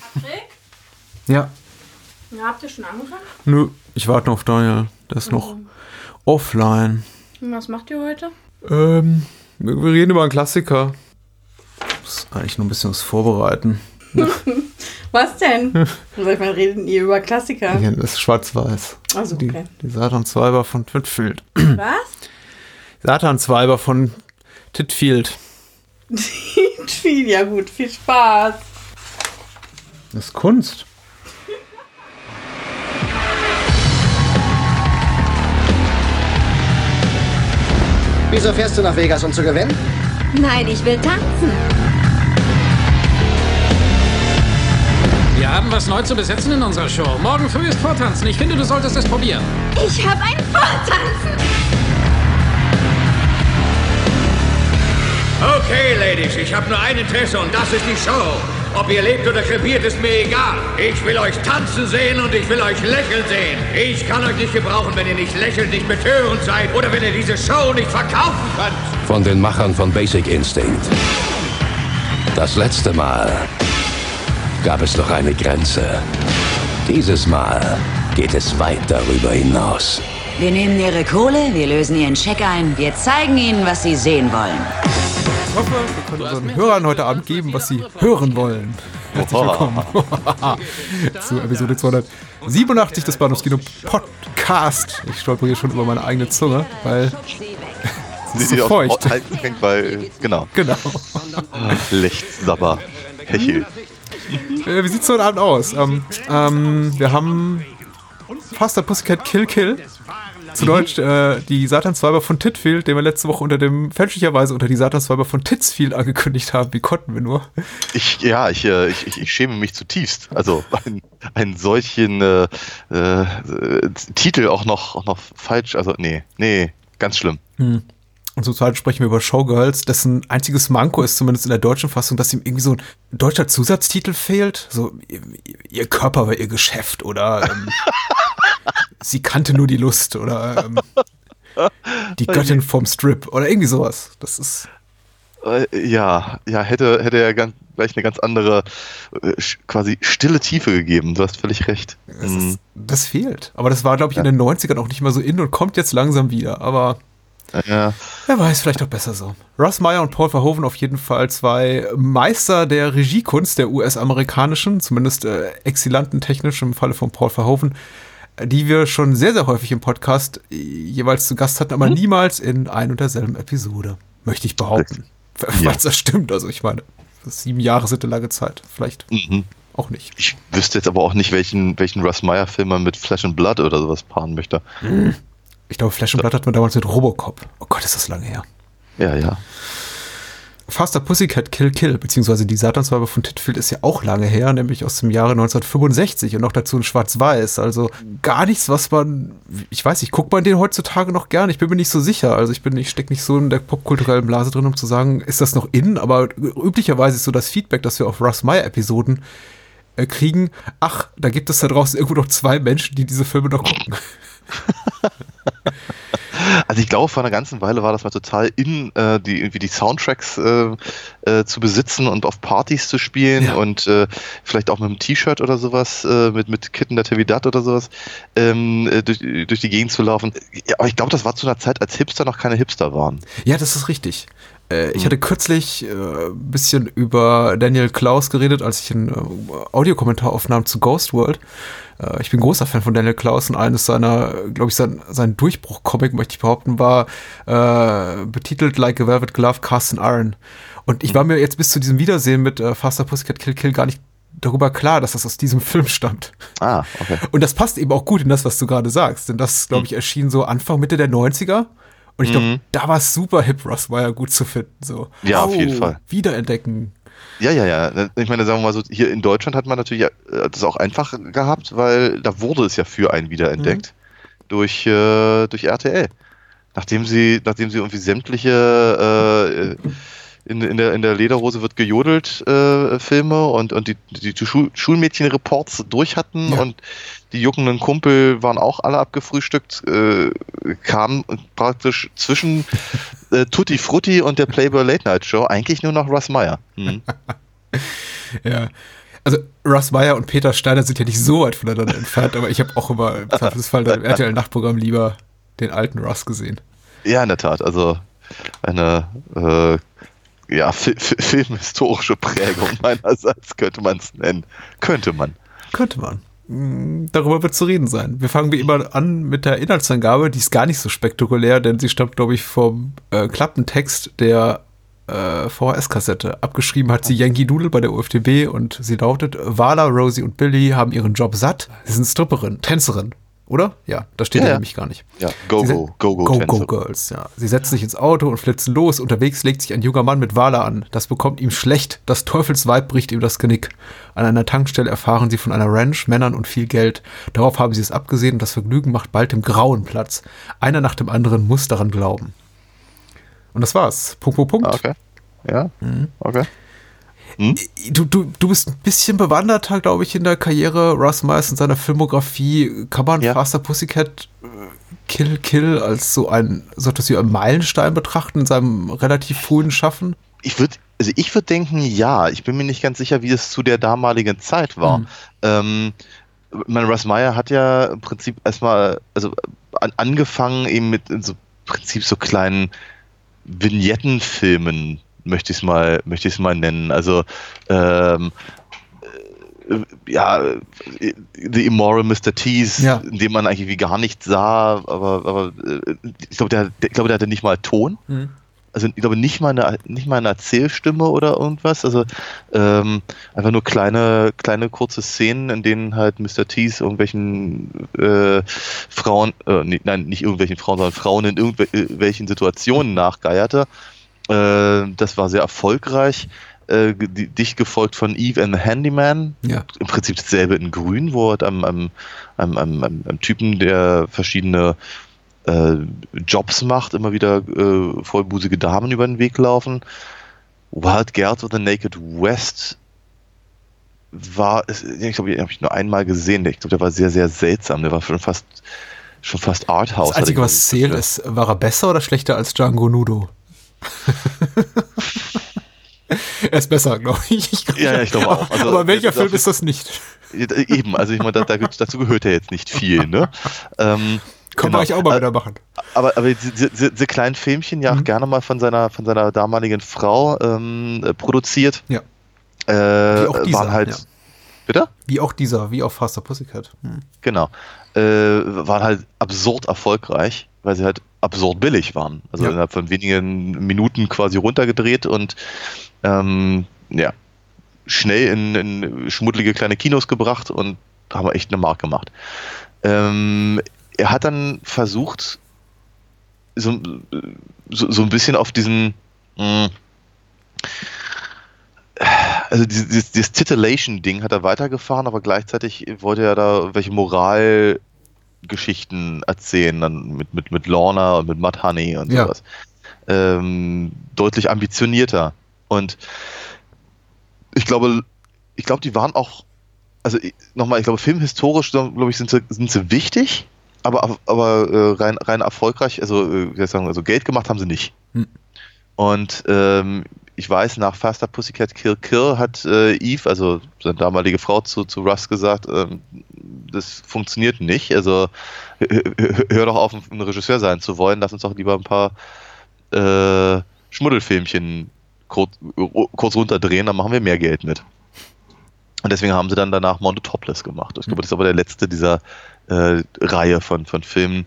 Patrick? Ja. Ja, habt ihr schon angefangen? Nö, ich warte noch auf Daniel. Der ist noch offline. Und was macht ihr heute? Ähm, wir reden über einen Klassiker. Ich muss eigentlich nur ein bisschen was vorbereiten. Was denn? Sag ich mal, reden ihr über Klassiker? Hier, das ist schwarz-weiß. Also, Die, okay. die Satansweiber von Titfield. Was? Satansweiber von Titfield. Viel, ja gut, viel Spaß. Das ist Kunst. Wieso fährst du nach Vegas, um zu gewinnen? Nein, ich will tanzen. Wir haben was neu zu besetzen in unserer Show. Morgen früh ist Vortanzen. Ich finde, du solltest es probieren. Ich habe ein Vortanzen. Okay, Ladies, ich habe nur ein Interesse und das ist die Show. Ob ihr lebt oder krepiert, ist mir egal. Ich will euch tanzen sehen und ich will euch lächeln sehen. Ich kann euch nicht gebrauchen, wenn ihr nicht lächelnd, nicht betörend seid oder wenn ihr diese Show nicht verkaufen könnt. von den Machern von Basic Instinct. Das letzte Mal gab es noch eine Grenze. Dieses Mal geht es weit darüber hinaus. Wir nehmen ihre Kohle, wir lösen ihren Scheck ein, wir zeigen ihnen, was sie sehen wollen. Ich hoffe, wir können unseren Hörern heute Abend geben, was sie hören wollen. Herzlich willkommen zu Episode 287 des Bahnhofskino Podcast. Ich stolpere hier schon über meine eigene Zunge, weil es ist so feucht. Fängt, weil, genau. Genau. Licht, Sabber, Hechel. Äh, Wie sieht's heute Abend aus? Ähm, ähm, wir haben Faster Pussycat Kill Kill. Zu Deutsch äh, die Satansweiber von Titfield, den wir letzte Woche unter dem, fälschlicherweise unter die Satansweiber von Titsfield angekündigt haben. Wie konnten wir nur? Ich, ja, ich, äh, ich, ich, schäme mich zutiefst. Also einen, einen solchen äh, äh, Titel auch noch, auch noch falsch. Also nee, nee, ganz schlimm. Und zum Zweiten sprechen wir über Showgirls, dessen einziges Manko ist zumindest in der deutschen Fassung, dass ihm irgendwie so ein deutscher Zusatztitel fehlt. So, ihr, ihr Körper war ihr Geschäft oder ähm, sie kannte nur die Lust oder ähm, die Göttin vom Strip oder irgendwie sowas. Das ist, Äh, ja, ja, hätte, hätte er ganz, gleich eine ganz andere, äh, quasi stille Tiefe gegeben. Du hast völlig recht. das, Mhm. ist, das fehlt. Aber das war, glaube ich, in den 90ern auch nicht mehr so in und kommt jetzt langsam wieder. Aber Ja, Wer weiß, vielleicht auch besser so. Russ Meyer und Paul Verhoeven auf jeden Fall zwei Meister der Regiekunst der US-amerikanischen, zumindest äh, exzellenten technisch im Falle von Paul Verhoeven, die wir schon sehr, sehr häufig im Podcast äh, jeweils zu Gast hatten, aber niemals in ein und derselben Episode, möchte ich behaupten. Falls das stimmt, also ich meine, sieben Jahre sind eine lange Zeit, vielleicht mhm. auch nicht. Ich wüsste jetzt aber auch nicht, welchen, welchen Russ Meyer-Film man mit Flesh and Blood oder sowas paaren möchte. Ich glaube, Flash and Blood hatten wir damals mit Robocop. Oh Gott, ist das lange her. Ja, ja. Faster Pussycat Kill Kill, beziehungsweise die Satansweiber von Titfield ist ja auch lange her, nämlich aus dem Jahre 1965 und noch dazu in Schwarz-Weiß. Also gar nichts, was man, ich weiß nicht, guckt man den heutzutage noch gern? Ich bin mir nicht so sicher. Also ich bin, ich stecke nicht so in der popkulturellen Blase drin, um zu sagen, ist das noch in? Aber üblicherweise ist so das Feedback, das wir auf Russ Meyer-Episoden äh, kriegen, ach, da gibt es da draußen irgendwo noch zwei Menschen, die diese Filme noch gucken. Also ich glaube, vor einer ganzen Weile war das mal total in, äh, die irgendwie die Soundtracks äh, äh, zu besitzen und auf Partys zu spielen Ja. und äh, vielleicht auch mit einem T-Shirt oder sowas, äh, mit, mit Kitten der Tevidad oder sowas, ähm, äh, durch, durch die Gegend zu laufen. Ja, aber ich glaube, das war zu einer Zeit, als Hipster noch keine Hipster waren. Ja, das ist richtig. Äh, ich hatte kürzlich äh, ein bisschen über Daniel Klaus geredet, als ich einen äh, Audiokommentar aufnahm zu Ghost World. Äh, ich bin großer Fan von Daniel Klaus und eines seiner, glaube ich, sein, sein Durchbruch-Comic, möchte ich behaupten, war äh, betitelt Like a Velvet Glove, Cast in Iron. Und ich war mir jetzt bis zu diesem Wiedersehen mit äh, Faster Pussycat Kill Kill gar nicht darüber klar, dass das aus diesem Film stammt. Ah, okay. Und das passt eben auch gut in das, was du gerade sagst. Denn das, glaube ich, erschien so Anfang, Mitte der 90er. Und ich glaube, da war es super hip, Russ Meyer gut zu finden. So, Ja, auf jeden Fall. Wiederentdecken. Ja, ja, ja. Ich meine, sagen wir mal so, hier in Deutschland hat man natürlich äh, das auch einfach gehabt, weil da wurde es ja für einen wiederentdeckt durch, äh, durch RTL. Nachdem sie, nachdem sie irgendwie sämtliche äh, in, in, der, in der Lederhose wird gejodelt äh, Filme und, und die, die, Schul Schulmädchen-Reports durch hatten Ja. und die juckenden Kumpel waren auch alle abgefrühstückt, äh, kam praktisch zwischen äh, Tutti Frutti und der Playboy Late Night Show eigentlich nur noch Russ Meyer. Mhm. Ja. Also Russ Meyer und Peter Steiner sind ja nicht so weit voneinander entfernt, aber ich habe auch immer im Zweifelsfall im RTL-Nachtprogramm lieber den alten Russ gesehen. Ja, in der Tat. Also eine äh, ja, fi fi filmhistorische Prägung meinerseits könnte man es nennen. Könnte man. Könnte man. Mm, Darüber wird zu reden sein. Wir fangen wie immer an mit der Inhaltsangabe, die ist gar nicht so spektakulär, denn sie stammt, glaube ich, vom äh, Klappentext der äh, VHS-Kassette. Abgeschrieben hat sie Yankee Doodle bei der UFDB und sie lautet: Vala, Rosie und Billy haben ihren Job satt. Sie sind Stripperin, Tänzerin. Oder? Ja, da steht Ja, ja, ja. nämlich gar nicht. Ja, Go, Go, Go, Go, Go, Go. Girls, ja. Sie setzen sich ins Auto und flitzen los. Unterwegs legt sich ein junger Mann mit Wala an. Das bekommt ihm schlecht. Das Teufelsweib bricht ihm das Genick. An einer Tankstelle erfahren sie von einer Ranch, Männern und viel Geld. Darauf haben sie es abgesehen und das Vergnügen macht bald dem Grauen Platz. Einer nach dem anderen muss daran glauben. Und das war's. Punkt, Punkt, Punkt. Ah, Okay. Ja, Mhm. okay. Du, du, du bist ein bisschen bewanderter, glaube ich, in der Karriere Russ Myers und seiner Filmografie. Kann man Ja. Faster Pussycat äh, Kill Kill als so ein, so etwas wie einen Meilenstein betrachten in seinem relativ frühen Schaffen? Ich würde also ich würde denken, ja. Ich bin mir nicht ganz sicher, wie es zu der damaligen Zeit war. Mhm. Ähm, mein Russ Meyer hat ja im Prinzip erstmal, also an, angefangen eben mit so im Prinzip so kleinen Vignettenfilmen, möchte ich es mal, möchte ich es mal nennen. Also ähm, äh, ja, äh, The Immoral Mr. Tease, Ja. in dem man eigentlich wie gar nichts sah, aber, aber äh, ich glaube, der, der, ich glaube, der hatte nicht mal Ton also ich glaube nicht mal eine, nicht mal eine Erzählstimme oder irgendwas. Also ähm, einfach nur kleine, kleine kurze Szenen, in denen halt Mr. Tease irgendwelchen äh, Frauen, äh, nee, nein, nicht irgendwelchen Frauen, sondern Frauen in irgendwelchen Situationen nachgeierte. Äh, das war sehr erfolgreich. Äh, die, dicht gefolgt von Eve and the Handyman. Ja. Im Prinzip dasselbe in Grün, wo halt am, am, am, am, am, Typen, der verschiedene äh, Jobs macht, immer wieder äh, vollbusige Damen über den Weg laufen. Wild Girls of the Naked West war, ich glaube, den habe ich nur einmal gesehen. Ich glaube, der war sehr, sehr seltsam. Der war schon fast, schon fast Arthouse. Das Einzige, was zählt, ist, war er besser oder schlechter als Django Nudo? Er ist besser, glaube ich. ich. Ja, ja, ich glaube auch. Also, Aber welcher Film ist das nicht? Eben, also ich meine, da, da, dazu gehört ja jetzt nicht viel, ne? Ähm, Können genau. wir eigentlich auch mal Äh, wieder machen. Aber, aber diese, diese, diese kleinen Filmchen ja auch gerne mal von seiner, von seiner damaligen Frau ähm, äh, produziert. Ja. Äh, Wie auch dieser, waren halt. ja. Bitte? Wie auch dieser, wie auch Faster Pussycat. Hm. Genau. Äh, waren halt absurd erfolgreich, weil sie halt absurd billig waren. Also Ja. innerhalb von wenigen Minuten quasi runtergedreht und ähm, ja, schnell in, in schmuddelige kleine Kinos gebracht und haben echt eine Mark gemacht. Ähm, er hat dann versucht, so, so, so ein bisschen auf diesen mh, also dieses, dieses, Titillation-Ding hat er weitergefahren, aber gleichzeitig wollte er da welche Moralgeschichten erzählen, dann mit, mit, mit Lorna und mit Mud Honey und Ja. sowas. Ähm, deutlich ambitionierter. Und ich glaube, ich glaube, die waren auch, also nochmal, ich glaube, filmhistorisch, glaube ich, sind sie, sind sie wichtig, aber, aber äh, rein, rein erfolgreich, also, äh, wie sagen, also Geld gemacht haben sie nicht. Hm. Und ähm, ich weiß, nach Faster Pussycat Kill Kill hat äh, Eve, also seine damalige Frau, zu, zu Russ gesagt, ähm, das funktioniert nicht. Also hör, doch auf, ein Regisseur sein zu wollen. Lass uns doch lieber ein paar äh, Schmuddelfilmchen kurz, kurz runterdrehen, dann machen wir mehr Geld mit. Und deswegen haben sie dann danach Mondo Topless gemacht. Ich glaube, das ist aber der letzte dieser äh, Reihe von, von Filmen,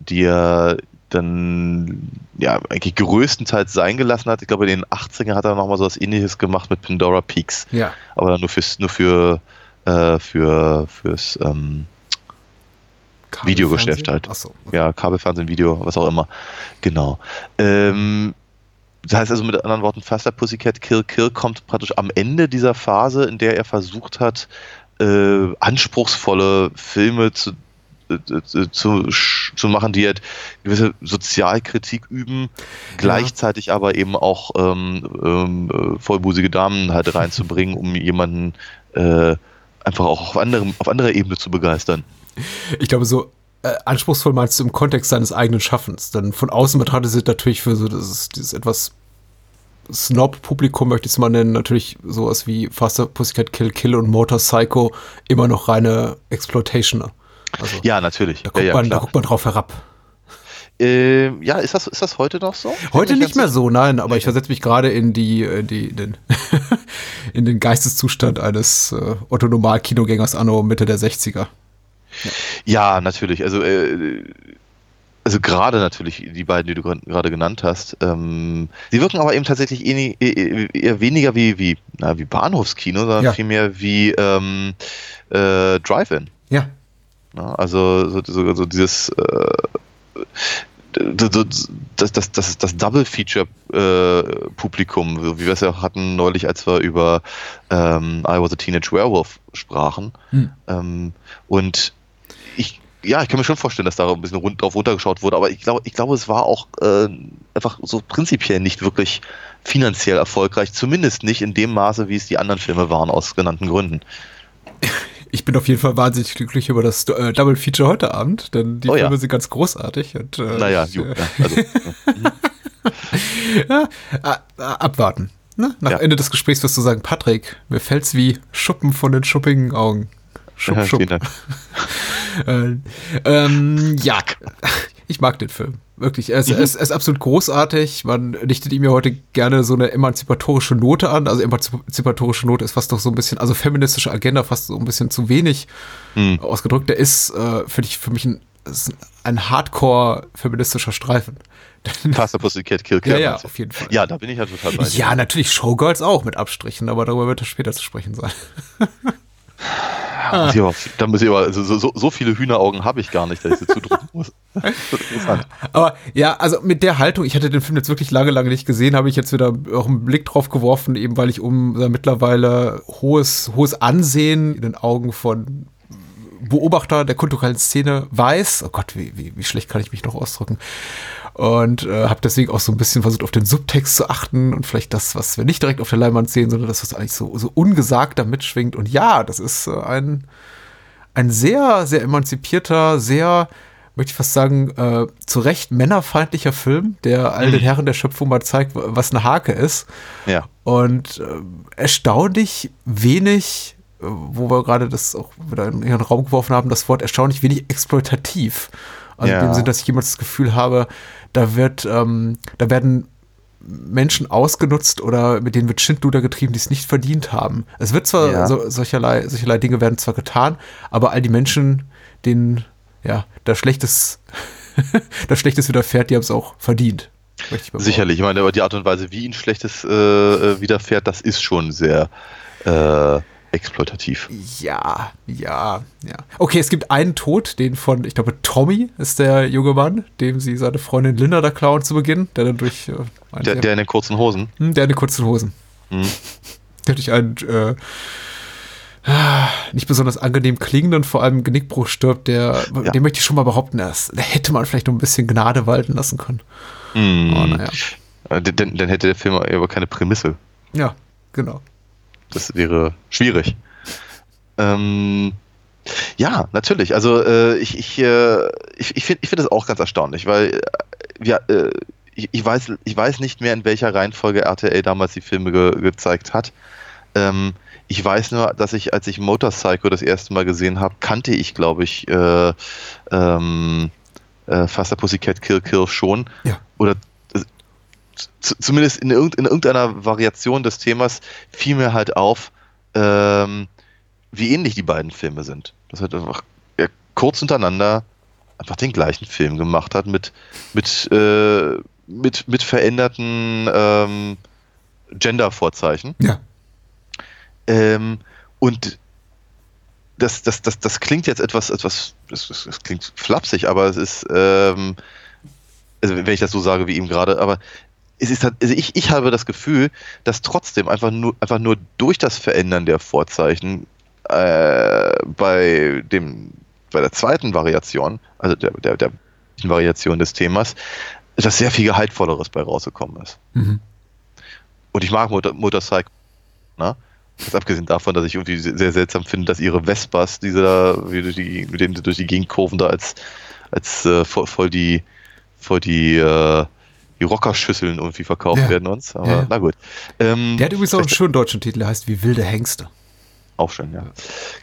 die er dann ja eigentlich größtenteils sein gelassen hat. Ich glaube, in den 80er hat er nochmal so was ähnliches gemacht mit Pandora Peaks. Ja. Aber dann nur fürs, nur für, äh, für fürs ähm, Videogeschäft halt. Achso. Ja, Kabelfernsehen, Video, was auch immer. Genau. Ähm, das heißt also mit anderen Worten, Faster Pussycat Kill Kill kommt praktisch am Ende dieser Phase, in der er versucht hat, äh, anspruchsvolle Filme zu, äh, äh, zu, zu machen, die halt gewisse Sozialkritik üben, gleichzeitig aber eben auch ähm, ähm, äh, vollbusige Damen halt reinzubringen, um jemanden äh, einfach auch auf, anderem, auf anderer Ebene zu begeistern. Ich glaube, so äh, anspruchsvoll meinst du im Kontext seines eigenen Schaffens. Dann von außen betrachtet sind natürlich für so das, dieses etwas Snob-Publikum, möchte ich es mal nennen, natürlich sowas wie Faster Pussycat Kill Kill und Motor Psycho immer noch reine Exploitationer. Also, Ja, natürlich. da, guckt ja, ja, man, da guckt man drauf herab. Ähm, ja, ist das, ist das heute noch so? Heute nicht mehr so, nein, aber ich versetze mich gerade in die, in die, in den, in den Geisteszustand eines äh, Otto-Normal-Kinogängers anno Mitte der 60er. Ja, natürlich. Also, äh, also gerade natürlich die beiden, die du gerade genannt hast. Ähm, die wirken aber eben tatsächlich eh nie- eh- eher weniger wie, wie, na, wie Bahnhofskino, sondern Ja. vielmehr wie ähm, äh, Drive-In. Ja. Ja, also so, so, so dieses äh, das, das, das, das Double-Feature-Publikum, so wie wir es ja auch hatten neulich, als wir über ähm, I Was a Teenage Werewolf sprachen. Hm. Ähm, und ich, ja, ich kann mir schon vorstellen, dass da ein bisschen rund, drauf runtergeschaut wurde, aber ich glaube, ich glaube, es war auch äh, einfach so prinzipiell nicht wirklich finanziell erfolgreich, zumindest nicht in dem Maße, wie es die anderen Filme waren, aus genannten Gründen. Ich bin auf jeden Fall wahnsinnig glücklich über das äh, Double Feature heute Abend, denn die Oh ja. Filme sind ganz großartig. Und, äh, Naja, ich, ju, äh, ja, also, ja, äh, äh, abwarten. Ne? Nach Ja. Ende des Gesprächs wirst du sagen, Patrick, mir fällt's wie Schuppen von den schuppigen Augen. Schupp, ja, schupp. Dank. Äh, ähm, ja, ich mag den Film. Wirklich, er ist, er ist, er ist absolut großartig. Man dichtet ihm ja heute gerne so eine emanzipatorische Note an. Also emanzipatorische Note ist fast doch so ein bisschen, also feministische Agenda fast so ein bisschen zu wenig Hm. ausgedrückt. Der ist, äh, finde ich, für mich ein, ein Hardcore-feministischer Streifen. Faster Pussycat Kill Kill. Ja, ja, auf jeden Fall. Ja, da bin ich ja total bei. Ja, natürlich Showgirls auch mit Abstrichen, aber darüber wird es später zu sprechen sein. Da muss ich aber, da muss ich aber also so, so, so viele Hühneraugen habe ich gar nicht, dass ich sie zudrücken muss. Aber ja, also mit der Haltung, ich hatte den Film jetzt wirklich lange, lange nicht gesehen, habe ich jetzt wieder auch einen Blick drauf geworfen, eben weil ich um mittlerweile hohes, hohes Ansehen in den Augen von Beobachter der kulturellen Szene weiß. Oh Gott, wie, wie, wie schlecht kann ich mich noch ausdrücken? Und äh, habe deswegen auch so ein bisschen versucht, auf den Subtext zu achten und vielleicht das, was wir nicht direkt auf der Leinwand sehen, sondern das, was eigentlich so, so ungesagt da mitschwingt. Und ja, das ist äh, ein, ein sehr, sehr emanzipierter, sehr, möchte ich fast sagen, äh, zu Recht männerfeindlicher Film, der all den Herren der Schöpfung mal zeigt, was eine Hake ist. Ja. Und äh, erstaunlich wenig, äh, wo wir gerade das auch wieder in ihren Raum geworfen haben, das Wort erstaunlich wenig exploitativ. Also Ja. in dem Sinn, dass ich jemals das Gefühl habe, da wird, ähm, da werden Menschen ausgenutzt oder mit denen wird Schindluder getrieben, die es nicht verdient haben. Es wird zwar, Ja. so, solcherlei, solcherlei Dinge werden zwar getan, aber all die Menschen, denen, ja, das Schlechtes, das Schlechtes widerfährt, die haben es auch verdient. ich Sicherlich. Ich meine, aber die Art und Weise, wie ihnen Schlechtes äh, äh, widerfährt, das ist schon sehr äh, exploitativ. Ja, ja, ja. Okay, es gibt einen Tod, den von, ich glaube, Tommy ist der junge Mann, dem sie seine Freundin Linda da klauen zu Beginn, der dann durch äh, Der, der in den kurzen Hosen. Hm, der in den kurzen Hosen. Hm. Der durch einen äh, ah, nicht besonders angenehm klingenden, vor allem Genickbruch stirbt, der, Ja. den möchte ich schon mal behaupten, das, da hätte man vielleicht noch ein bisschen Gnade walten lassen können. Hm. Oh, naja. Äh, Dann, dann hätte der Film aber keine Prämisse. Ja, genau. Das wäre schwierig. Ähm, ja, natürlich. Also äh, ich, ich, äh, ich, ich finde ich find das auch ganz erstaunlich, weil äh, wir, äh, ich, ich, weiß, ich weiß nicht mehr, in welcher Reihenfolge RTL damals die Filme ge gezeigt hat. Ähm, ich weiß nur, dass ich, als ich Motorcycle das erste Mal gesehen habe, kannte ich, glaube ich, äh, ähm, äh, Faster Pussycat Kill Kill schon. Ja. Oder äh, zumindest in, irgend, in irgendeiner Variation des Themas fiel mir halt auf, ähm, wie ähnlich die beiden Filme sind. Das hat einfach ja, kurz hintereinander einfach den gleichen Film gemacht hat mit, mit, äh, mit, mit veränderten ähm, Gender-Vorzeichen. Ja. Ähm, und das, das, das, das klingt jetzt etwas, etwas, das, das, das klingt flapsig, aber es ist, ähm, also wenn ich das so sage wie eben gerade, aber es ist halt, also ich, ich habe das Gefühl, dass trotzdem einfach nur, einfach nur durch das Verändern der Vorzeichen äh, bei dem, bei der zweiten Variation, also der, der, der Variation des Themas, dass sehr viel Gehaltvolleres bei rausgekommen ist. Mhm. Und ich mag Motor, Motorcycle, ne? Jetzt abgesehen davon, dass ich irgendwie sehr seltsam finde, dass ihre Vespas, dieser, wie durch die, mit denen sie durch die Gegend kurven, da als, als äh, voll, voll die, voll die, äh, wie Rockerschüsseln irgendwie verkauft Ja. werden uns. Aber Ja. na gut. Ähm, Der hat übrigens auch einen schönen deutschen Titel, der heißt wie wilde Hengste. Auch schön, ja.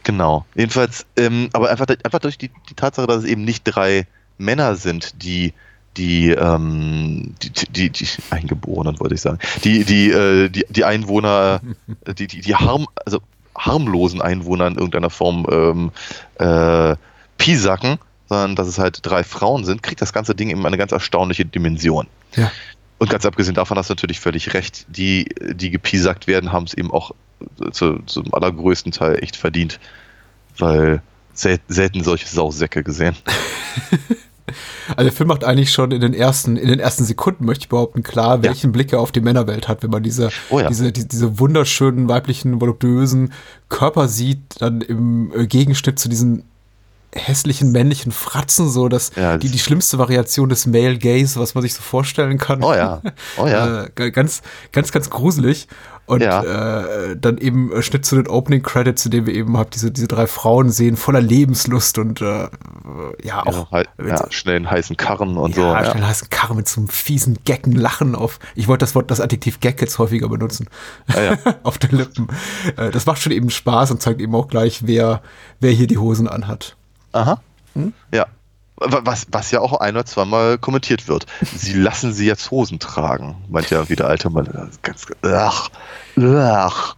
Genau. Jedenfalls, ähm, aber einfach, einfach durch die, die Tatsache, dass es eben nicht drei Männer sind, die die, ähm, die, die, die, die Eingeborenen, wollte ich sagen, die, die, äh, die, die Einwohner, die, die, die harm, also harmlosen Einwohner in irgendeiner Form ähm, äh, piesacken, sondern dass es halt drei Frauen sind, kriegt das ganze Ding eben eine ganz erstaunliche Dimension. Ja. Und ganz abgesehen davon hast du natürlich völlig recht, die, die gepiesackt werden, haben es eben auch zu, zum allergrößten Teil echt verdient, weil sel selten solche Sausäcke gesehen. Also der Film macht eigentlich schon in den ersten, in den ersten Sekunden, möchte ich behaupten, klar, welchen Blick er auf die Männerwelt hat, wenn man diese, Oh ja. diese, die, diese wunderschönen, weiblichen, voluptuösen Körper sieht, dann im äh, Gegenschnitt zu diesen hässlichen männlichen Fratzen, so dass Ja, die, die schlimmste Variation des Male Gaze, was man sich so vorstellen kann. Oh ja, oh ja. Äh, ganz, ganz, ganz gruselig. Und Ja. äh, dann eben äh, Schnitt zu den Opening Credits, in dem wir eben halt diese, diese drei Frauen sehen, voller Lebenslust und äh, ja, auch ja, ja, schnell einen heißen Karren und so. ja, Ja. schnell heißen Karren mit so einem fiesen Gecken Lachen auf. Ich wollte das Wort, das Adjektiv Gag jetzt häufiger benutzen. Ah, auf den Lippen. Äh, Das macht schon eben Spaß und zeigt eben auch gleich, wer, wer hier die Hosen anhat. Aha. Hm? Ja. Wa- Was, was ja auch ein oder zweimal kommentiert wird. Sie lassen sie jetzt Hosen tragen, meint ja wieder alte Mann. Ganz, ach, ach.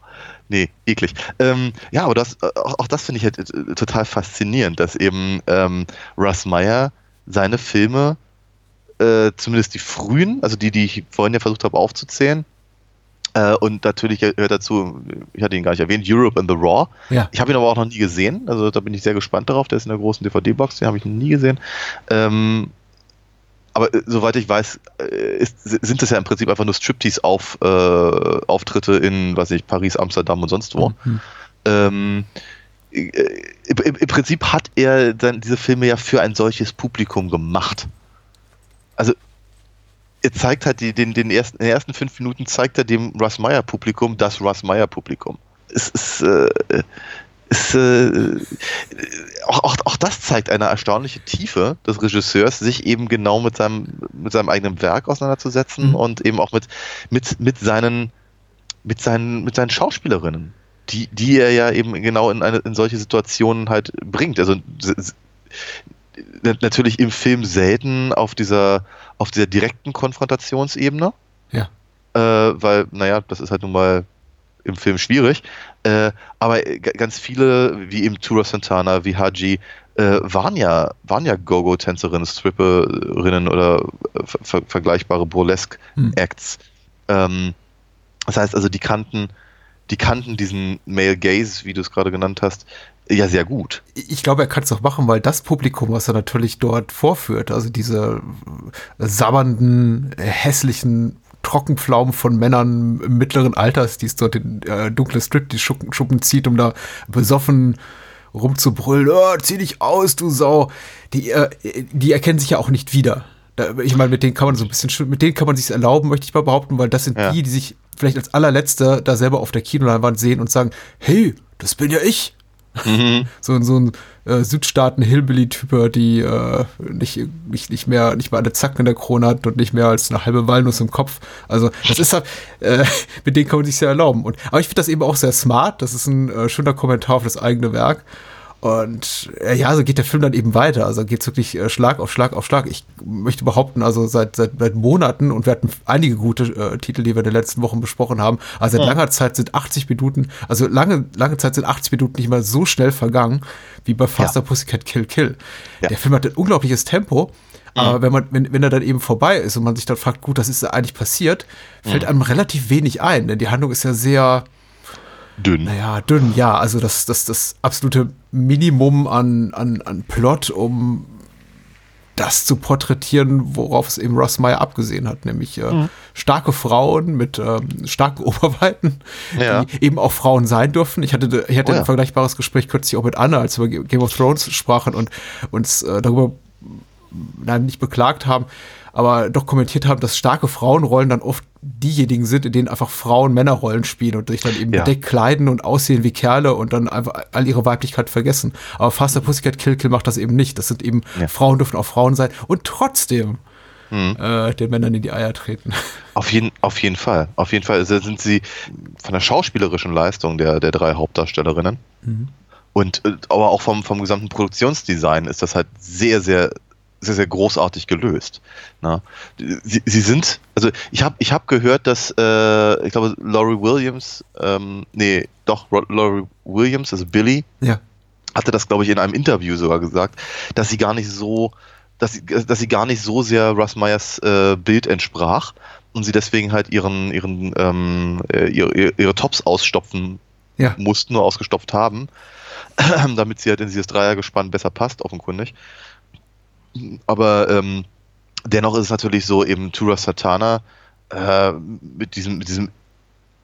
Nee, eklig. Ähm, ja, aber das, äh, auch, auch das finde ich halt äh, total faszinierend, dass eben ähm, Russ Meyer seine Filme, äh, zumindest die frühen, also die, die ich vorhin ja versucht habe aufzuzählen, äh, und natürlich gehört dazu, ich hatte ihn gar nicht erwähnt, Europe in the Raw. Ja. Ich habe ihn aber auch noch nie gesehen, also da bin ich sehr gespannt darauf. Der ist in der großen DVD-Box, den habe ich noch nie gesehen. Ähm, aber äh, soweit ich weiß, äh, ist, sind das ja im Prinzip einfach nur Striptease-Auftritte in, was weiß ich, Paris, Amsterdam und sonst wo. Mhm. Ähm, äh, im, im im Prinzip hat er dann diese Filme ja für ein solches Publikum gemacht. Also er zeigt halt die, den, den ersten, in den ersten fünf Minuten zeigt er dem Russ Meyer Publikum das Russ Meyer Publikum. Es ist, äh, es, äh, auch, auch, auch das zeigt eine erstaunliche Tiefe des Regisseurs, sich eben genau mit seinem, mit seinem eigenen Werk auseinanderzusetzen Mhm. und eben auch mit, mit, mit seinen, mit seinen, mit seinen Schauspielerinnen, die, die er ja eben genau in, eine, in solche Situationen halt bringt. Also natürlich im Film selten auf dieser, auf dieser direkten Konfrontationsebene. Ja. Äh, weil, naja, das ist halt nun mal im Film schwierig. Äh, aber ganz viele, wie eben Tura Santana, wie Haji, äh, waren ja, waren ja Go-Go-Tänzerinnen, Stripperinnen oder äh, ver ver vergleichbare Burlesque-Acts. Ähm, das heißt also, die kannten, die kannten diesen Male Gaze, wie du es gerade genannt hast, ja sehr gut. Ich glaube, er kann es auch machen, weil das Publikum, was er natürlich dort vorführt, also diese sabbernden, hässlichen Trockenpflaumen von Männern mittleren Alters, die es dort in äh, dunkle Strip, die Schuppen, Schuppen zieht, um da besoffen rumzubrüllen, oh, zieh dich aus, du Sau. Die, äh, die erkennen sich ja auch nicht wieder. Da, ich meine, mit denen kann man so ein bisschen, sch- mit denen kann man sich erlauben, möchte ich mal behaupten, weil das sind Ja. die, die sich vielleicht als allerletzte da selber auf der Kinoleinwand sehen und sagen, hey, das bin ja ich. So, so ein äh, Südstaaten-Hillbilly-Typer, die äh, nicht, nicht, nicht, mehr, nicht mehr eine Zacken in der Krone hat und nicht mehr als eine halbe Walnuss im Kopf. Also das ist halt, äh, mit denen kann man sich sehr erlauben. Und, aber ich finde das eben auch sehr smart. Das ist ein äh, schöner Kommentar auf das eigene Werk. Und äh, ja, so geht der Film dann eben weiter. Also geht es wirklich äh, Schlag auf Schlag auf Schlag. Ich möchte behaupten, also seit, seit, seit Monaten, und wir hatten einige gute äh, Titel, die wir in den letzten Wochen besprochen haben, also seit Ja. langer Zeit sind 80 Minuten, also lange, lange Zeit sind 80 Minuten nicht mal so schnell vergangen, wie bei Faster Pussycat Kill Kill. Ja. Der Film hat ein unglaubliches Tempo. Aber wenn man, wenn, wenn er dann eben vorbei ist und man sich dann fragt, gut, das ist ja eigentlich passiert, fällt Mhm. einem relativ wenig ein, denn die Handlung ist ja sehr, Dünn. naja, dünn, ja. Also das, das, das absolute Minimum an, an, an Plot, um das zu porträtieren, worauf es eben Ross Meyer abgesehen hat, nämlich äh, Mhm. starke Frauen mit ähm, starken Oberweiten, Ja. die eben auch Frauen sein dürfen. Ich hatte, ich hatte Oh ja. ein vergleichbares Gespräch kürzlich auch mit Anna, als wir Ge- Game of Thrones sprachen und uns äh, darüber nein, nicht beklagt haben, aber doch kommentiert haben, dass starke Frauenrollen dann oft diejenigen sind, in denen einfach Frauen Männerrollen spielen und sich dann eben Ja. bedeckt kleiden und aussehen wie Kerle und dann einfach all ihre Weiblichkeit vergessen. Aber Faster Pussycat Kill Kill macht das eben nicht. Das sind eben Ja. Frauen dürfen auch Frauen sein und trotzdem Mhm. äh, den Männern in die Eier treten. Auf jeden, auf jeden Fall. Auf jeden Fall Also sind sie von der schauspielerischen Leistung der, der drei Hauptdarstellerinnen und äh, aber auch vom, vom gesamten Produktionsdesign ist das halt sehr, sehr, sehr, sehr großartig gelöst. Na? Sie, sie sind, also ich habe ich hab gehört, dass, äh, ich glaube, Laurie Williams, ähm, nee, doch, Laurie Williams, also Billy, Ja. hatte das, glaube ich, in einem Interview sogar gesagt, dass sie gar nicht so, dass sie, dass sie gar nicht so sehr Russ Meyers äh, Bild entsprach und sie deswegen halt ihren, ihren, ähm, äh, ihre, ihre- ihre Tops ausstopfen Ja. mussten, nur ausgestopft haben, damit sie halt in dieses Dreiergespann besser passt, offenkundig. Aber ähm, dennoch ist es natürlich so, eben Tura Satana äh, mit, diesem, mit diesem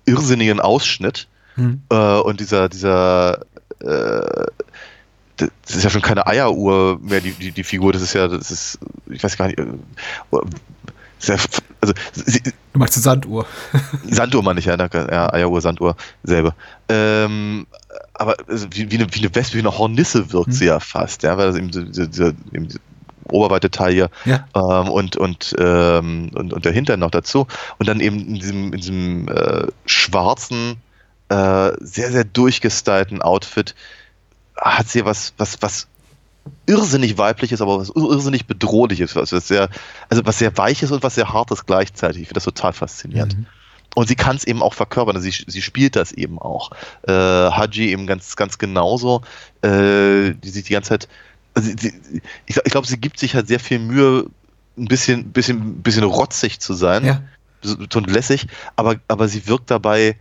irrsinnigen Ausschnitt Hm. äh, und dieser, dieser äh, das ist ja schon keine Eieruhr mehr, die, die, die Figur, das ist ja, das ist, ich weiß gar nicht, äh, sehr, also sie, Du meinst die Sanduhr. Sanduhr meine ich, ja, danke. Ja, Eieruhr, Sanduhr, selbe. Ähm, aber also wie, wie, eine, wie eine Wespe, wie eine Hornisse wirkt sie ja fast, ja, weil das eben so- dieser, dieser, eben oberweite Teil hier Ja. ähm, und, und, ähm, und, und der Hintern noch dazu. Und dann eben in diesem, in diesem äh, schwarzen, äh, sehr, sehr durchgestylten Outfit hat sie was, was, was irrsinnig weibliches, aber was irrsinnig bedrohliches, was, was sehr, also was sehr weiches und was sehr hartes gleichzeitig. Ich finde das total faszinierend. Und sie kann es eben auch verkörpern, sie, sie spielt das eben auch. Äh, Haji eben ganz, ganz genauso, äh, die sich die ganze Zeit, also ich, ich glaube, sie gibt sich halt sehr viel Mühe, ein bisschen, bisschen, bisschen rotzig zu sein Ja. so- und lässig, aber, aber sie wirkt dabei,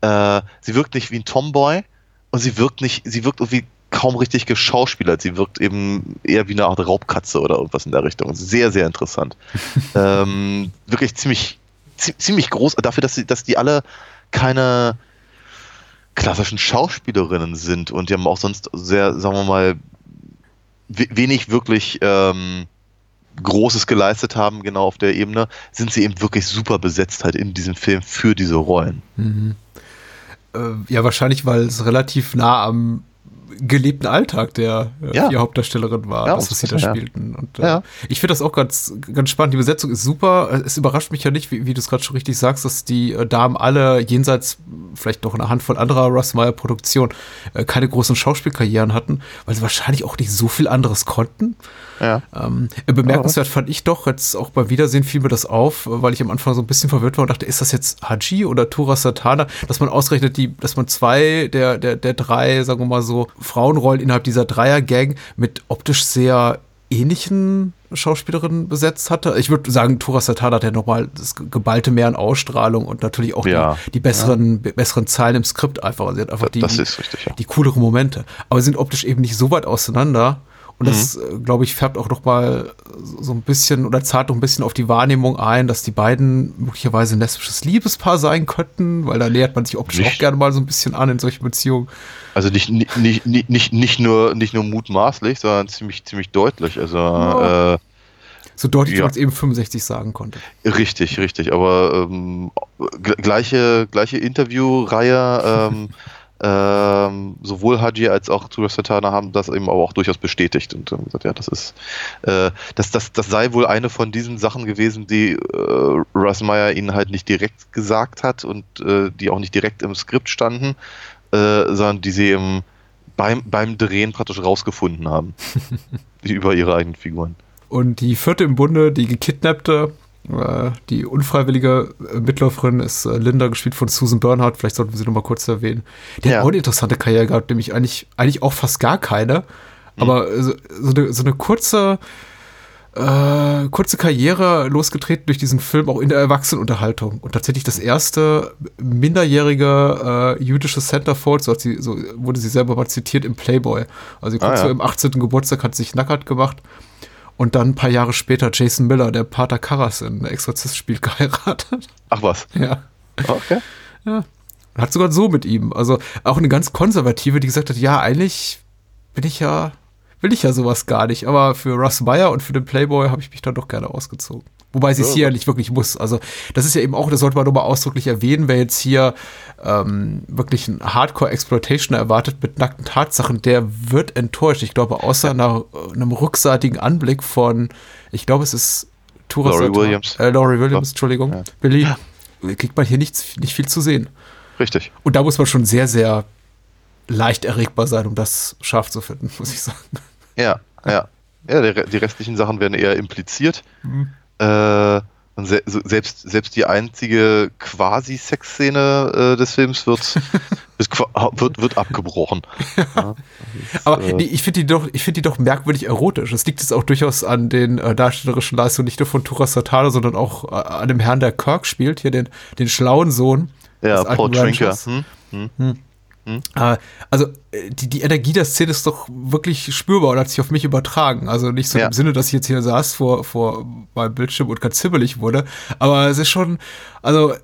äh, sie wirkt nicht wie ein Tomboy und sie wirkt nicht, sie wirkt irgendwie kaum richtig geschauspielert. Sie wirkt eben eher wie eine Art Raubkatze oder irgendwas in der Richtung. Sehr, sehr interessant. ähm, wirklich ziemlich, zie- ziemlich groß, dafür, dass, sie, dass die alle keine klassischen Schauspielerinnen sind und die haben auch sonst sehr, sagen wir mal, wenig wirklich ähm, Großes geleistet haben, genau auf der Ebene, sind sie eben wirklich super besetzt halt in diesem Film für diese Rollen. Mhm. Äh, ja, wahrscheinlich, weil es relativ nah am gelebten Alltag der äh, Ja. vier Hauptdarstellerinnen war, Ja, das, was sie da ja. spielten. Und, äh, Ja. Ich finde das auch ganz, ganz spannend. Die Besetzung ist super. Es überrascht mich ja nicht, wie, wie du es gerade schon richtig sagst, dass die äh, Damen alle jenseits vielleicht noch eine Handvoll anderer Russ Meyer Produktionen äh, keine großen Schauspielkarrieren hatten, weil sie wahrscheinlich auch nicht so viel anderes konnten. Ja. Ähm, äh, bemerkenswert fand ich doch, jetzt auch beim Wiedersehen fiel mir das auf, weil ich am Anfang so ein bisschen verwirrt war und dachte, ist das jetzt Haji oder Tura Satana, dass man ausrechnet, die, dass man zwei der, der, der drei, sagen wir mal so, Frauenrollen innerhalb dieser Dreier-Gang mit optisch sehr ähnlichen Schauspielerinnen besetzt hatte. Ich würde sagen, Tura Satana hat ja nochmal das geballte mehr an Ausstrahlung und natürlich auch Ja. die, die besseren, be- besseren Zahlen im Skript einfach. Also sie hat einfach die, das ist richtig, ja. die cooleren Momente. Aber sie sind optisch eben nicht so weit auseinander. Und das, Mhm. äh, glaube ich, färbt auch noch mal so ein bisschen oder zahlt noch ein bisschen auf die Wahrnehmung ein, dass die beiden möglicherweise ein lesbisches Liebespaar sein könnten, weil da nähert man sich optisch Nicht. auch gerne mal so ein bisschen an in solchen Beziehungen. Also nicht, nicht, nicht, nicht, nicht, nur, nicht nur mutmaßlich, sondern ziemlich, ziemlich deutlich. Also Ja. äh, So deutlich, wie Ja. man es eben 65 sagen konnte. Richtig, richtig. Aber ähm, gleiche, gleiche Interviewreihe, ähm, ähm, sowohl Haji als auch Tura Satana haben das eben aber auch durchaus bestätigt und haben gesagt, ja, das ist, äh, das, das, das sei wohl eine von diesen Sachen gewesen, die äh, Russ Meyer ihnen halt nicht direkt gesagt hat und äh, die auch nicht direkt im Skript standen, äh, sondern die sie eben beim, beim Drehen praktisch rausgefunden haben. über ihre eigenen Figuren. Und die vierte im Bunde, die gekidnappte, die unfreiwillige äh, Mitläuferin ist äh, Linda, gespielt von Susan Bernhardt. Vielleicht sollten wir sie noch mal kurz erwähnen. Die Ja. hat auch eine interessante Karriere gehabt, nämlich eigentlich, eigentlich auch fast gar keine. Aber so, so, eine, so eine kurze, äh, kurze Karriere losgetreten durch diesen Film, auch in der Erwachsenenunterhaltung. Und tatsächlich das erste minderjährige äh, jüdische Centerfold, so, hat sie, so wurde sie selber mal zitiert im Playboy. Also kurz Ah, ja. vor ihrem 18. Geburtstag hat sie sich nackert gemacht. Und dann ein paar Jahre später Jason Miller, der Pater Karras in Exorzist spielt, geheiratet. Ach was. Ja. Okay. Ja. Und Hat sogar so mit ihm. Also auch eine ganz konservative, die gesagt hat, ja, eigentlich bin ich ja, will ich ja sowas gar nicht. Aber für Russ Meyer und für den Playboy habe ich mich dann doch gerne ausgezogen. Wobei sie es hier ja nicht wirklich muss. Also das ist ja eben auch, das sollte man nochmal ausdrücklich erwähnen, wer jetzt hier ähm, wirklich ein Hardcore-Exploitation erwartet mit nackten Tatsachen, der wird enttäuscht. Ich glaube, außer einer, einem rückseitigen Anblick von, ich glaube, es ist Tura Laurie Williams. Äh, Laurie Williams, Entschuldigung. Ja. Billy. Kriegt man hier nichts, nicht viel zu sehen. Richtig. Und da muss man schon sehr, sehr leicht erregbar sein, um das scharf zu finden, muss ich sagen. Ja, ja. Ja, die restlichen Sachen werden eher impliziert. Mhm. Äh, und se selbst, selbst die einzige Quasi-Sex-Szene äh, des Films wird, wird, wird abgebrochen. Ja, ist, Aber äh, die, ich finde die, doch, ich find die doch merkwürdig erotisch. Das liegt jetzt auch durchaus an den äh, darstellerischen Leistungen, nicht nur von Tura Satano, sondern auch äh, an dem Herrn, der Kirk spielt, hier den, den schlauen Sohn. ja, Paul Trinker. Ranchers. Hm? Hm? Äh, also äh, die, die Energie der Szene ist doch wirklich spürbar und hat sich auf mich übertragen. Also nicht so Ja. im Sinne, dass ich jetzt hier saß vor, vor meinem Bildschirm und ganz zibbelig wurde, aber es ist schon, also äh,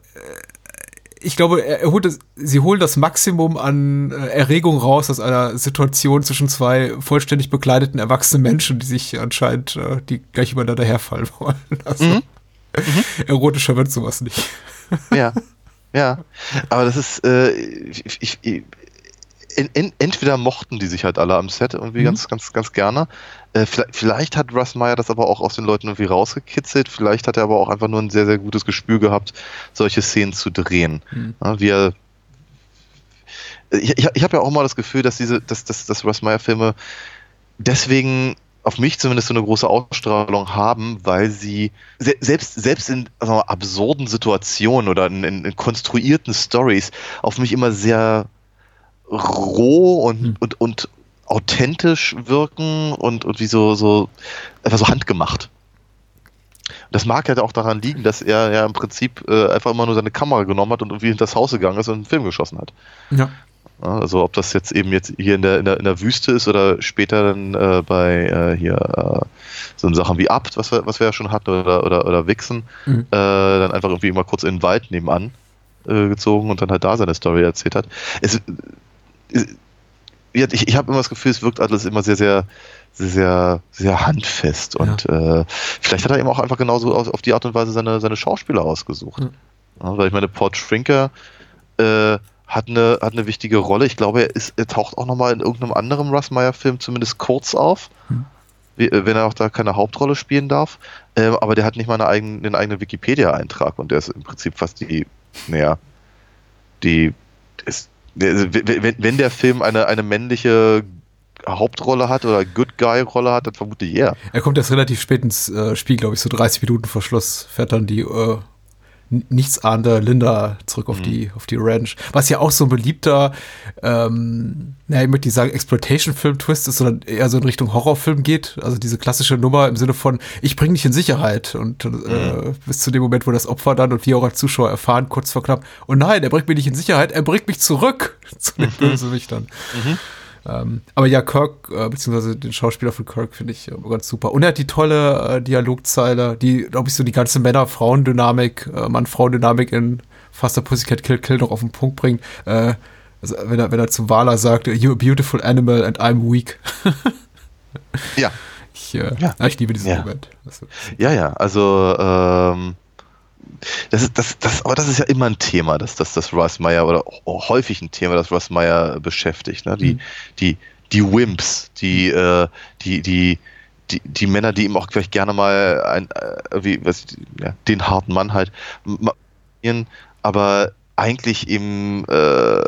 ich glaube, er, er holt das, sie holen das Maximum an Erregung raus aus einer Situation zwischen zwei vollständig bekleideten erwachsenen Menschen, die sich anscheinend die gleich übereinander herfallen wollen. Also, Erotischer wird sowas nicht. Ja, ja. Aber das ist, äh, ich, ich, ich, en, en, entweder mochten die sich halt alle am Set irgendwie Mhm. ganz, ganz, ganz gerne. Äh, vielleicht, vielleicht hat Russ Meyer das aber auch aus den Leuten irgendwie rausgekitzelt. Vielleicht hat er aber auch einfach nur ein sehr, sehr gutes Gespür gehabt, solche Szenen zu drehen. Mhm. Ja, wie er, ich ich, ich habe ja auch mal das Gefühl, dass diese, dass, dass, dass Russ Meyer Filme deswegen auf mich zumindest so eine große Ausstrahlung haben, weil sie se selbst, selbst in mal, absurden Situationen oder in, in, in konstruierten Stories auf mich immer sehr roh und, Hm. und, und authentisch wirken und, und wie so, so einfach so handgemacht. Das mag halt auch daran liegen, dass er ja im Prinzip äh, einfach immer nur seine Kamera genommen hat und irgendwie hinter das Haus gegangen ist und einen Film geschossen hat. Ja. Ja, also ob das jetzt eben jetzt hier in der, in der, in der Wüste ist oder später dann äh, bei äh, hier äh, so Sachen wie Abt, was wir, was wir ja schon hatten, oder, oder, oder Wichsen, Mhm. äh, dann einfach irgendwie mal kurz in den Wald nebenan äh, gezogen und dann halt da seine Story erzählt hat. Es, es, ja, ich, ich habe immer das Gefühl, es wirkt alles immer sehr, sehr, sehr, sehr, sehr handfest und äh, vielleicht hat er eben auch einfach genauso auf, auf die Art und Weise seine, seine Schauspieler ausgesucht. Mhm. Ja, weil ich meine, Port Schrinker äh, hat eine, hat eine wichtige Rolle. Ich glaube, er, ist, er taucht auch nochmal in irgendeinem anderen Russ Meyer-Film zumindest kurz auf, Hm. wie, äh, wenn er auch da keine Hauptrolle spielen darf. Ähm, aber der hat nicht mal eine eigene, den eigenen Wikipedia-Eintrag und der ist im Prinzip fast die, naja, die ist, der, wenn, wenn- der Film eine, eine männliche Hauptrolle hat oder Good Guy-Rolle hat, dann vermute ich er. Er kommt erst relativ spät ins äh, Spiel, glaube ich, so 30 Minuten vor Schluss fährt dann die äh, n- nichtsahnende Linda zurück auf, die, auf die Ranch. Was ja auch so ein beliebter, ähm, naja, ich möchte nicht sagen Exploitation-Film-Twist ist, sondern eher so in Richtung Horrorfilm geht. Also diese klassische Nummer im Sinne von, ich bringe dich in Sicherheit. Und äh, bis zu dem Moment, wo das Opfer dann und wir auch als Zuschauer erfahren, kurz vor knapp, oh nein, er bringt mich nicht in Sicherheit, er bringt mich zurück zu den Bösewichtern. Ähm, aber ja, Kirk, äh, beziehungsweise den Schauspieler von Kirk finde ich äh, ganz super. Und er hat die tolle äh, Dialogzeile, die, glaube ich, so die ganze Männer-Frauen-Dynamik, äh, Mann-Frauen-Dynamik in Faster Pussycat Kill Kill noch auf den Punkt bringt. Äh, also, wenn er, wenn er zum Wala sagt, you're a beautiful animal and I'm weak. Ja. Ich, äh, Ja. ich liebe diesen Ja. Moment. Das, Ja, ja, also ähm, das ist das, das, aber das ist ja immer ein Thema, dass das, das Russ Meyer oder häufig ein Thema, das Russ Meyer beschäftigt. Ne? Die, Mhm. die, die Wimps, die, äh, die, die, die, die Männer, die ihm auch vielleicht gerne mal ein, äh, wie, was, ja, den harten Mann halt, aber eigentlich eben äh,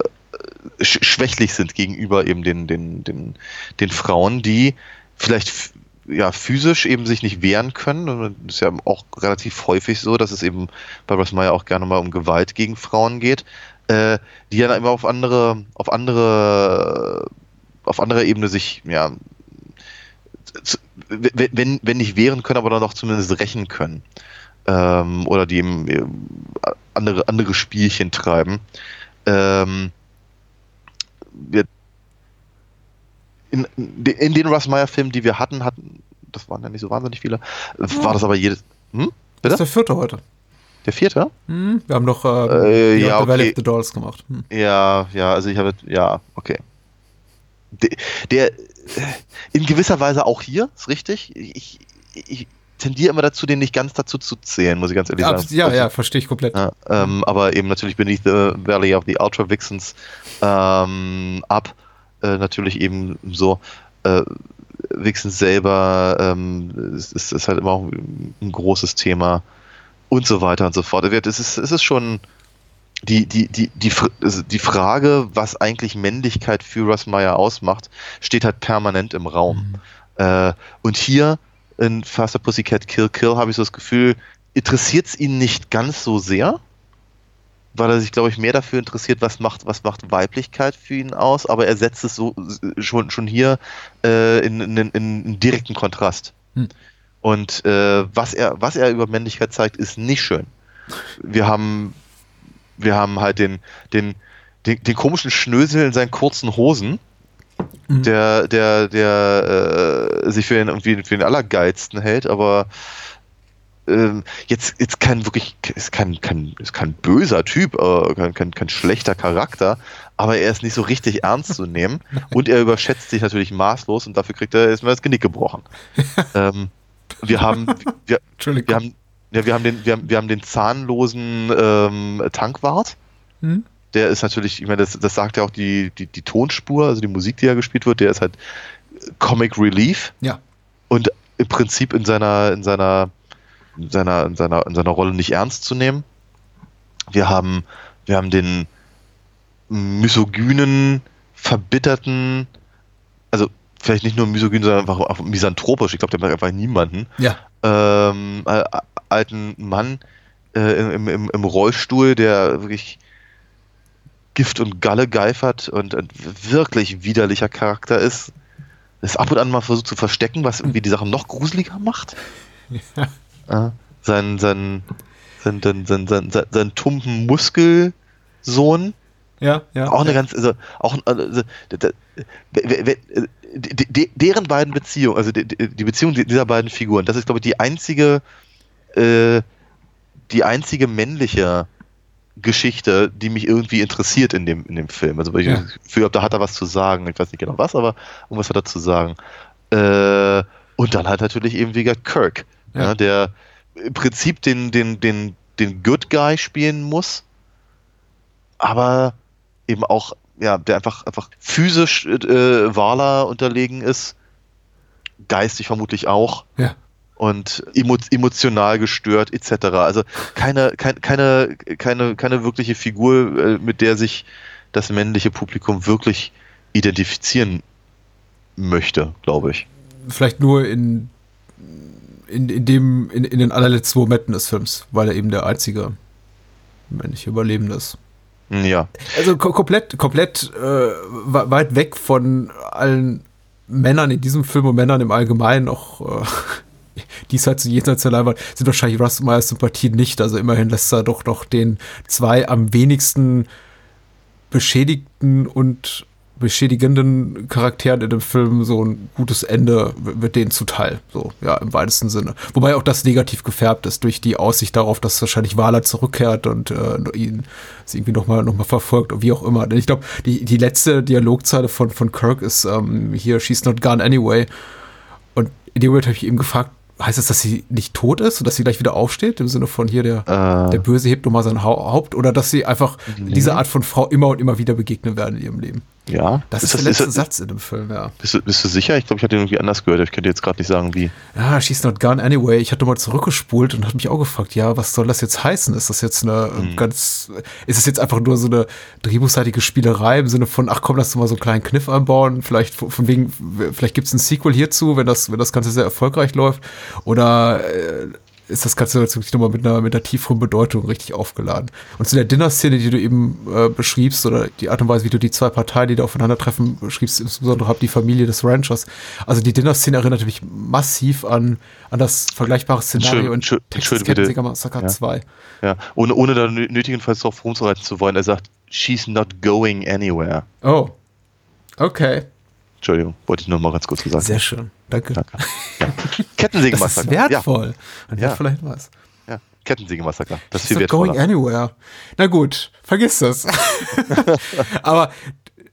sch schwächlich sind gegenüber eben den, den, den, den Frauen, die vielleicht ja, physisch eben sich nicht wehren können. Und das ist ja auch relativ häufig so, dass es eben bei Russ Meyer auch gerne mal um Gewalt gegen Frauen geht, äh, die dann immer auf andere, auf andere, auf anderer Ebene sich, ja, wenn, wenn- nicht wehren können, aber dann doch zumindest rächen können. Ähm, oder die eben äh, andere, andere Spielchen treiben. Ähm, wir, in, in den Russ Meyer-Filmen, die wir hatten, hatten, das waren ja nicht so wahnsinnig viele, war das aber jedes. Hm? das ist Bitte? der vierte heute. Der vierte? Hm, wir haben noch äh, Äh, ja, the Valley okay. of the Dolls gemacht. Hm. Ja, ja, also ich habe, ja, okay. Der, der in gewisser Weise auch hier, ist richtig. Ich, ich tendiere immer dazu, den nicht ganz dazu zu zählen, muss ich ganz ehrlich Ja, sagen. ja, ja, verstehe ich komplett. Ja, ähm, aber eben natürlich Beneath the Valley of the Ultra Vixens ähm, ab. Äh, natürlich eben so. Äh, Wichsen selber ähm, ist, ist, halt immer auch ein großes Thema und so weiter und so fort. Es ist, es ist schon die, die, die, die, also die Frage, was eigentlich Männlichkeit für Russ Meyer ausmacht, steht halt permanent im Raum. Mhm. Äh, und hier in Faster Pussycat Kill Kill habe ich so das Gefühl, interessiert es ihn nicht ganz so sehr, weil er sich, glaube ich, mehr dafür interessiert, was macht, was macht Weiblichkeit für ihn aus, aber er setzt es so schon, schon hier äh, in, in, in, in direkten Kontrast. Hm. Und äh, was, er, was er über Männlichkeit zeigt, ist nicht schön. Wir haben, wir haben halt den, den, den, den komischen Schnösel in seinen kurzen Hosen, mhm. der, der, der äh, sich für den, irgendwie für den Allergeilsten hält, aber ähm, jetzt, jetzt kein wirklich, ist kein, kein, ist kein böser Typ, äh, kein, kein, kein schlechter Charakter, aber er ist nicht so richtig ernst zu nehmen und er überschätzt sich natürlich maßlos und dafür kriegt er erstmal das Genick gebrochen. ähm, wir haben, wir, wir haben, ja, wir haben den, wir haben, wir haben den zahnlosen ähm, Tankwart. Hm? Der ist natürlich, ich meine, das, das sagt ja auch die, die, die Tonspur, also die Musik, die ja gespielt wird, der ist halt Comic Relief. Ja. Und im Prinzip in seiner, in seiner in seiner, in seiner, in seiner Rolle nicht ernst zu nehmen. Wir haben, wir haben den misogynen, verbitterten, also vielleicht nicht nur misogyn, sondern einfach auch misanthropisch, ich glaube, der mag einfach niemanden. Ja. Ähm, äh, alten Mann äh, im, im, im Rollstuhl, der wirklich Gift und Galle geifert und ein wirklich widerlicher Charakter ist. Das ab und an mal versucht zu verstecken, was irgendwie die Sache noch gruseliger macht. Ja. Äh, sein, sein, sein, sein, sein, sein, sein, sein tumpen Muskelsohn. Ja, ja. Auch eine ja. ganz, also auch also, deren beiden Beziehungen, also die Beziehung dieser beiden Figuren, das ist, glaube ich, die einzige, äh, die einzige männliche Geschichte, die mich irgendwie interessiert in dem, in dem Film. Also, weil ich ja. das Gefühl habe, da hat er was zu sagen. Ich weiß nicht genau was, aber irgendwas hat er zu sagen. Äh, und dann halt natürlich eben wie gesagt Kirk, ja. Ja, der im Prinzip den, den, den, den Good Guy spielen muss, aber eben auch, ja, der einfach, einfach physisch äh, Wala unterlegen ist, geistig vermutlich auch. Ja. Und emo emotional gestört, etc. Also keine, keine, keine, keine, keine wirkliche Figur, äh, mit der sich das männliche Publikum wirklich identifizieren möchte, glaube ich. Vielleicht nur in in, in dem, in, in den allerletzten Momenten des Films, weil er eben der einzige männliche Überlebende ist. Ja. Also komplett, komplett äh, weit weg von allen Männern in diesem Film und Männern im Allgemeinen, auch äh, diesseits und jenseits der Leinwand, sind wahrscheinlich Russ Meyers Sympathien nicht. Also immerhin lässt er doch noch den zwei am wenigsten beschädigten und beschädigenden Charakteren in dem Film so ein gutes Ende wird denen zuteil. So, ja, im weitesten Sinne. Wobei auch das negativ gefärbt ist durch die Aussicht darauf, dass wahrscheinlich Wala zurückkehrt und äh, ihn irgendwie nochmal noch mal verfolgt und wie auch immer. Denn ich glaube, die, die letzte Dialogzeile von, von Kirk ist ähm, hier, she's not gone anyway. Und in dem Moment habe ich eben gefragt, heißt das, dass sie nicht tot ist und dass sie gleich wieder aufsteht? Im Sinne von hier, der, äh, der Böse hebt nochmal sein Haupt oder dass sie einfach nee. dieser Art von Frau immer und immer wieder begegnen werden in ihrem Leben? Ja. Das ist, ist der letzte ist, Satz in dem Film, ja. Bist du, bist du sicher? Ich glaube, ich hatte ihn irgendwie anders gehört. Ich könnte jetzt gerade nicht sagen, wie. Ja, she's not gone anyway. Ich hatte mal zurückgespult und habe mich auch gefragt, ja, was soll das jetzt heißen? Ist das jetzt eine hm. ganz, ist es jetzt einfach nur so eine drehbuchseitige Spielerei im Sinne von, ach komm, lass du mal so einen kleinen Kniff anbauen, vielleicht von wegen, vielleicht gibt es ein Sequel hierzu, wenn das, wenn das Ganze sehr erfolgreich läuft. Oder äh, ist das Ganze jetzt wirklich nochmal mit einer, mit einer tieferen Bedeutung richtig aufgeladen. Und zu der Dinner-Szene, die du eben äh, beschriebst, oder die Art und Weise, wie du die zwei Parteien, die da aufeinandertreffen, beschriebst, insbesondere die Familie des Ranchers. Also die Dinner-Szene erinnert mich massiv an, an das vergleichbare Szenario in Texas Kettensäger Massacre ja. 2. Ja, ohne, ohne da nötigenfalls darauf rumzureiten zu wollen. Er sagt, she's not going anywhere. Oh, okay. Entschuldigung, wollte ich nur mal ganz kurz gesagt. Sehr schön, danke. danke. Ja. Kettensägemassaker. Das ist wertvoll. Ja. Ja. Hinweis. Ja, Kettensägemassaker. Das ist viel wertvoller. going anywhere. Na gut, vergiss das. Aber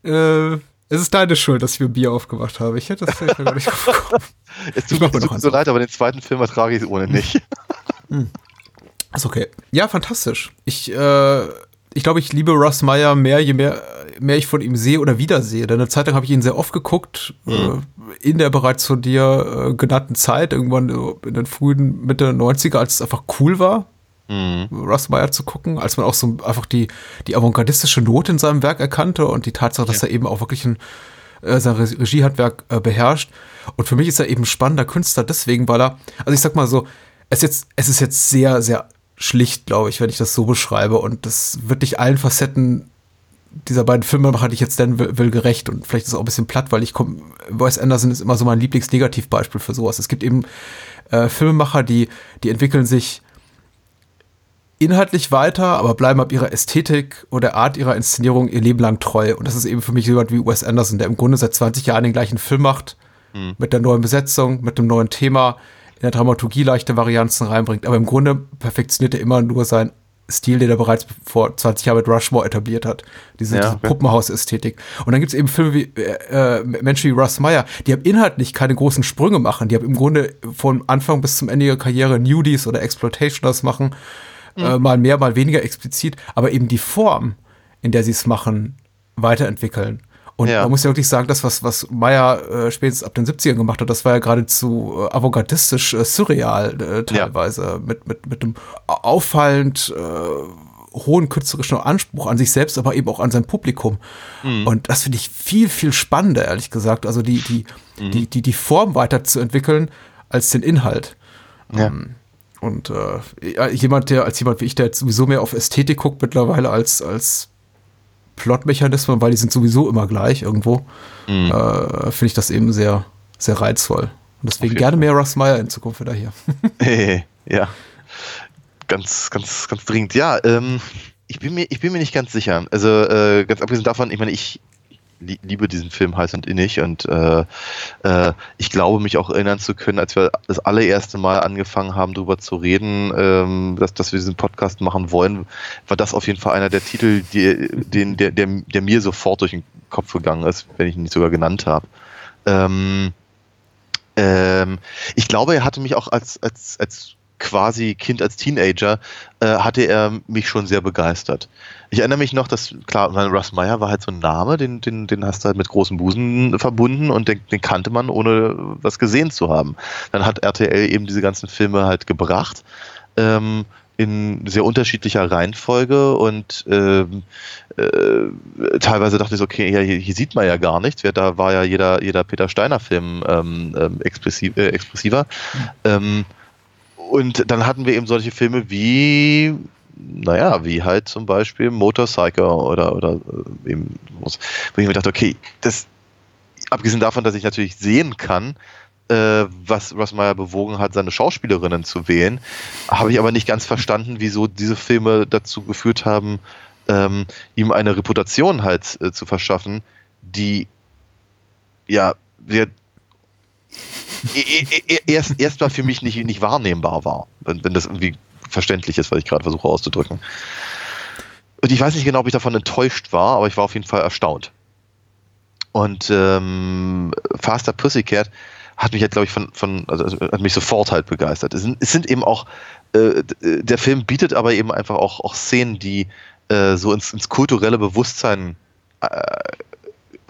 äh, es ist deine Schuld, dass ich mir Bier aufgemacht habe. Ich hätte das vielleicht gar nicht aufgekommen. Es tut, mir so leid, aber den zweiten Film ertrage ich ohne nicht. hm. Ist okay. Ja, fantastisch. Ich, äh, ich glaube, ich liebe Russ Meyer mehr, je mehr mehr ich von ihm sehe oder wiedersehe. Denn eine Zeit lang habe ich ihn sehr oft geguckt, mhm. äh, in der bereits von dir äh, genannten Zeit, irgendwann in den frühen Mitte 90er, als es einfach cool war, mhm. Russ Meyer zu gucken, als man auch so einfach die, die avantgardistische Note in seinem Werk erkannte und die Tatsache, dass er eben auch wirklich ein äh, sein Regiehandwerk äh, beherrscht. Und für mich ist er eben spannender Künstler deswegen, weil er, also ich sag mal so, es, jetzt, es ist jetzt sehr, sehr schlicht, glaube ich, wenn ich das so beschreibe. Und das wird nicht allen Facetten dieser beiden Filmemacher, die ich jetzt nennen will, gerecht. Und vielleicht ist es auch ein bisschen platt, weil ich komme, Wes Anderson ist immer so mein Lieblingsnegativbeispiel für sowas. Es gibt eben äh, Filmemacher, die, die entwickeln sich inhaltlich weiter, aber bleiben ab ihrer Ästhetik oder Art ihrer Inszenierung ihr Leben lang treu. Und das ist eben für mich jemand wie Wes Anderson, der im Grunde seit 20 Jahren den gleichen Film macht, mhm. mit der neuen Besetzung, mit dem neuen Thema, in der Dramaturgie leichte Varianzen reinbringt. Aber im Grunde perfektioniert er immer nur seinen Stil, den er bereits vor 20 Jahren mit Rushmore etabliert hat. Diese, ja, diese Puppenhaus-Ästhetik. Und dann gibt es eben Filme wie äh, äh, Menschen wie Russ Meyer, die haben inhaltlich keine großen Sprünge machen. Die haben im Grunde von Anfang bis zum Ende ihrer Karriere Nudies oder Exploitationers machen mhm. äh, mal mehr, mal weniger explizit, aber eben die Form, in der sie es machen, weiterentwickeln. Und ja. man muss ja wirklich sagen, das, was, was Meyer äh, spätestens ab den 70ern gemacht hat, das war ja geradezu äh, avantgardistisch, äh, surreal äh, teilweise, ja. mit, mit, mit einem auffallend äh, hohen künstlerischen Anspruch an sich selbst, aber eben auch an sein Publikum. Mhm. Und das finde ich viel, viel spannender, ehrlich gesagt. Also die, die, mhm. die, die, die Form weiterzuentwickeln als den Inhalt. Ja. Ähm, und äh, jemand, der als jemand wie ich, der jetzt sowieso mehr auf Ästhetik guckt mittlerweile als, als Plotmechanismen, weil die sind sowieso immer gleich irgendwo, mhm. äh, finde ich das eben sehr, sehr reizvoll. Und deswegen gerne mehr Russ Meyer in Zukunft wieder hier. ja. Ganz, ganz, ganz dringend. Ja, ähm, ich bin mir, ich bin mir nicht ganz sicher. Also äh, ganz abgesehen davon, ich meine, ich, liebe diesen Film heiß und innig und äh, äh, ich glaube mich auch erinnern zu können, als wir das allererste Mal angefangen haben, darüber zu reden, ähm, dass, dass wir diesen Podcast machen wollen, war das auf jeden Fall einer der Titel, die, den, der, der, der mir sofort durch den Kopf gegangen ist, wenn ich ihn nicht sogar genannt habe. Ähm, ähm, ich glaube, er hatte mich auch als, als, als quasi Kind als Teenager, äh, hatte er mich schon sehr begeistert. Ich erinnere mich noch, dass, klar, Russ Meyer war halt so ein Name, den, den, den hast du halt mit großen Busen verbunden und den, den kannte man, ohne was gesehen zu haben. Dann hat RTL eben diese ganzen Filme halt gebracht. Ähm, in sehr unterschiedlicher Reihenfolge und ähm, äh, teilweise dachte ich so, okay, hier, hier, sieht man ja gar nichts. Da war ja jeder, jeder Peter Steiner-Film ähm, ähm, expressiv, äh, expressiver. Mhm. Ähm, und dann hatten wir eben solche Filme wie, naja, wie halt zum Beispiel Motorcycle oder, oder äh, eben, wo ich mir dachte, okay, das, abgesehen davon, dass ich natürlich sehen kann, äh, was Russ Meyer bewogen hat, seine Schauspielerinnen zu wählen, habe ich aber nicht ganz verstanden, wieso diese Filme dazu geführt haben, ähm, ihm eine Reputation halt äh, zu verschaffen, die ja, wir erst, erst mal für mich nicht, nicht wahrnehmbar war, wenn, wenn das irgendwie verständlich ist, was ich gerade versuche auszudrücken. Und ich weiß nicht genau, ob ich davon enttäuscht war, aber ich war auf jeden Fall erstaunt. Und ähm, Faster Pussycat hat mich halt, glaube ich, von, von also, also hat mich sofort halt begeistert. Es sind, es sind eben auch, äh, der Film bietet aber eben einfach auch, auch Szenen, die äh, so ins, ins kulturelle Bewusstsein äh,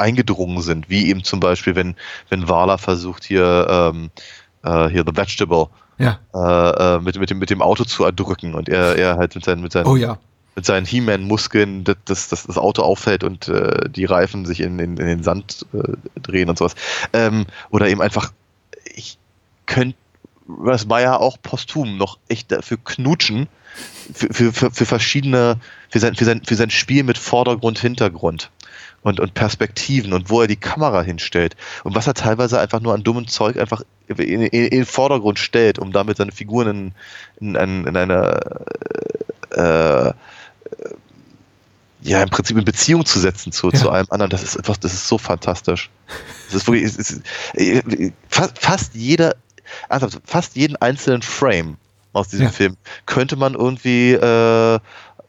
eingedrungen sind, wie eben zum Beispiel, wenn, wenn Wala versucht, hier, ähm, äh, hier The Vegetable ja. äh, äh mit, mit, dem, mit dem Auto zu erdrücken und er, er halt mit seinen, mit seinen, oh, ja. mit seinen He-Man-Muskeln das, das, das, das, Auto auffällt und äh, die Reifen sich in, in, in den Sand äh, drehen und sowas. Ähm, oder eben einfach, ich könnte was Meyer auch posthum noch echt dafür knutschen, für, für, für, für verschiedene, für sein, für, sein, für sein Spiel mit Vordergrund, Hintergrund und, und Perspektiven und wo er die Kamera hinstellt und was er teilweise einfach nur an dummen Zeug einfach in, in, in den Vordergrund stellt, um damit seine Figuren in, in, in eine äh, ja, im Prinzip in Beziehung zu setzen zu, ja. zu einem anderen, das ist einfach, das ist so fantastisch. Das ist wirklich, es ist, fast, fast jeder, also fast jeden einzelnen Frame aus diesem ja. Film könnte man irgendwie äh, äh,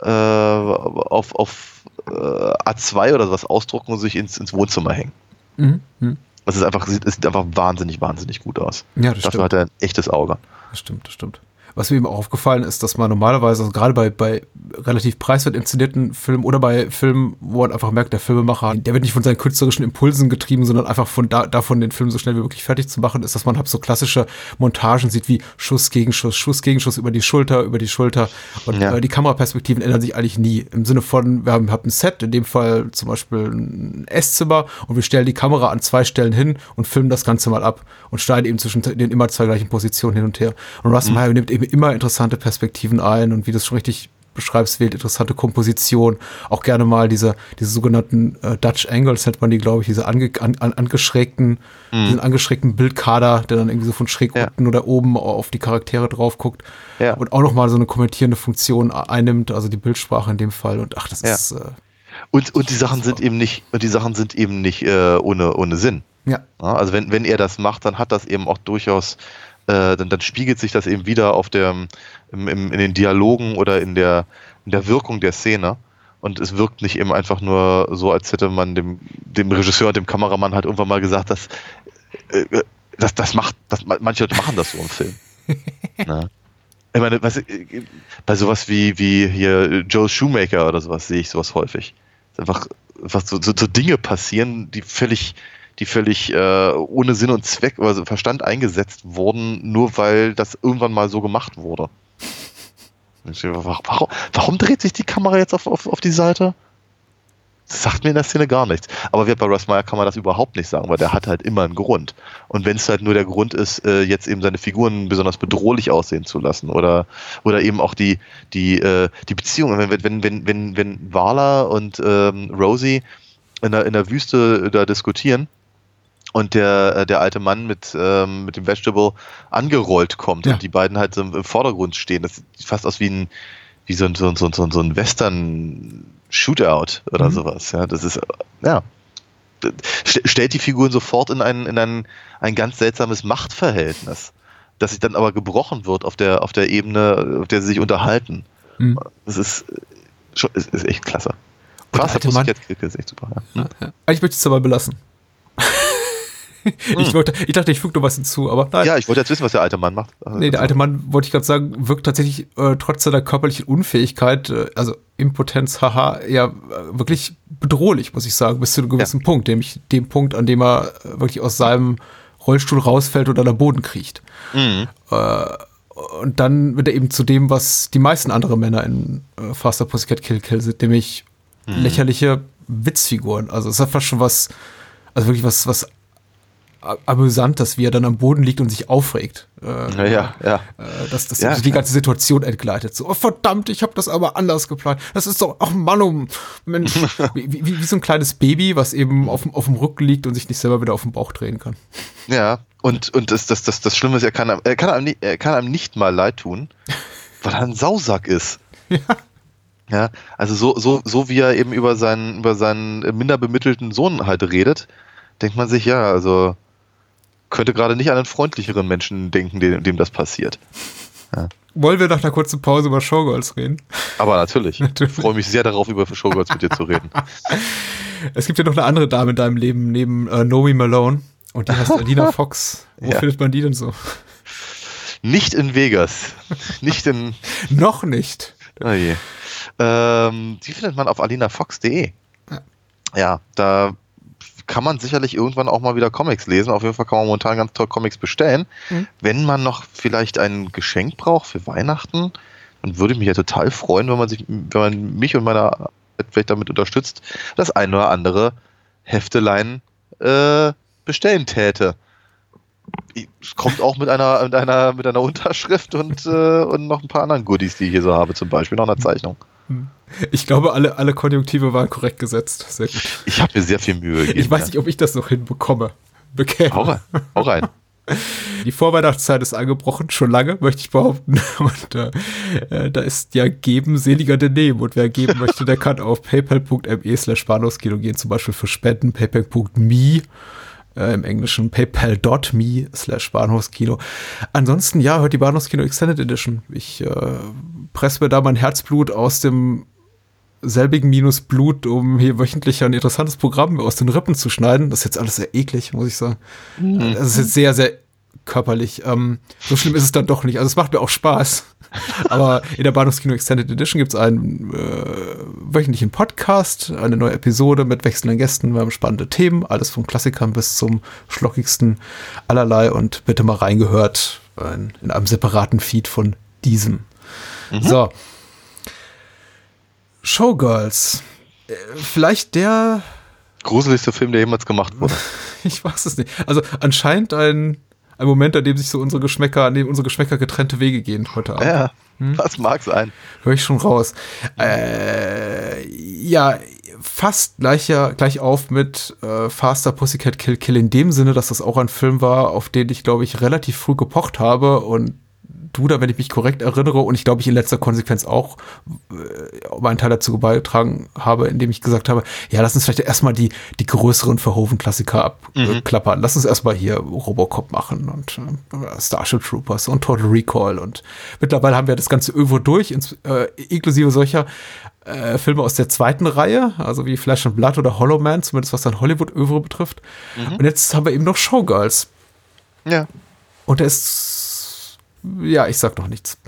auf, auf äh, A2 oder sowas ausdrucken und sich ins, ins Wohnzimmer hängen. Mhm. Mhm. Das ist einfach, es sieht einfach wahnsinnig, wahnsinnig gut aus. Ja, das Dafür stimmt. hat er ein echtes Auge. Das stimmt, das stimmt. Was mir eben auch aufgefallen ist, dass man normalerweise, also gerade bei, bei relativ preiswert inszenierten Filmen oder bei Filmen, wo man einfach merkt, der Filmemacher, der wird nicht von seinen künstlerischen Impulsen getrieben, sondern einfach von da, davon, den Film so schnell wie möglich fertig zu machen, ist, dass man halt so klassische Montagen sieht, wie Schuss gegen Schuss, Schuss gegen Schuss über die Schulter, über die Schulter. Und ja. äh, die Kameraperspektiven ändern sich eigentlich nie. Im Sinne von, wir haben, haben ein Set, in dem Fall zum Beispiel ein Esszimmer und wir stellen die Kamera an zwei Stellen hin und filmen das Ganze mal ab und schneiden eben zwischen den immer zwei gleichen Positionen hin und her. Und Russell mhm. Meyer nimmt eben immer interessante Perspektiven ein und wie du es schon richtig beschreibst, wählt interessante Komposition, auch gerne mal diese, diese sogenannten äh, Dutch Angles nennt man die, glaube ich, diese ange, an, an, angeschrägten, mhm. diesen angeschrägten Bildkader, der dann irgendwie so von schräg ja. unten oder oben auf die Charaktere drauf guckt ja. und auch nochmal so eine kommentierende Funktion einnimmt, also die Bildsprache in dem Fall und ach, das ja. ist äh, und, und die Sachen sind eben nicht, und die Sachen sind eben nicht äh, ohne, ohne Sinn. Ja. Also wenn, wenn er das macht, dann hat das eben auch durchaus äh, dann, dann spiegelt sich das eben wieder auf der, im, im, in den Dialogen oder in der, in der Wirkung der Szene. Und es wirkt nicht eben einfach nur so, als hätte man dem, dem Regisseur und dem Kameramann halt irgendwann mal gesagt, dass äh, das, das macht, das, manche Leute machen das so im Film. Na? Ich meine, was, bei sowas wie, wie hier Joe Shoemaker oder sowas sehe ich sowas häufig. Einfach, einfach so, so, so Dinge passieren, die völlig, die völlig äh, ohne Sinn und Zweck oder Verstand eingesetzt wurden, nur weil das irgendwann mal so gemacht wurde. Warum, warum dreht sich die Kamera jetzt auf, auf, auf die Seite? Das sagt mir in der Szene gar nichts. Aber bei Russ Meyer kann man das überhaupt nicht sagen, weil der hat halt immer einen Grund. Und wenn es halt nur der Grund ist, äh, jetzt eben seine Figuren besonders bedrohlich aussehen zu lassen oder, oder eben auch die, die, äh, die Beziehung, wenn, wenn, wenn, wenn, wenn Vala und ähm, Rosie in der, in der Wüste da diskutieren, und der, äh, der alte Mann mit, ähm, mit dem Vegetable angerollt kommt ja. und die beiden halt so im, Vordergrund stehen. Das sieht fast aus wie ein, wie so ein, so ein, so ein, so ein Western-Shootout oder mhm. sowas. Ja, das ist, ja. Stellt die Figuren sofort in ein, in ein, ein ganz seltsames Machtverhältnis, das sich dann aber gebrochen wird auf der, auf der Ebene, auf der sie sich unterhalten. Mhm. Das ist, schon, ist, ist echt klasse. Krass, das ist echt super. Ja. Ja, ja. Ich möchte es dabei belassen. ich, hm. wollte, ich dachte, ich füge noch was hinzu, aber nein. Ja, ich wollte jetzt wissen, was der alte Mann macht. Nee, der alte Mann, wollte ich gerade sagen, wirkt tatsächlich äh, trotz seiner körperlichen Unfähigkeit, äh, also Impotenz, haha, ja, wirklich bedrohlich, muss ich sagen, bis zu einem gewissen ja. Punkt, nämlich dem Punkt, an dem er wirklich aus seinem Rollstuhl rausfällt und an der Boden kriecht. Mhm. Äh, und dann wird er eben zu dem, was die meisten andere Männer in äh, Faster Pussycat Kill Kill sind, nämlich mhm. lächerliche Witzfiguren. Also es ist einfach schon was, also wirklich was, was amüsant, dass wie er dann am Boden liegt und sich aufregt. Äh, ja, ja. Äh, dass das ja, die ganze Situation entgleitet. So, oh, verdammt, ich habe das aber anders geplant. Das ist doch, ach Mann, oh, Mensch, wie, wie, wie, so ein kleines Baby, was eben auf, auf dem Rücken liegt und sich nicht selber wieder auf den Bauch drehen kann. Ja, und, und das, das, das, das Schlimme ist, er kann, er, kann einem, er kann einem nicht mal leid tun, weil er ein Sausack ist. Ja. Ja, also so, so, so wie er eben über seinen, über seinen minder bemittelten Sohn halt redet, denkt man sich, ja, also könnte gerade nicht an einen freundlicheren Menschen denken, dem, dem das passiert. Ja. Wollen wir nach einer kurzen Pause über Showgirls reden? Aber natürlich. natürlich. Ich freue mich sehr darauf, über Showgirls mit dir zu reden. Es gibt ja noch eine andere Dame in deinem Leben, neben äh, Nomi Malone. Und die heißt Alina Fox. Wo ja. findet man die denn so? Nicht in Vegas. Nicht in. noch nicht. Oh je. Ähm, die findet man auf alinafox.de. Ja. ja, da kann man sicherlich irgendwann auch mal wieder Comics lesen. Auf jeden Fall kann man momentan ganz toll Comics bestellen. Mhm. Wenn man noch vielleicht ein Geschenk braucht für Weihnachten, dann würde ich mich ja total freuen, wenn man sich, wenn man mich und meine Arbeit vielleicht damit unterstützt, das ein oder andere Heftelein äh, bestellen täte. Es kommt auch mit einer, mit einer, mit einer Unterschrift und, äh, und noch ein paar anderen Goodies, die ich hier so habe, zum Beispiel noch eine Zeichnung. Ich glaube, alle, alle Konjunktive waren korrekt gesetzt. Sehr gut. Ich habe mir sehr viel Mühe gegeben. Ich weiß nicht, ob ich das noch hinbekomme. Bekäme. Hau rein. Hau rein. Die Vorweihnachtszeit ist angebrochen, schon lange, möchte ich behaupten. Und äh, äh da ist ja geben seliger denn nehmen. Und wer geben möchte, der kann auf paypal.me slash Bahnhofskino gehen, zum Beispiel für Spenden, paypal.me äh, im Englischen paypal.me slash Bahnhofskino. Ansonsten, ja, hört die Bahnhofskino Extended Edition. Ich äh, presse mir da mein Herzblut aus dem selbigen Minus Blut, um hier wöchentlich ein interessantes Programm aus den Rippen zu schneiden. Das ist jetzt alles sehr eklig, muss ich sagen. Mhm. Das ist jetzt sehr, sehr körperlich. Ähm, so schlimm ist es dann doch nicht. Also es macht mir auch Spaß. Aber in der Bahnhofskino Extended Edition gibt es einen äh, wöchentlichen Podcast, eine neue Episode mit wechselnden Gästen. Wir haben spannende Themen, alles vom Klassikern bis zum schlockigsten allerlei. Und bitte mal reingehört in, in einem separaten Feed von diesem. Mhm. So. Showgirls. Äh, vielleicht der gruseligste Film, der jemals gemacht wurde. ich weiß es nicht. Also anscheinend ein, ein Moment, an dem sich so unsere Geschmäcker, an dem unsere Geschmäcker getrennte Wege gehen heute Abend. Ja, hm? das mag sein. Hör ich schon raus. Äh, ja, fast gleicher, gleich auf mit äh, Faster Pussycat Kill Kill in dem Sinne, dass das auch ein Film war, auf den ich, glaube ich, relativ früh gepocht habe und du da, wenn ich mich korrekt erinnere, und ich glaube, ich in letzter Konsequenz auch äh, meinen Teil dazu beigetragen habe, indem ich gesagt habe, ja, lass uns vielleicht erstmal die, die größeren Verhoeven-Klassiker abklappern. Mhm. Lass uns erstmal hier Robocop machen und äh, Starship Troopers und Total Recall und mittlerweile haben wir das ganze Övo durch, ins, äh, inklusive solcher äh, Filme aus der zweiten Reihe, also wie Flash and Blood oder Hollow Man, zumindest was dann Hollywood-Övre betrifft. Mhm. Und jetzt haben wir eben noch Showgirls. Ja. Und der ist ja, ich sag noch nichts.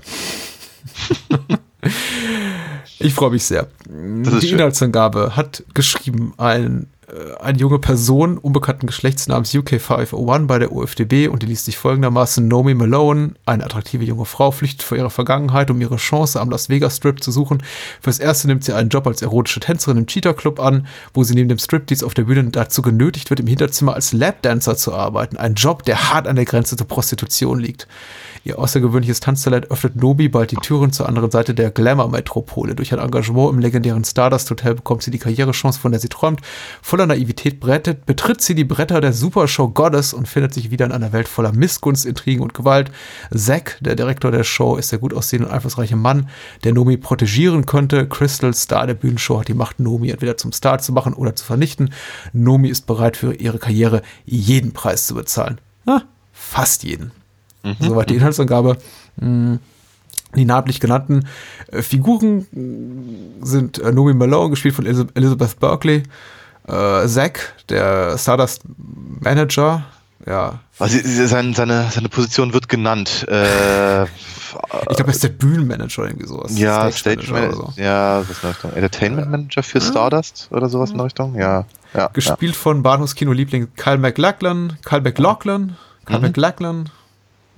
ich freue mich sehr. Die schön. Inhaltsangabe hat geschrieben ein äh, eine junge Person unbekannten Geschlechts namens UK501 bei der UFDB und die liest sich folgendermaßen Nomi Malone, eine attraktive junge Frau, flüchtet vor ihrer Vergangenheit, um ihre Chance am Las Vegas Strip zu suchen. Fürs Erste nimmt sie einen Job als erotische Tänzerin im Cheetah Club an, wo sie neben dem Striptease auf der Bühne dazu genötigt wird, im Hinterzimmer als Lapdancer zu arbeiten. Ein Job, der hart an der Grenze zur Prostitution liegt. Ihr außergewöhnliches Tanztalent öffnet Nobi bald die Türen zur anderen Seite der Glamour-Metropole. Durch ein Engagement im legendären Stardust Hotel bekommt sie die Karrierechance, von der sie träumt. Voller Naivität brettet, betritt sie die Bretter der Supershow Goddess und findet sich wieder in einer Welt voller Missgunst, Intrigen und Gewalt. Zack, der Direktor der Show, ist der gut aussehende und einflussreiche Mann, der Nomi protegieren könnte. Crystal, Star der Bühnenshow, hat die Macht, Nomi entweder zum Star zu machen oder zu vernichten. Nomi ist bereit, für ihre Karriere jeden Preis zu bezahlen. Ah, fast jeden. Mhm. Soweit die Inhaltsangabe. Hm, die namentlich genannten äh, Figuren sind äh, Nomi Malone, gespielt von Elizabeth Berkeley, äh, Zack, der Stardust Manager, ja. Also seine, seine, seine Position wird genannt. Äh, ich glaube, er ist der Bühnenmanager irgendwie sowas. Ja, Stage, Stage Manager. So. Ja, was in der Richtung. Entertainment Manager für Stardust oder sowas in der Richtung. Ja. ja Gespielt ja. von Bahnhofskino-Liebling Kyle McLachlan, Kyle McLachlan, Kyle mhm. McLachlan,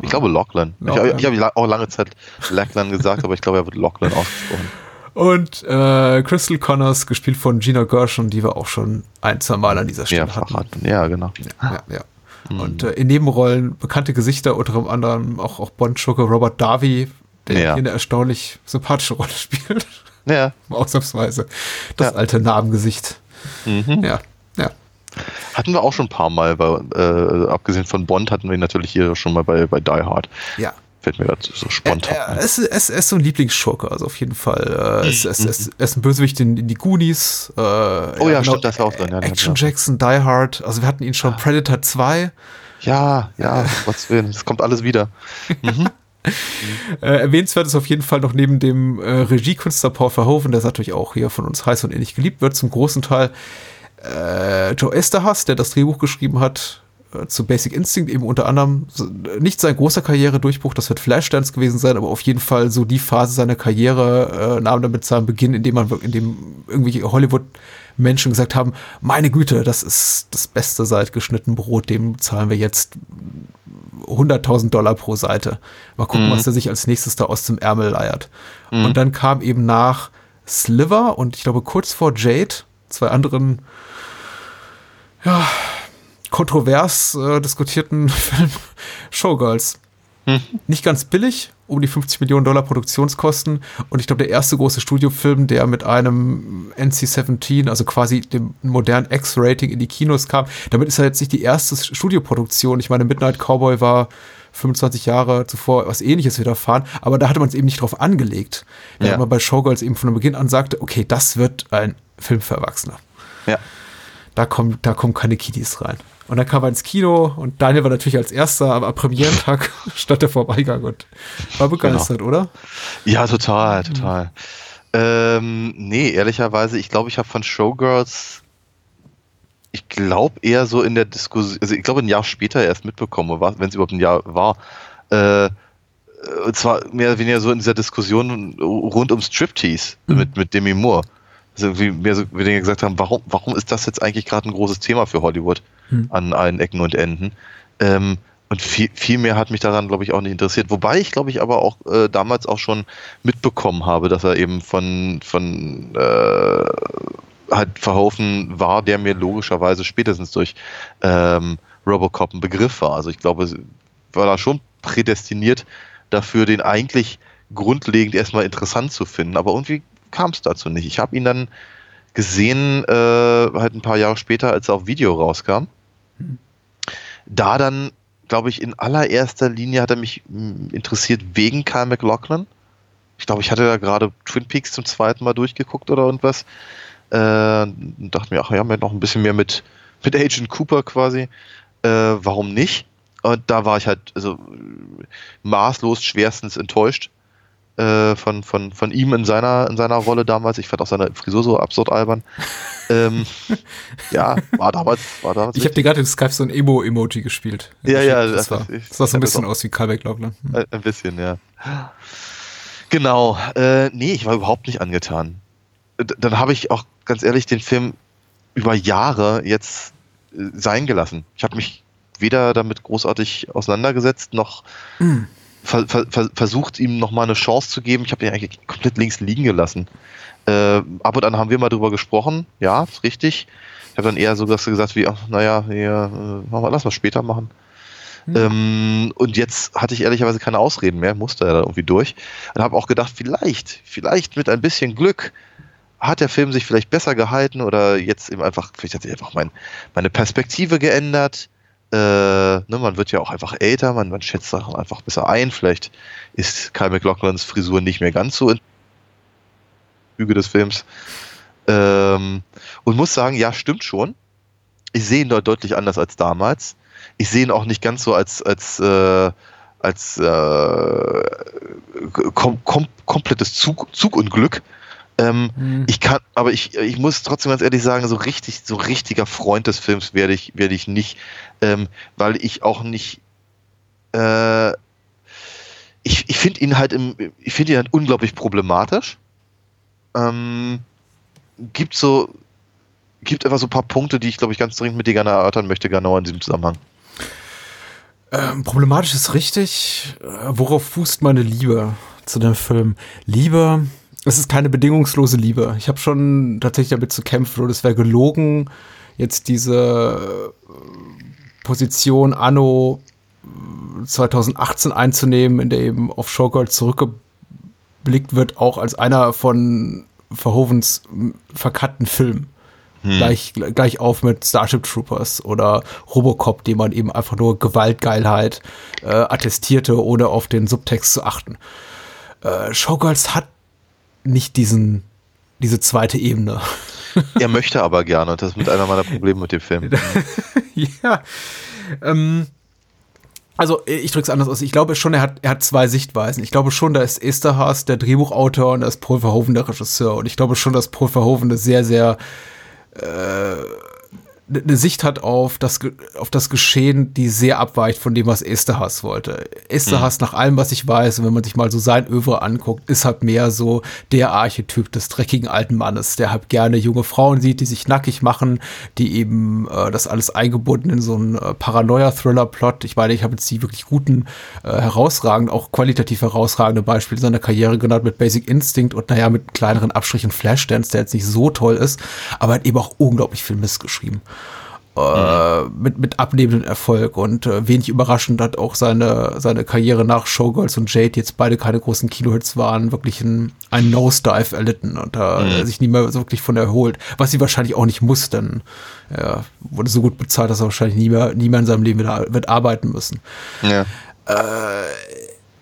ich glaube Lachlan. Lachlan. Ich, ich habe auch lange Zeit Lachlan gesagt, aber ich glaube, er wird Lachlan ausgesprochen. Und äh, Crystal Connors, gespielt von Gina Gershon, die wir auch schon ein, zwei Mal an dieser Stelle ja, hatten. Ja, genau. Ja, ja. Mhm. Und äh, in Nebenrollen bekannte Gesichter, unter anderem auch, auch Bond-Schurke Robert Darby, der hier eine erstaunlich sympathische Rolle spielt. Ja. Ausnahmsweise. Das alte Narbengesicht. Mhm. Ja. Hatten wir auch schon ein paar Mal, bei, äh, abgesehen von Bond, hatten wir natürlich hier schon mal bei, bei Die Hard. Ja. Fällt mir gerade so spontan. Er, er, es, es, er ist so ein Lieblingsschurke, also auf jeden Fall. Äh, es, es, es, er ist ein Bösewicht in, in die Goonies. Äh, oh ja, ja stimmt, das auch drin. Ja, Action ja. Jackson, Die Hard. Also wir hatten ihn schon, Predator 2. Ja, ja, was Willen, es kommt alles wieder. Mhm. Äh, erwähnenswert ist auf jeden Fall noch neben dem äh, Regiekünstler Paul Verhoeven, der natürlich auch hier von uns heiß und ähnlich geliebt wird, zum großen Teil äh, Joe Esterhaus, der das Drehbuch geschrieben hat, äh, zu Basic Instinct, eben unter anderem nicht sein großer Karrieredurchbruch, das wird Flashdance gewesen sein, aber auf jeden Fall so die Phase seiner Karriere äh, nahm damit seinen Beginn, in dem man, in dem irgendwie Hollywood-Menschen gesagt haben, meine Güte, das ist das Beste seit geschnitten Brot, dem zahlen wir jetzt 100.000 Dollar pro Seite. Mal gucken, mhm. was er sich als nächstes da aus dem Ärmel leiert. Mhm. Und dann kam eben nach Sliver und ich glaube kurz vor Jade, zwei anderen ja, kontrovers äh, diskutierten Film Showgirls. Hm. Nicht ganz billig, um die 50 Millionen Dollar Produktionskosten. Und ich glaube, der erste große Studiofilm, der mit einem NC-17, also quasi dem modernen X-Rating in die Kinos kam. Damit ist er jetzt nicht die erste Studioproduktion. Ich meine, Midnight Cowboy war 25 Jahre zuvor was ähnliches widerfahren, aber da hatte man es eben nicht drauf angelegt. Während ja. man bei Showgirls eben von Beginn an sagte, okay, das wird ein Film für Erwachsene. Ja da kommen, da kommen keine Kiddies rein. Und dann kam er ins Kino und Daniel war natürlich als erster, aber am Premierentag stand er Vorbeigang und war begeistert, genau. oder? Ja, total, total. Mhm. Ähm, nee, ehrlicherweise, ich glaube, ich habe von Showgirls, ich glaube eher so in der Diskussion, also ich glaube ein Jahr später erst mitbekomme, wenn es überhaupt ein Jahr war. Äh, und zwar mehr oder weniger so in dieser Diskussion rund um Striptease mhm. mit, mit Demi Moore. Also irgendwie mehr so, wir gesagt haben, warum, warum ist das jetzt eigentlich gerade ein großes Thema für Hollywood mhm. an allen Ecken und Enden? Ähm, und viel, viel mehr hat mich daran, glaube ich, auch nicht interessiert. Wobei ich, glaube ich, aber auch äh, damals auch schon mitbekommen habe, dass er eben von, von äh, halt Verhoeven war, der mir logischerweise spätestens durch ähm, Robocop ein Begriff war. Also ich glaube, war da schon prädestiniert dafür, den eigentlich grundlegend erstmal interessant zu finden. Aber irgendwie kam es dazu nicht. Ich habe ihn dann gesehen, äh, halt ein paar Jahre später, als er auf Video rauskam. Da dann glaube ich, in allererster Linie hat er mich hm, interessiert wegen Kyle McLaughlin. Ich glaube, ich hatte da gerade Twin Peaks zum zweiten Mal durchgeguckt oder irgendwas. Äh, dachte mir, ach ja, noch ein bisschen mehr mit, mit Agent Cooper quasi. Äh, warum nicht? Und da war ich halt also, maßlos schwerstens enttäuscht äh, von, von, von ihm in seiner, in seiner Rolle damals. Ich fand auch seine Frisur so absurd albern. ähm, ja, war damals. War damals ich habe dir gerade in Skype so ein Emo-Emoji gespielt. Ja, ja, das, das, war, das sah so ein bisschen aus wie Karl Becklockner. Hm. Ein, ein bisschen, ja. Genau. Äh, nee, ich war überhaupt nicht angetan. Dann habe ich auch ganz ehrlich den Film über Jahre jetzt äh, sein gelassen. Ich habe mich weder damit großartig auseinandergesetzt, noch mm ver, ver, versucht, ihm nochmal eine Chance zu geben. Ich habe ihn eigentlich komplett links liegen gelassen. Äh, ab und an haben wir mal drüber gesprochen. Ja, ist richtig. Ich habe dann eher so gesagt wie, ach, naja, ja, äh, lass mal später machen. Mhm. Ähm, und jetzt hatte ich ehrlicherweise keine Ausreden mehr, musste er da irgendwie durch. Und habe auch gedacht, vielleicht, vielleicht mit ein bisschen Glück hat der Film sich vielleicht besser gehalten oder jetzt eben einfach, vielleicht hat sich einfach mein, meine Perspektive geändert äh, ne, man wird ja auch einfach älter, man, man schätzt Sachen einfach besser ein. Vielleicht ist Kyle McLaughlins Frisur nicht mehr ganz so in Züge des Films. Ähm, und muss sagen, ja, stimmt schon. Ich sehe ihn dort deutlich anders als damals. Ich sehe ihn auch nicht ganz so als, als, äh, als äh, kom kom komplettes Zug, Zugunglück, ähm, mhm. Ich kann, aber ich, ich muss trotzdem ganz ehrlich sagen, so richtig, so richtiger Freund des Films werde ich, werde ich nicht, ähm, weil ich auch nicht, äh, ich, ich finde ihn halt im, ich finde ihn halt unglaublich problematisch. Ähm, gibt so, gibt einfach so ein paar Punkte, die ich glaube ich ganz dringend mit dir gerne erörtern möchte, genau in diesem Zusammenhang. Ähm, problematisch ist richtig. Äh, worauf fußt meine Liebe zu dem Film? Liebe es ist keine bedingungslose Liebe. Ich habe schon tatsächlich damit zu kämpfen und es wäre gelogen, jetzt diese äh, Position anno 2018 einzunehmen, in der eben auf Showgirl zurückgeblickt wird, auch als einer von Verhovens verkatten Filmen. Hm. Gleich, gleich auf mit Starship Troopers oder Robocop, dem man eben einfach nur Gewaltgeilheit äh, attestierte, ohne auf den Subtext zu achten. Äh, Showgirls hat nicht diesen, diese zweite Ebene. Er möchte aber gerne, das ist mit einer meiner Probleme mit dem Film. ja. Ähm, also ich drücke es anders aus. Ich glaube schon, er hat, er hat zwei Sichtweisen. Ich glaube schon, da ist Esterhaas der Drehbuchautor und da ist Paul Verhoeven der Regisseur. Und ich glaube schon, dass Paul Verhoeven eine sehr, sehr äh, eine Sicht hat auf das, auf das Geschehen, die sehr abweicht von dem, was Esterhass wollte. Esterhass, mhm. nach allem, was ich weiß, und wenn man sich mal so sein Övre anguckt, ist halt mehr so der Archetyp des dreckigen alten Mannes, der halt gerne junge Frauen sieht, die sich nackig machen, die eben äh, das alles eingebunden in so einen äh, Paranoia-Thriller-Plot. Ich meine, ich habe jetzt die wirklich guten, äh, herausragenden, auch qualitativ herausragende Beispiele seiner Karriere genannt mit Basic Instinct und naja, mit kleineren Abstrichen Flashdance, der jetzt nicht so toll ist, aber hat eben auch unglaublich viel Mist geschrieben äh, mit, mit abnehmendem Erfolg. Und äh, wenig überraschend hat auch seine, seine Karriere nach Showgirls und Jade, die jetzt beide keine großen Kinohits waren, wirklich ein, ein Nosedive erlitten und da mhm. sich nie mehr so wirklich von erholt. Was sie wahrscheinlich auch nicht muss, denn er wurde so gut bezahlt, dass er wahrscheinlich nie mehr, nie mehr in seinem Leben wieder wird arbeiten müssen. Ja. Äh,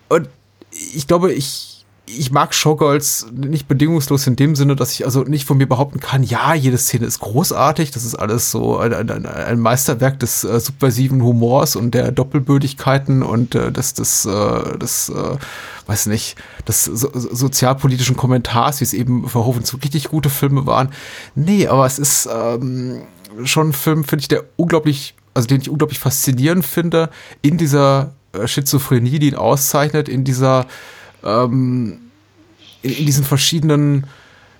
und ich glaube, ich ich mag Showgirls nicht bedingungslos in dem Sinne, dass ich also nicht von mir behaupten kann, ja, jede Szene ist großartig, das ist alles so ein, ein, ein Meisterwerk des äh, subversiven Humors und der Doppelbödigkeiten und äh, des, des, äh, des äh, weiß nicht, des so, sozialpolitischen Kommentars, wie es eben Verhoeven zu richtig gute Filme waren. Nee, aber es ist, ähm, schon ein Film, finde ich, der unglaublich, also den ich unglaublich faszinierend finde, in dieser äh, Schizophrenie, die ihn auszeichnet, in dieser, ähm, in, in diesen verschiedenen,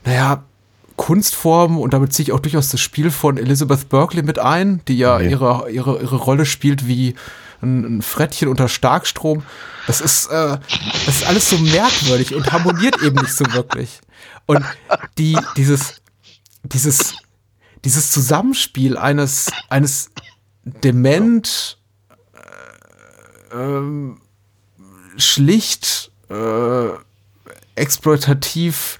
naja, Kunstformen und damit ziehe ich auch durchaus das Spiel von Elizabeth Berkeley mit ein, die ja Okay. ihre, ihre, ihre Rolle spielt wie ein, ein Frettchen unter Starkstrom. Das ist, äh, das ist alles so merkwürdig und harmoniert eben nicht so wirklich. Und die, dieses, dieses, dieses Zusammenspiel eines, eines dement, äh, ähm, schlicht, äh, exploitativ,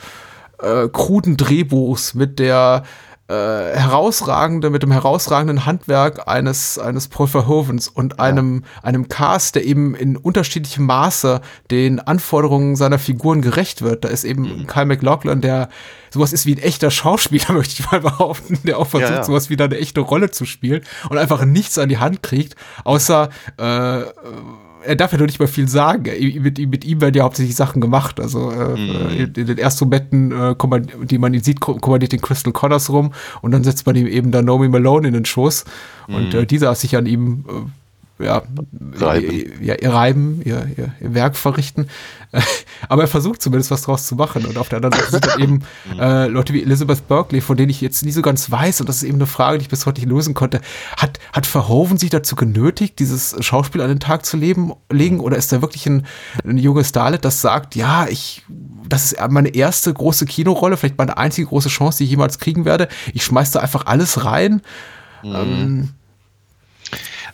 äh, kruden Drehbuchs mit der äh, herausragende, mit dem herausragenden Handwerk eines, eines Paul Verhovens und einem, einem Cast, der eben in unterschiedlichem Maße den Anforderungen seiner Figuren gerecht wird. Da ist eben Kyle MacLachlan, der sowas ist wie ein echter Schauspieler, möchte ich mal behaupten, der auch versucht, Ja, ja. sowas wie eine echte Rolle zu spielen und einfach nichts an die Hand kriegt, außer äh, er darf ja nur nicht mal viel sagen. Mit, ihm- mit ihm werden ja hauptsächlich Sachen gemacht. Also äh, in, in den ersten Momenten, äh, die man ihn sieht, ko- kommandiert den Crystal Connors rum und dann setzt man ihm eben dann Naomi Malone in den Schoß und äh, die darf sich an ihm äh, ja, Reiben. Ihr, ja, ihr Reiben, ihr, ihr, ihr Werk verrichten. Aber er versucht zumindest was draus zu machen. Und auf der anderen Seite sind dann eben äh, Leute wie Elizabeth Berkeley, von denen ich jetzt nie so ganz weiß, und das ist eben eine Frage, die ich bis heute nicht lösen konnte. Hat, hat Verhoeven sich dazu genötigt, dieses Schauspiel an den Tag zu leben, legen? Oder ist da wirklich ein, ein junges Starlet, das sagt, ja, ich, das ist meine erste große Kinorolle, vielleicht meine einzige große Chance, die ich jemals kriegen werde. Ich schmeiß da einfach alles rein. Ähm,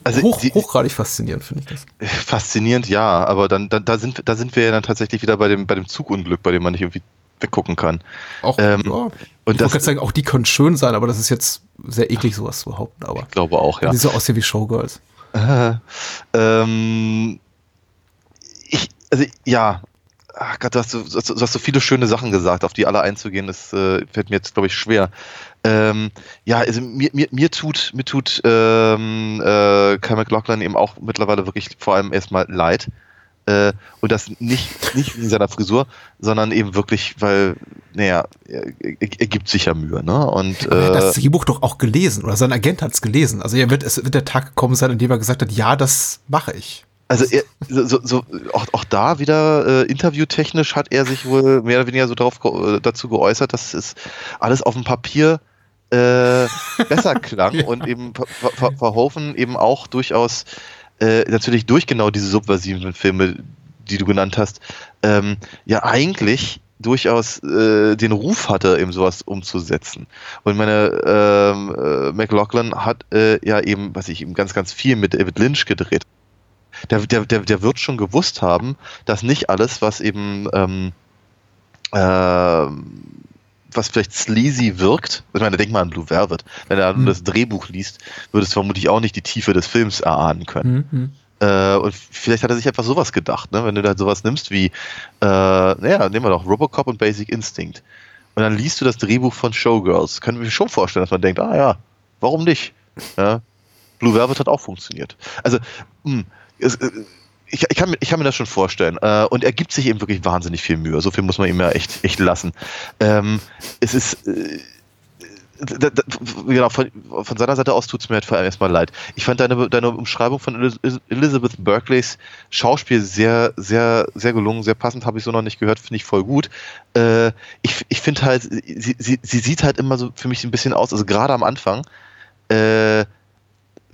Also hoch, die- hochgradig faszinierend, finde ich das. Faszinierend, ja, aber dann, dann da sind da sind wir ja dann tatsächlich wieder bei dem bei dem Zugunglück, bei dem man nicht irgendwie weggucken kann. Auch, Ähm, ja, und das- sagen, auch die können schön sein, aber das ist jetzt sehr eklig, sowas zu behaupten. Aber Ich glaube auch, ja. die so aussehen wie Showgirls. Äh, ähm, ich, also ja, ach Gott, du hast, so, du hast- du hast so viele schöne Sachen gesagt, auf die alle einzugehen, das äh, fällt mir jetzt, glaube ich, schwer. Ähm, ja, also mir, mir, mir tut, mir tut ähm, äh, Kyle MacLachlan eben auch mittlerweile wirklich vor allem erstmal leid. Äh, und das nicht, nicht wegen seiner Frisur, sondern eben wirklich, weil, naja, er, er, er gibt sich ja Mühe, ne? Und Er hat äh, das Drehbuch doch auch gelesen oder sein Agent hat es gelesen. Also er wird, es wird der Tag gekommen sein, an dem er gesagt hat, ja, das mache ich. Also er, so, so, auch, auch da wieder äh, interviewtechnisch hat er sich wohl mehr oder weniger so darauf ge äh, dazu geäußert, dass es alles auf dem Papier äh, besser klang und eben Ver Verhoeven eben auch durchaus äh, natürlich durch genau diese subversiven Filme, die du genannt hast, ähm, ja eigentlich durchaus äh, den Ruf hatte, eben sowas umzusetzen. Und meine ähm, äh, McLaughlin hat äh, ja eben, was ich eben ganz, ganz viel mit David Lynch gedreht der, der, der, der wird schon gewusst haben, dass nicht alles, was eben ähm, ähm, was vielleicht sleazy wirkt, ich meine, denk mal an Blue Velvet, wenn er Hm. das Drehbuch liest, würde es vermutlich auch nicht die Tiefe des Films erahnen können. Mhm. Äh, und vielleicht hat er sich einfach sowas gedacht, ne? wenn du da sowas nimmst wie, äh, naja, nehmen wir doch Robocop und Basic Instinct. Und dann liest du das Drehbuch von Showgirls. Können wir schon vorstellen, dass man denkt, ah ja, warum nicht? Ja? Blue Velvet hat auch funktioniert. Also, mh, es, äh, ich, ich, kann, mir- ich kann mir das schon vorstellen. Äh, und er gibt sich eben wirklich wahnsinnig viel Mühe. So viel muss man ihm ja echt, echt lassen. Ähm, es ist. Äh, da, da, genau, von, von seiner Seite aus tut es mir halt vor allem erstmal leid. Ich fand deine, deine Umschreibung von Elizabeth Berkeleys Schauspiel sehr, sehr, sehr gelungen, sehr passend, habe ich so noch nicht gehört, finde ich voll gut. Äh, ich ich finde halt, sie, sie, sie sieht halt immer so für mich ein bisschen aus, also gerade am Anfang, äh,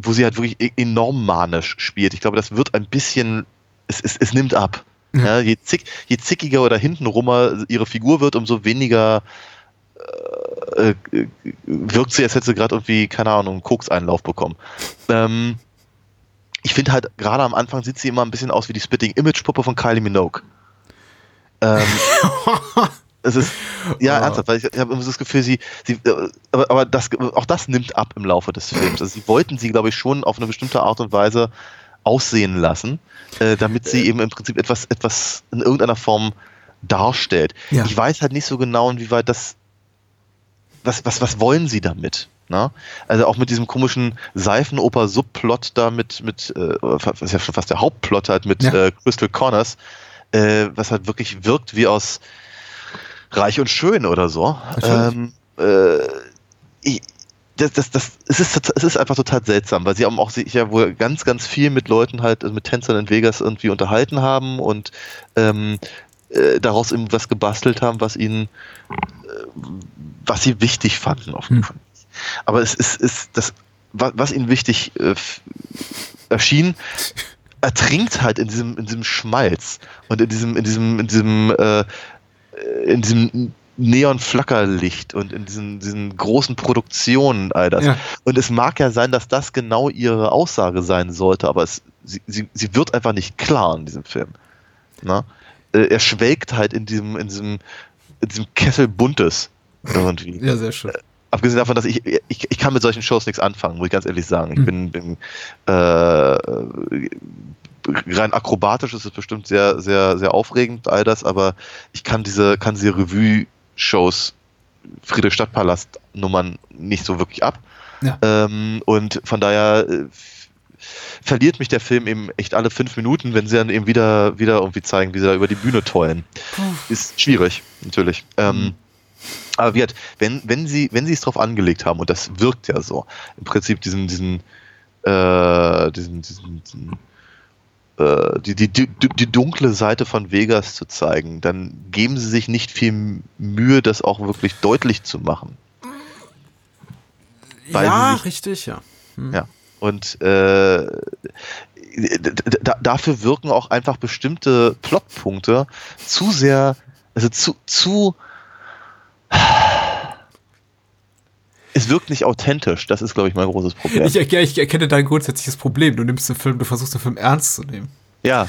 wo sie halt wirklich e- enorm manisch spielt. Ich glaube, das wird ein bisschen, es, es, es nimmt ab. Ja, je, zick, je zickiger oder hintenrummer ihre Figur wird, umso weniger äh, äh, wirkt sie, als hätte sie gerade irgendwie, keine Ahnung, einen Kokseinlauf bekommen. Ähm, ich finde halt, gerade am Anfang sieht sie immer ein bisschen aus wie die Spitting Image Puppe von Kylie Minogue. Ähm, es ist, ja, Oh. ernsthaft, weil ich, ich habe immer so das Gefühl, sie, sie äh, aber, aber das, auch das nimmt ab im Laufe des Films. Also sie wollten sie, glaube ich, schon auf eine bestimmte Art und Weise aussehen lassen, äh, damit sie eben im Prinzip etwas, etwas in irgendeiner Form darstellt. Ja. Ich weiß halt nicht so genau, inwieweit das, was, was, was wollen sie damit? Ne? Also auch mit diesem komischen Seifenoper-Subplot da mit, mit äh, was ist ja schon fast der Hauptplot halt mit Ja. äh, Crystal Connors, äh, was halt wirklich wirkt wie aus Reich und Schön oder so. Ähm, äh, ich, das, das, das, es, ist, es ist einfach total seltsam, weil sie haben auch sich ja wohl ganz, ganz viel mit Leuten halt, also mit Tänzern in Vegas irgendwie unterhalten haben und ähm, äh, daraus irgendwas gebastelt haben, was ihnen, äh, was sie wichtig fanden. Hm. Aber es ist, ist das, was, was ihnen wichtig äh, erschien, ertrinkt halt in diesem, in diesem Schmalz und in diesem, in diesem, in diesem, äh, in diesem Neon-Flackerlicht und in diesen, diesen großen Produktionen all das. Ja. Und es mag ja sein, dass das genau ihre Aussage sein sollte, aber es, sie, sie, sie wird einfach nicht klar in diesem Film. Na? Äh, er schwelgt halt in diesem, in diesem, in diesem Kessel Buntes irgendwie. Ja, sehr schön. Äh, abgesehen davon, dass ich, ich, ich kann mit solchen Shows nichts anfangen, muss ich ganz ehrlich sagen. Ich mhm. bin, bin äh, rein akrobatisch ist es bestimmt sehr, sehr, sehr aufregend, all das, aber ich kann diese, kann diese Revue-Shows, Friedrichstadtpalast-Nummern nicht so wirklich ab. Ja. Ähm, und von daher äh, verliert mich der Film eben echt alle fünf Minuten, wenn sie dann eben wieder, wieder irgendwie zeigen, wie sie da über die Bühne tollen. Ist schwierig, natürlich. Ähm, mhm. Aber wird, wenn, wenn sie, wenn sie es drauf angelegt haben, und das wirkt ja so, im Prinzip diesen, diesen, äh, diesen, diesen, diesen die, die, die, die dunkle Seite von Vegas zu zeigen, dann geben sie sich nicht viel Mühe, das auch wirklich deutlich zu machen. ja, sich, richtig, ja. Hm. Ja. Und äh, dafür wirken auch einfach bestimmte Plotpunkte zu sehr, also zu, zu es wirkt nicht authentisch. Das ist, glaube ich, mein großes Problem. Ich, ich, erkenne dein grundsätzliches Problem. Du nimmst den Film, du versuchst den Film ernst zu nehmen. Ja,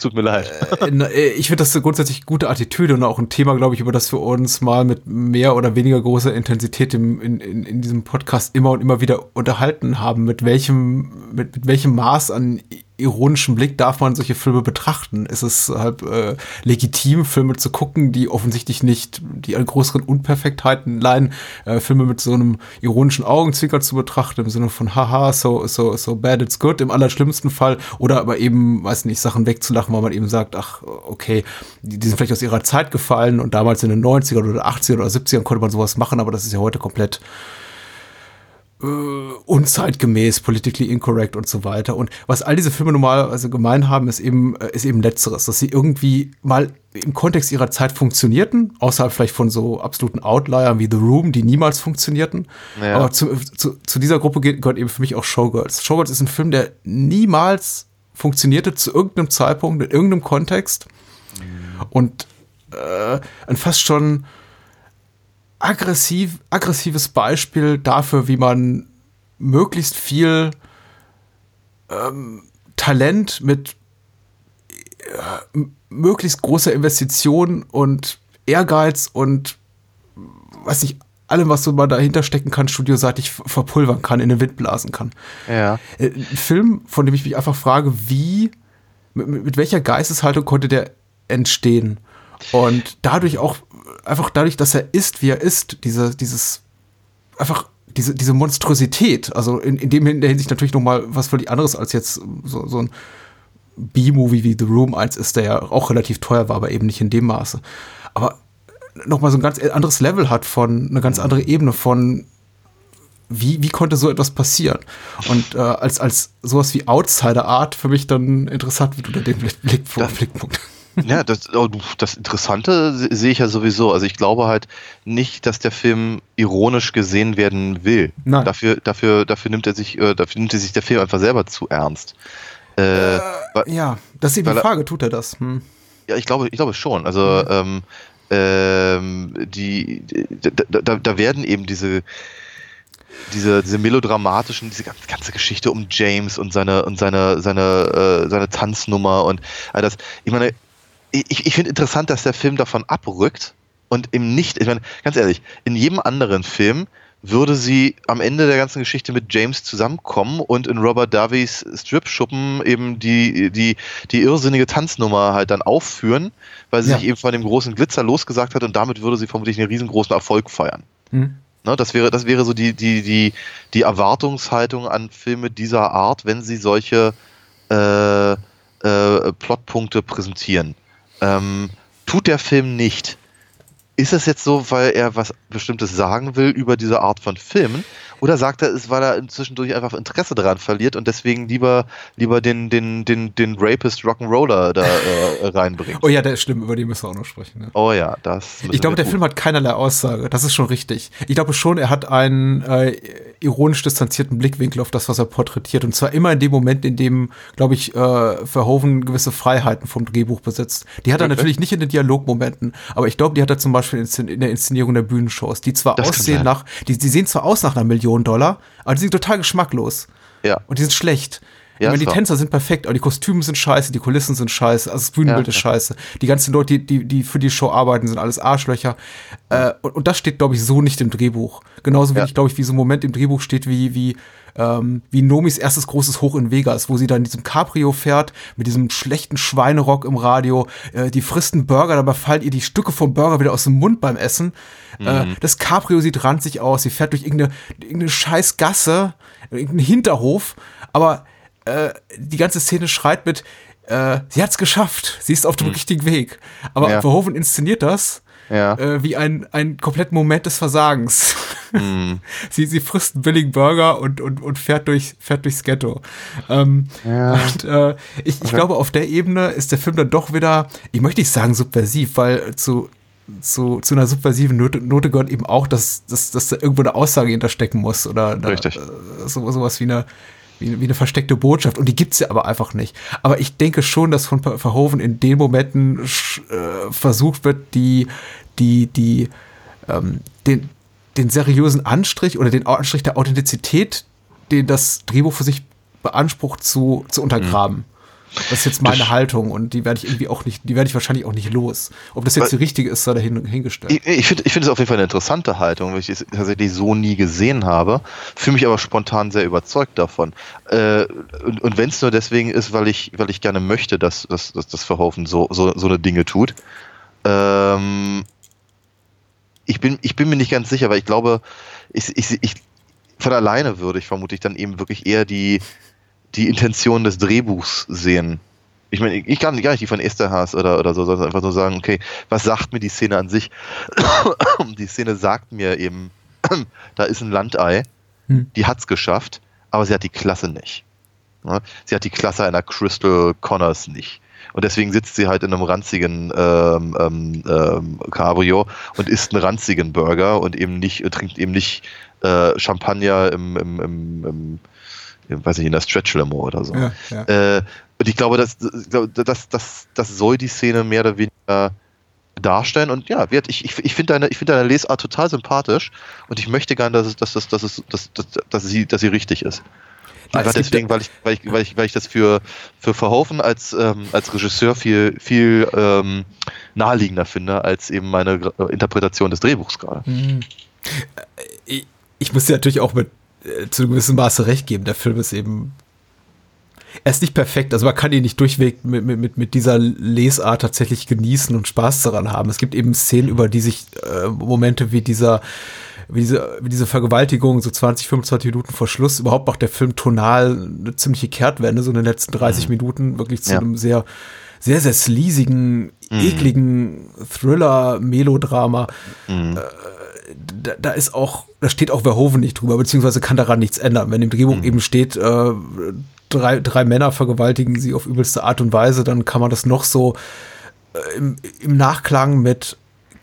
tut mir leid. Äh, äh, ich finde das eine grundsätzlich gute Attitüde und auch ein Thema, glaube ich, über das wir uns mal mit mehr oder weniger großer Intensität im, in, in, in diesem Podcast immer und immer wieder unterhalten haben. Mit welchem, mit, mit welchem Maß an ironischen Blick darf man solche Filme betrachten. Es ist halt äh, legitim, Filme zu gucken, die offensichtlich nicht die an größeren Unperfektheiten leiden, äh, Filme mit so einem ironischen Augenzwicker zu betrachten, im Sinne von haha, so, so, so bad it's good, im allerschlimmsten Fall, oder aber eben, weiß nicht, Sachen wegzulachen, weil man eben sagt, ach, okay, die, die sind vielleicht aus ihrer Zeit gefallen und damals in den 90ern oder 80ern oder 70ern konnte man sowas machen, aber das ist ja heute komplett äh, unzeitgemäß, politically incorrect und so weiter. Und was all diese Filme normalerweise gemein haben, ist eben, äh, ist eben letzteres, dass sie irgendwie mal im Kontext ihrer Zeit funktionierten, außerhalb vielleicht von so absoluten Outliern wie The Room, die niemals funktionierten. Ja. Aber zu, zu, zu dieser Gruppe gehört eben für mich auch Showgirls. Showgirls ist ein Film, der niemals funktionierte zu irgendeinem Zeitpunkt, in irgendeinem Kontext. Mhm. Und äh, ein fast schon aggressiv, aggressives Beispiel dafür, wie man möglichst viel ähm, Talent mit äh, möglichst großer Investition und Ehrgeiz und weiß nicht, allem, was so mal dahinter stecken kann, studioseitig verpulvern kann, in den Wind blasen kann. Ja. Äh, ein Film, von dem ich mich einfach frage, wie, mit, mit welcher Geisteshaltung konnte der entstehen? Und dadurch auch einfach dadurch, dass er ist, wie er ist, diese, dieses, einfach diese, diese Monstrosität, also in, in dem in der Hinsicht natürlich noch mal was völlig anderes als jetzt so, so ein B-Movie wie The Room 1 ist, der ja auch relativ teuer war, aber eben nicht in dem Maße. Aber noch mal so ein ganz anderes Level hat von, eine ganz andere Ebene von wie, wie konnte so etwas passieren? Und äh, als, als sowas wie Outsider Art für mich dann interessant wird unter dem Blick, Blickpunkt. Ja, das, oh, das Interessante sehe ich ja sowieso. Also ich glaube halt nicht, dass der Film ironisch gesehen werden will. Nein. Dafür, dafür, dafür nimmt er sich, äh, dafür nimmt er sich der Film einfach selber zu ernst. Äh, äh, ja, das ist eben die Frage, tut er das? Hm. Ja, ich glaube, ich glaube schon. Also mhm. ähm, ähm, die, da, da, da werden eben diese diese, diese melodramatischen, diese ganze Geschichte um James und seine und seine seine äh, seine Tanznummer und all das. Ich meine, ich, ich finde interessant, dass der Film davon abrückt und eben nicht, ich meine, ganz ehrlich, in jedem anderen Film würde sie am Ende der ganzen Geschichte mit James zusammenkommen und in Robert Davies Strip-Schuppen eben die, die, die irrsinnige Tanznummer halt dann aufführen, weil sie ja. sich eben von dem großen Glitzer losgesagt hat und damit würde sie vermutlich einen riesengroßen Erfolg feiern. Mhm. Ne, das wäre, das wäre so die, die, die, die Erwartungshaltung an Filme dieser Art, wenn sie solche äh, äh, Plotpunkte präsentieren. Ähm, tut der Film nicht. Ist es jetzt so, weil er was Bestimmtes sagen will über diese Art von Filmen? Oder sagt er, es weil er zwischendurch einfach Interesse daran verliert und deswegen lieber, lieber den, den, den, den Rapist Rock'n'Roller da äh, reinbringt. Oh ja, der ist schlimm, über den müssen wir auch noch sprechen. Ne? Oh ja, das. Ich glaube, der Film hat keinerlei Aussage. Das ist schon richtig. Ich glaube schon, er hat einen äh, ironisch distanzierten Blickwinkel auf das, was er porträtiert. Und zwar immer in dem Moment, in dem, glaube ich, äh, Verhoeven gewisse Freiheiten vom Drehbuch besitzt. Die hat er Okay. natürlich nicht in den Dialogmomenten, aber ich glaube, die hat er zum Beispiel in der Inszenierung der Bühnenshows, die zwar Das aussehen nach, die, die sehen zwar aus nach einer Million Dollar, aber die sind total geschmacklos. Ja. Und die sind schlecht. Ja, ich meine, die wahr. Tänzer sind perfekt, aber die Kostüme sind scheiße, die Kulissen sind scheiße, also das Bühnenbild Ja, ist scheiße. Die ganzen Leute, die, die, die für die Show arbeiten, sind alles Arschlöcher. Äh, und, und das steht, glaube ich, so nicht im Drehbuch. Genauso wenig, glaube ich, wie so ein Moment im Drehbuch steht, wie, wie, ähm, wie Nomis erstes großes Hoch in Vegas, wo sie dann in diesem Cabrio fährt, mit diesem schlechten Schweinerock im Radio, äh, die frisst einen Burger, dabei fallen ihr die Stücke vom Burger wieder aus dem Mund beim Essen. Äh, das Cabrio sieht ranzig aus, sie fährt durch irgendeine, irgendeine scheiß Gasse, irgendeinen Hinterhof, aber äh, die ganze Szene schreit mit, äh, sie hat's geschafft, sie ist auf dem richtigen Weg. Aber Ja. Verhoeven inszeniert das Ja. äh, wie ein, ein kompletten Moment des Versagens. sie, sie frisst einen billigen Burger und, und, und fährt, durch, fährt durchs Ghetto. Ähm, Und äh, ich, ich glaube, auf der Ebene ist der Film dann doch wieder, ich möchte nicht sagen subversiv, weil zu, zu, zu einer subversiven Note, Note gehört eben auch, dass, dass, dass da irgendwo eine Aussage hinterstecken muss oder eine, Richtig. äh, so, sowas wie eine, wie, wie eine versteckte Botschaft. Und die gibt's ja aber einfach nicht. Aber ich denke schon, dass von Ver- Verhoeven in den Momenten äh, versucht wird, die, die, die, ähm, den, den seriösen Anstrich oder den Anstrich der Authentizität, den das Drehbuch für sich beansprucht, zu, zu untergraben. Das ist jetzt meine Das- Haltung und die werde ich irgendwie auch nicht, die werde ich wahrscheinlich auch nicht los. Ob das jetzt die richtige ist, sei dahin hingestellt. Ich, ich finde es auf jeden Fall eine interessante Haltung, weil ich es tatsächlich so nie gesehen habe. Fühle mich aber spontan sehr überzeugt davon. Äh, und und wenn es nur deswegen ist, weil ich, weil ich gerne möchte, dass, dass, dass das Verhoeven so, so, so eine Dinge tut. Ähm, ich, bin, ich bin mir nicht ganz sicher, weil ich glaube, ich, ich, ich, von alleine würde ich vermutlich dann eben wirklich eher die, die Intention des Drehbuchs sehen. Ich meine, ich kann gar nicht die von Esterhaas oder, oder so, sondern einfach nur sagen, okay, was sagt mir die Szene an sich? die Szene sagt mir eben, da ist ein Landei, Hm. die hat's geschafft, aber sie hat die Klasse nicht. Ne? Sie hat die Klasse einer Crystal Connors nicht. Und deswegen sitzt sie halt in einem ranzigen ähm, ähm, ähm, Cabrio und isst einen ranzigen Burger und eben nicht, trinkt eben nicht äh, Champagner im, im, im, im, im, weiß nicht, in der Stretch Limo oder so. Ja, ja. Äh, und ich glaube, das, das, das, das soll die Szene mehr oder weniger darstellen. Und ja, wird- ich, ich, ich finde deine, ich finde deine Lesart total sympathisch und ich möchte gerne, dass, es, dass, dass, dass, es, dass, dass, dass, sie, dass sie richtig ist. Einfach deswegen, weil ich, weil ich, weil ich, weil ich das für, für Verhoeven als, ähm, als Regisseur viel, viel ähm, naheliegender finde, als eben meine äh, Interpretation des Drehbuchs gerade. ich, ich muss dir natürlich auch mit äh, zu einem gewissen Maße recht geben. Der Film ist eben. Er ist nicht perfekt, also man kann ihn nicht durchweg mit, mit, mit- dieser Lesart tatsächlich genießen und Spaß daran haben. Es gibt eben Szenen, über die sich äh, Momente wie dieser, wie diese, wie diese Vergewaltigung, so 20, 25 Minuten vor Schluss, überhaupt macht der Film tonal eine ziemliche Kehrtwende, so in den letzten 30 Minuten, wirklich zu Ja. einem sehr, sehr, sehr sleasigen, ekligen Thriller-Melodrama da, da ist auch, da steht auch Verhoeven nicht drüber, beziehungsweise kann daran nichts ändern. Wenn im Drehbuch eben steht, äh, drei, drei Männer vergewaltigen sie auf übelste Art und Weise, dann kann man das noch so äh, im, im Nachklang mit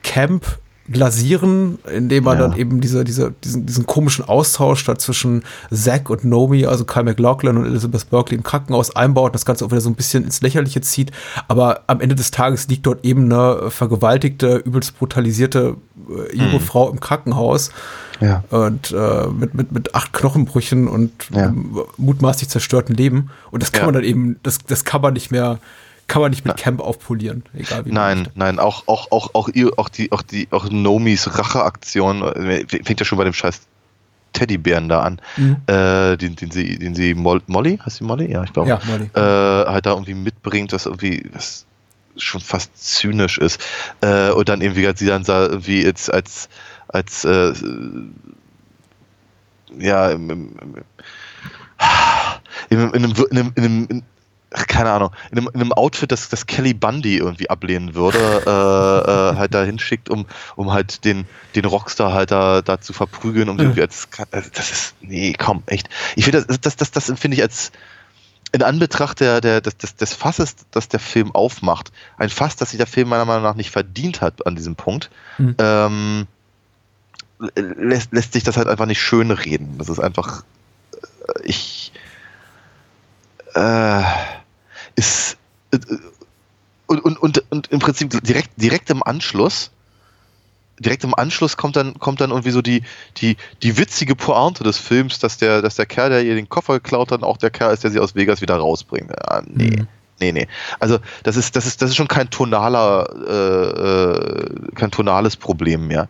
Camp glasieren, indem man Ja. dann eben diese, diese, diesen, diesen komischen Austausch da zwischen Zack und Nomi, also Kyle MacLachlan und Elizabeth Berkley im Krankenhaus einbaut und das Ganze auch wieder so ein bisschen ins Lächerliche zieht. Aber am Ende des Tages liegt dort eben eine vergewaltigte, übelst brutalisierte äh, junge Frau im Krankenhaus Ja. und äh, mit, mit, mit acht Knochenbrüchen und Ja. mutmaßlich zerstörten Leben. Und das kann man dann eben, das, das kann man nicht mehr, kann man nicht mit Camp aufpolieren, egal wie Nein, nein, auch, auch, auch, auch, ihr, auch die, auch die, auch Nomis Racheaktion äh, fängt ja schon bei dem scheiß Teddybären da an, Mhm. äh, den, den sie, den sie Mol Molly, heißt sie Molly? Ja, ich glaube. Ja, Molly. Äh, halt da irgendwie mitbringt, was irgendwie, was schon fast zynisch ist. Äh, und dann irgendwie, als sie dann sah, irgendwie jetzt als, als, äh, ja, im, im, im, in einem, in einem, in einem, in einem keine Ahnung, in einem, in einem Outfit, das, das Kelly Bundy irgendwie ablehnen würde, äh, äh, halt da hinschickt, um, um halt den, den Rockstar halt da, da zu verprügeln, um irgendwie als, also das ist, nee, komm, echt. Ich finde, das, das, das, das empfinde ich als, in Anbetracht der, der, des, des, des Fasses, das der Film aufmacht, ein Fass, das sich der Film meiner Meinung nach nicht verdient hat an diesem Punkt, Mhm. ähm, lässt, lässt sich das halt einfach nicht schön reden. Das ist einfach, äh, ich, äh, ist, äh, und, und, und, und im Prinzip direkt, direkt im Anschluss, direkt im Anschluss kommt dann, kommt dann irgendwie so die, die, die witzige Pointe des Films, dass der, dass der Kerl, der ihr den Koffer geklaut hat, auch der Kerl ist, der sie aus Vegas wieder rausbringt. Ja, nee. Mhm. Nee, nee. Also das ist, das ist, das ist schon kein tonaler, äh, äh, kein tonales Problem mehr.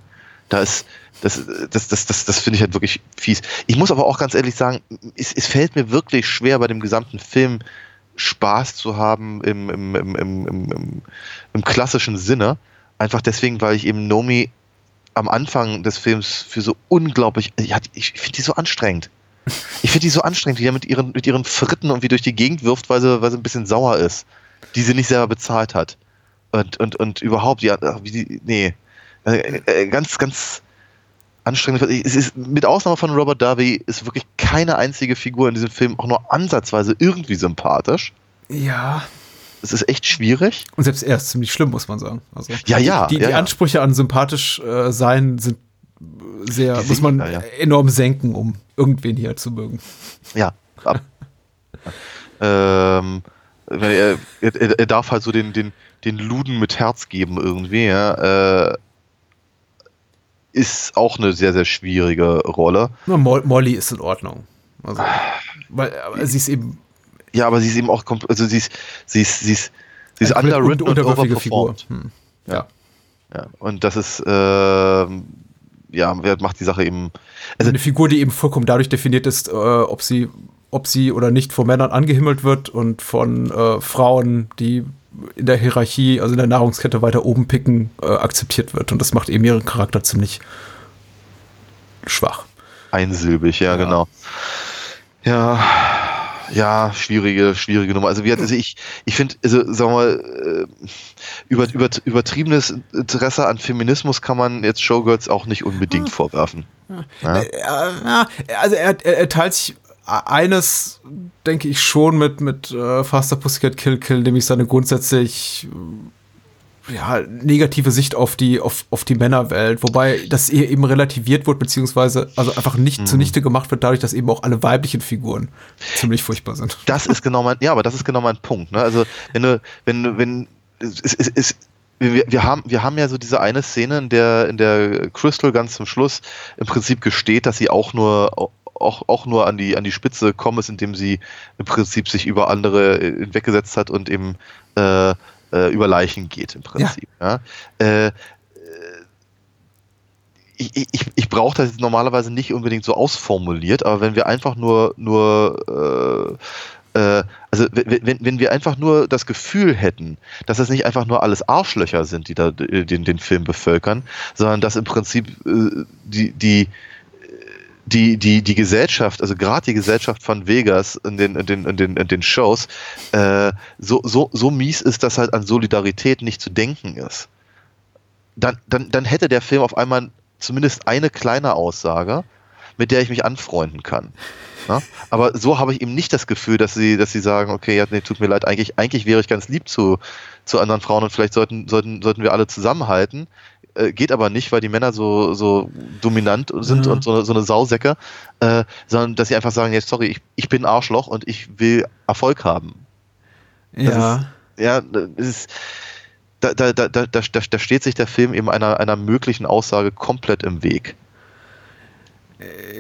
Da ist, das, das, das, das, das finde ich halt wirklich fies. Ich muss aber auch ganz ehrlich sagen, es, es fällt mir wirklich schwer, bei dem gesamten Film Spaß zu haben im, im, im, im, im, im, klassischen Sinne. Einfach deswegen, weil ich eben Nomi am Anfang des Films für so unglaublich, ich, ich finde die so anstrengend. Ich finde die so anstrengend, wie er mit ihren, mit ihren Fritten irgendwie durch die Gegend wirft, weil sie, weil sie ein bisschen sauer ist, die sie nicht selber bezahlt hat. Und, und, und überhaupt, ja, wie die, nee. Äh, äh, ganz, ganz anstrengend. Es ist, mit Ausnahme von Robert Darby ist wirklich keine einzige Figur in diesem Film auch nur ansatzweise irgendwie sympathisch. Ja. Es ist echt schwierig. Und selbst er ist ziemlich schlimm, muss man sagen. Also, Ja, ja, Die, die ja. Ansprüche an sympathisch äh, sein sind sehr, Die muss man da, ja. enorm senken, um irgendwen hier zu mögen. Ja. Ab. ähm, er, er, er darf halt so den, den, den Luden mit Herz geben irgendwie, ja. Äh, ist auch eine sehr, sehr schwierige Rolle. Na, Mo Molly ist in Ordnung. Also, weil, aber sie ist eben Ja, aber sie ist eben auch, also sie ist, sie ist, sie ist, sie ist eine underwritten und Figur. overperformed. Hm. Ja. Ja, und das ist, ähm, ja, wer macht die Sache eben, also eine Figur, die eben vollkommen dadurch definiert ist, äh, ob sie, ob sie oder nicht von Männern angehimmelt wird und von äh, Frauen, die in der Hierarchie, also in der Nahrungskette weiter oben picken, äh, akzeptiert wird. Und das macht eben ihren Charakter ziemlich schwach. einsilbig, ja, genau. Ja, ja, schwierige, schwierige Nummer. Also, wie, also ich, ich finde, also, sagen wir mal, äh, über, über, übertriebenes Interesse an Feminismus kann man jetzt Showgirls auch nicht unbedingt vorwerfen. Ja? Äh, ja, also er, er, er teilt sich eines, denke ich, schon mit, mit äh, Faster Pussycat Kill Kill, nämlich seine grundsätzlich äh, ja, negative Sicht auf die, auf, auf die Männerwelt, wobei das eher eben relativiert wird, beziehungsweise also einfach nicht zunichte gemacht wird, dadurch, dass eben auch alle weiblichen Figuren ziemlich furchtbar sind. Das ist genau mein, ja, aber das ist genau mein Punkt. Ne? Also wenn du, wenn du, wenn es, es, es wir, wir, haben, wir haben ja so diese eine Szene, in der, in der Crystal ganz zum Schluss im Prinzip gesteht, dass sie auch nur auch, auch nur an die, an die Spitze kommen ist, indem sie im Prinzip sich über andere äh, weggesetzt hat und eben äh, äh, über Leichen geht im Prinzip. Ja. Äh, ich, ich, ich brauche das jetzt normalerweise nicht unbedingt so ausformuliert, aber wenn wir einfach nur, nur äh, äh, also wenn, wenn wir einfach nur das Gefühl hätten, dass das nicht einfach nur alles Arschlöcher sind, die da den, den Film bevölkern, sondern dass im Prinzip äh, die, die die, die, die Gesellschaft, also gerade die Gesellschaft von Vegas in den, in den, in den, in den Shows, äh, so, so, so mies ist, dass halt an Solidarität nicht zu denken ist. Dann, dann, dann hätte der Film auf einmal zumindest eine kleine Aussage, mit der ich mich anfreunden kann. Ja? Aber so habe ich eben nicht das Gefühl, dass sie, dass sie sagen, okay, ja, nee, tut mir leid, eigentlich, eigentlich wäre ich ganz lieb zu, zu anderen Frauen und vielleicht sollten, sollten, sollten wir alle zusammenhalten. Äh, geht aber nicht, weil die Männer so, so dominant sind Ja. und so, so eine Sausäcke, äh, sondern dass sie einfach sagen, jetzt sorry, ich, ich bin Arschloch und ich will Erfolg haben. Das Ja. Ist, ja, das ist, da, da, da, da, da, da steht sich der Film eben einer, einer möglichen Aussage komplett im Weg.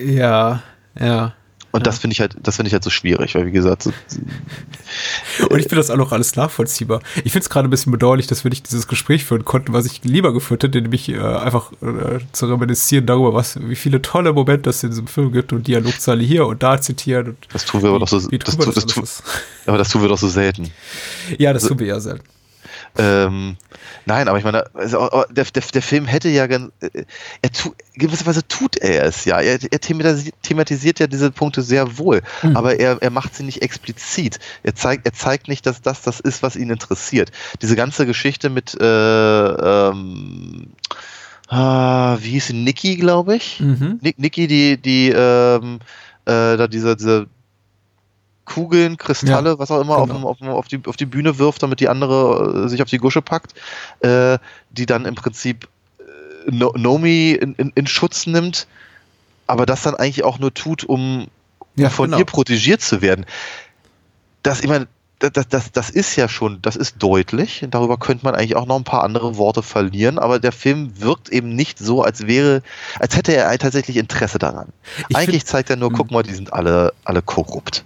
Ja, ja. Und das finde ich halt, das finde ich halt so schwierig, weil wie gesagt, so, Und ich finde das auch noch alles nachvollziehbar. Ich finde es gerade ein bisschen bedauerlich, dass wir nicht dieses Gespräch führen konnten, was ich lieber geführt hätte, nämlich äh, einfach äh, zu reminiszieren darüber, was, wie viele tolle Momente es in diesem Film gibt und Dialogzeile hier und da zitieren. Und das tun wir aber doch so, das, tu- das, tu- ist. aber das tun wir doch so selten. Ja, das tun wir ja selten. Ähm, nein, aber ich meine, also, oh, der, der, der Film hätte ja ganz, äh, er tu, gewisserweise tut er es ja. Er, er thematisiert, thematisiert ja diese Punkte sehr wohl, mhm. aber er, er macht sie nicht explizit. Er zeigt, er zeigt nicht, dass das das ist, was ihn interessiert. Diese ganze Geschichte mit, äh, ähm, ah, wie hieß sie, Nikki, glaube ich? Mhm. Nikki, die, die, ähm, äh, da diese, diese Kugeln, Kristalle, ja, was auch immer, genau. auf, auf, auf, die, auf die Bühne wirft, damit die andere äh, sich auf die Gusche packt, äh, die dann im Prinzip äh, no Nomi in, in, in, Schutz nimmt, aber das dann eigentlich auch nur tut, um, ja, von genau. ihr protegiert zu werden. Das, ich meine, das, das, das ist ja schon, das ist deutlich. Darüber könnte man eigentlich auch noch ein paar andere Worte verlieren, aber der Film wirkt eben nicht so, als wäre, als hätte er tatsächlich Interesse daran. Ich eigentlich zeigt er nur, guck hm. mal, die sind alle, alle korrupt.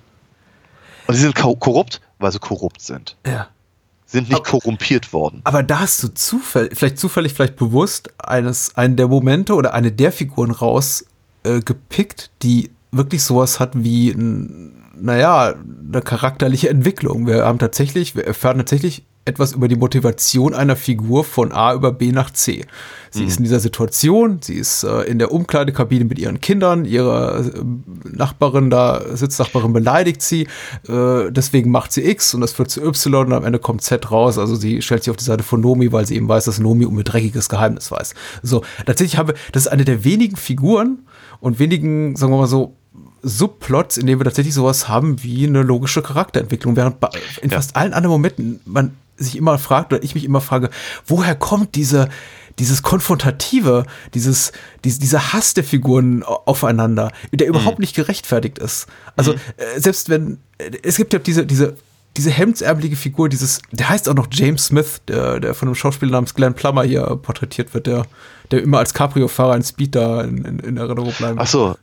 Und sie sind korrupt, weil sie korrupt sind. Ja. Sind nicht aber, korrumpiert worden. Aber da hast du zufällig, vielleicht zufällig, vielleicht bewusst eines, einen der Momente oder eine der Figuren rausgepickt, äh, die wirklich sowas hat wie ein, naja, eine charakterliche Entwicklung. Wir haben tatsächlich, wir erfahren tatsächlich etwas über die Motivation einer Figur von A über B nach C. Sie mhm. ist in dieser Situation, sie ist äh, in der Umkleidekabine mit ihren Kindern, ihre äh, Nachbarin da, Sitznachbarin beleidigt sie, äh, deswegen macht sie X und das führt zu Y und am Ende kommt Z raus. Also sie stellt sich auf die Seite von Nomi, weil sie eben weiß, dass Nomi um ihr dreckiges Geheimnis weiß. So, tatsächlich habe, das ist eine der wenigen Figuren und wenigen, sagen wir mal so, Subplots, in denen wir tatsächlich sowas haben wie eine logische Charakterentwicklung, während in ja. fast allen anderen Momenten man sich immer fragt oder ich mich immer frage, woher kommt diese dieses konfrontative, dieses diese, dieser Hass der Figuren aufeinander, der überhaupt mhm. nicht gerechtfertigt ist. Also mhm. äh, selbst wenn äh, es gibt ja diese diese diese hemdsärmelige Figur, dieses, der heißt auch noch James Smith, der, der von einem Schauspieler namens Glenn Plummer hier porträtiert wird, der, der immer als Cabrio-Fahrer in Speed da in, in, in Erinnerung bleibt. Ach so.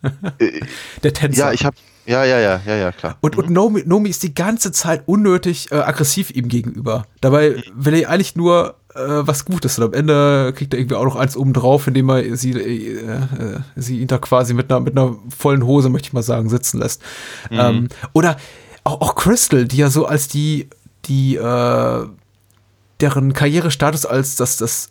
der Tänzer. Ja, ich habe ja, ja, ja, ja, ja, klar. Und, mhm. und Nomi, Nomi ist die ganze Zeit unnötig äh, aggressiv ihm gegenüber. Dabei mhm. will er eigentlich nur äh, was Gutes. Und am Ende kriegt er irgendwie auch noch eins oben drauf, indem er sie, äh, äh, sie ihn da quasi mit einer, mit einer vollen Hose, möchte ich mal sagen, sitzen lässt. Mhm. Ähm, oder auch, auch Crystal, die ja so als die, die, äh, deren Karrierestatus als das, das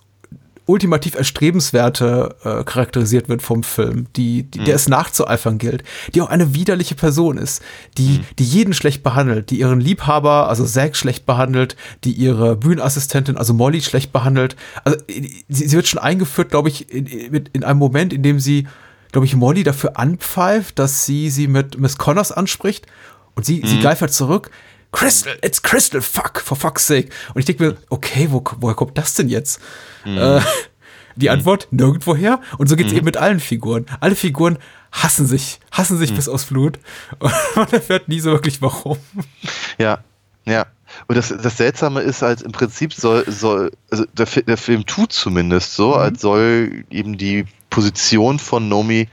ultimativ erstrebenswerte äh, charakterisiert wird vom Film, die, die mhm. der es nachzueifern gilt, die auch eine widerliche Person ist, die, mhm. die jeden schlecht behandelt, die ihren Liebhaber, also Zack, schlecht behandelt, die ihre Bühnenassistentin, also Molly, schlecht behandelt. Also sie, sie wird schon eingeführt, glaube ich, in, in einem Moment, in dem sie, glaube ich, Molly dafür anpfeift, dass sie sie mit Miss Connors anspricht und sie, mhm. sie geifert zurück. Crystal, it's Crystal, fuck, for fuck's sake. Und ich denke mir, okay, wo, woher kommt das denn jetzt? Mhm. Äh, die Antwort, mhm. nirgendwoher. Und so geht's mhm. eben mit allen Figuren. Alle Figuren hassen sich, hassen sich mhm. bis aufs Blut. Und man erfährt nie so wirklich warum. Ja, ja. Und das, das Seltsame ist halt im Prinzip soll, soll also der, der Film tut zumindest so, mhm. als soll eben die Position von Nomi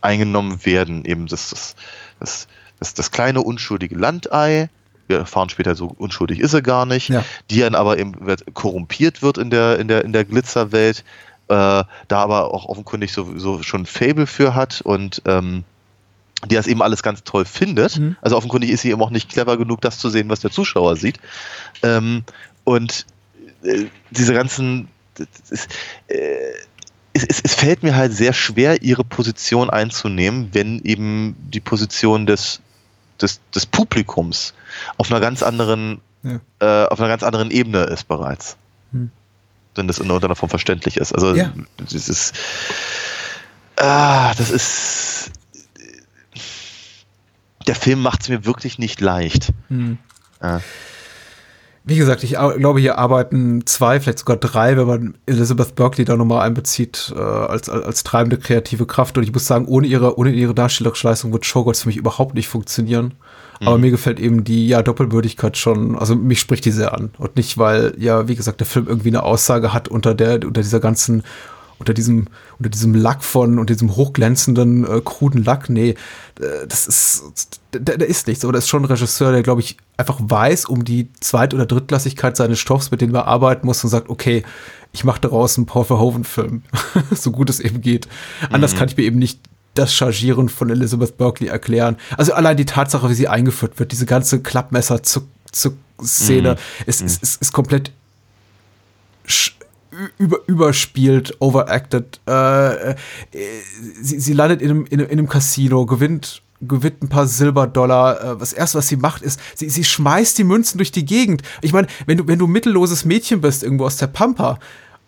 eingenommen werden. Eben das, das, das das, das kleine unschuldige Landei, wir erfahren später, so unschuldig ist er gar nicht, ja. die dann aber eben korrumpiert wird in der, in der, in der Glitzerwelt, äh, da aber auch offenkundig so, so schon Fable für hat und ähm, die das eben alles ganz toll findet. Mhm. Also offenkundig ist sie eben auch nicht clever genug, das zu sehen, was der Zuschauer sieht. Ähm, und äh, diese ganzen das, äh, es, es, es, fällt mir halt sehr schwer, ihre Position einzunehmen, wenn eben die Position des des, des Publikums auf einer ganz anderen, ja. äh, auf einer ganz anderen Ebene ist bereits. Hm. Wenn das in irgendeiner Form verständlich ist. Also ja. das ist ah, das ist der Film macht es mir wirklich nicht leicht. Hm. Ja. Wie gesagt, ich glaube, hier arbeiten zwei, vielleicht sogar drei, wenn man Elizabeth Berkeley da nochmal einbezieht, äh, als, als, als treibende kreative Kraft. Und ich muss sagen, ohne ihre, ohne ihre darstellerische Leistung wird Showgirls für mich überhaupt nicht funktionieren. Mhm. Aber mir gefällt eben die ja, Doppelbürdigkeit schon, also mich spricht die sehr an. Und nicht, weil, ja, wie gesagt, der Film irgendwie eine Aussage hat unter der, unter dieser ganzen unter diesem, unter diesem Lack von, und diesem hochglänzenden, äh, kruden Lack, nee, äh, das ist, der, der ist nichts, aber das ist schon ein Regisseur, der, glaube ich, einfach weiß um die Zweit- oder Drittklassigkeit seines Stoffs, mit dem er arbeiten muss und sagt, okay, ich mache daraus einen Paul Verhoeven-Film, so gut es eben geht. Anders mhm. kann ich mir eben nicht das Chargieren von Elizabeth Berkeley erklären. Also allein die Tatsache, wie sie eingeführt wird, diese ganze Klappmesser-Szene, mhm. ist, ist, ist, ist komplett über, überspielt, overacted. Äh, äh, sie, sie landet in einem, in, in einem Casino, gewinnt gewinnt ein paar Silberdollar. Äh, das erste, was sie macht, ist, sie, sie schmeißt die Münzen durch die Gegend. Ich meine, wenn du, wenn du mittelloses Mädchen bist, irgendwo aus der Pampa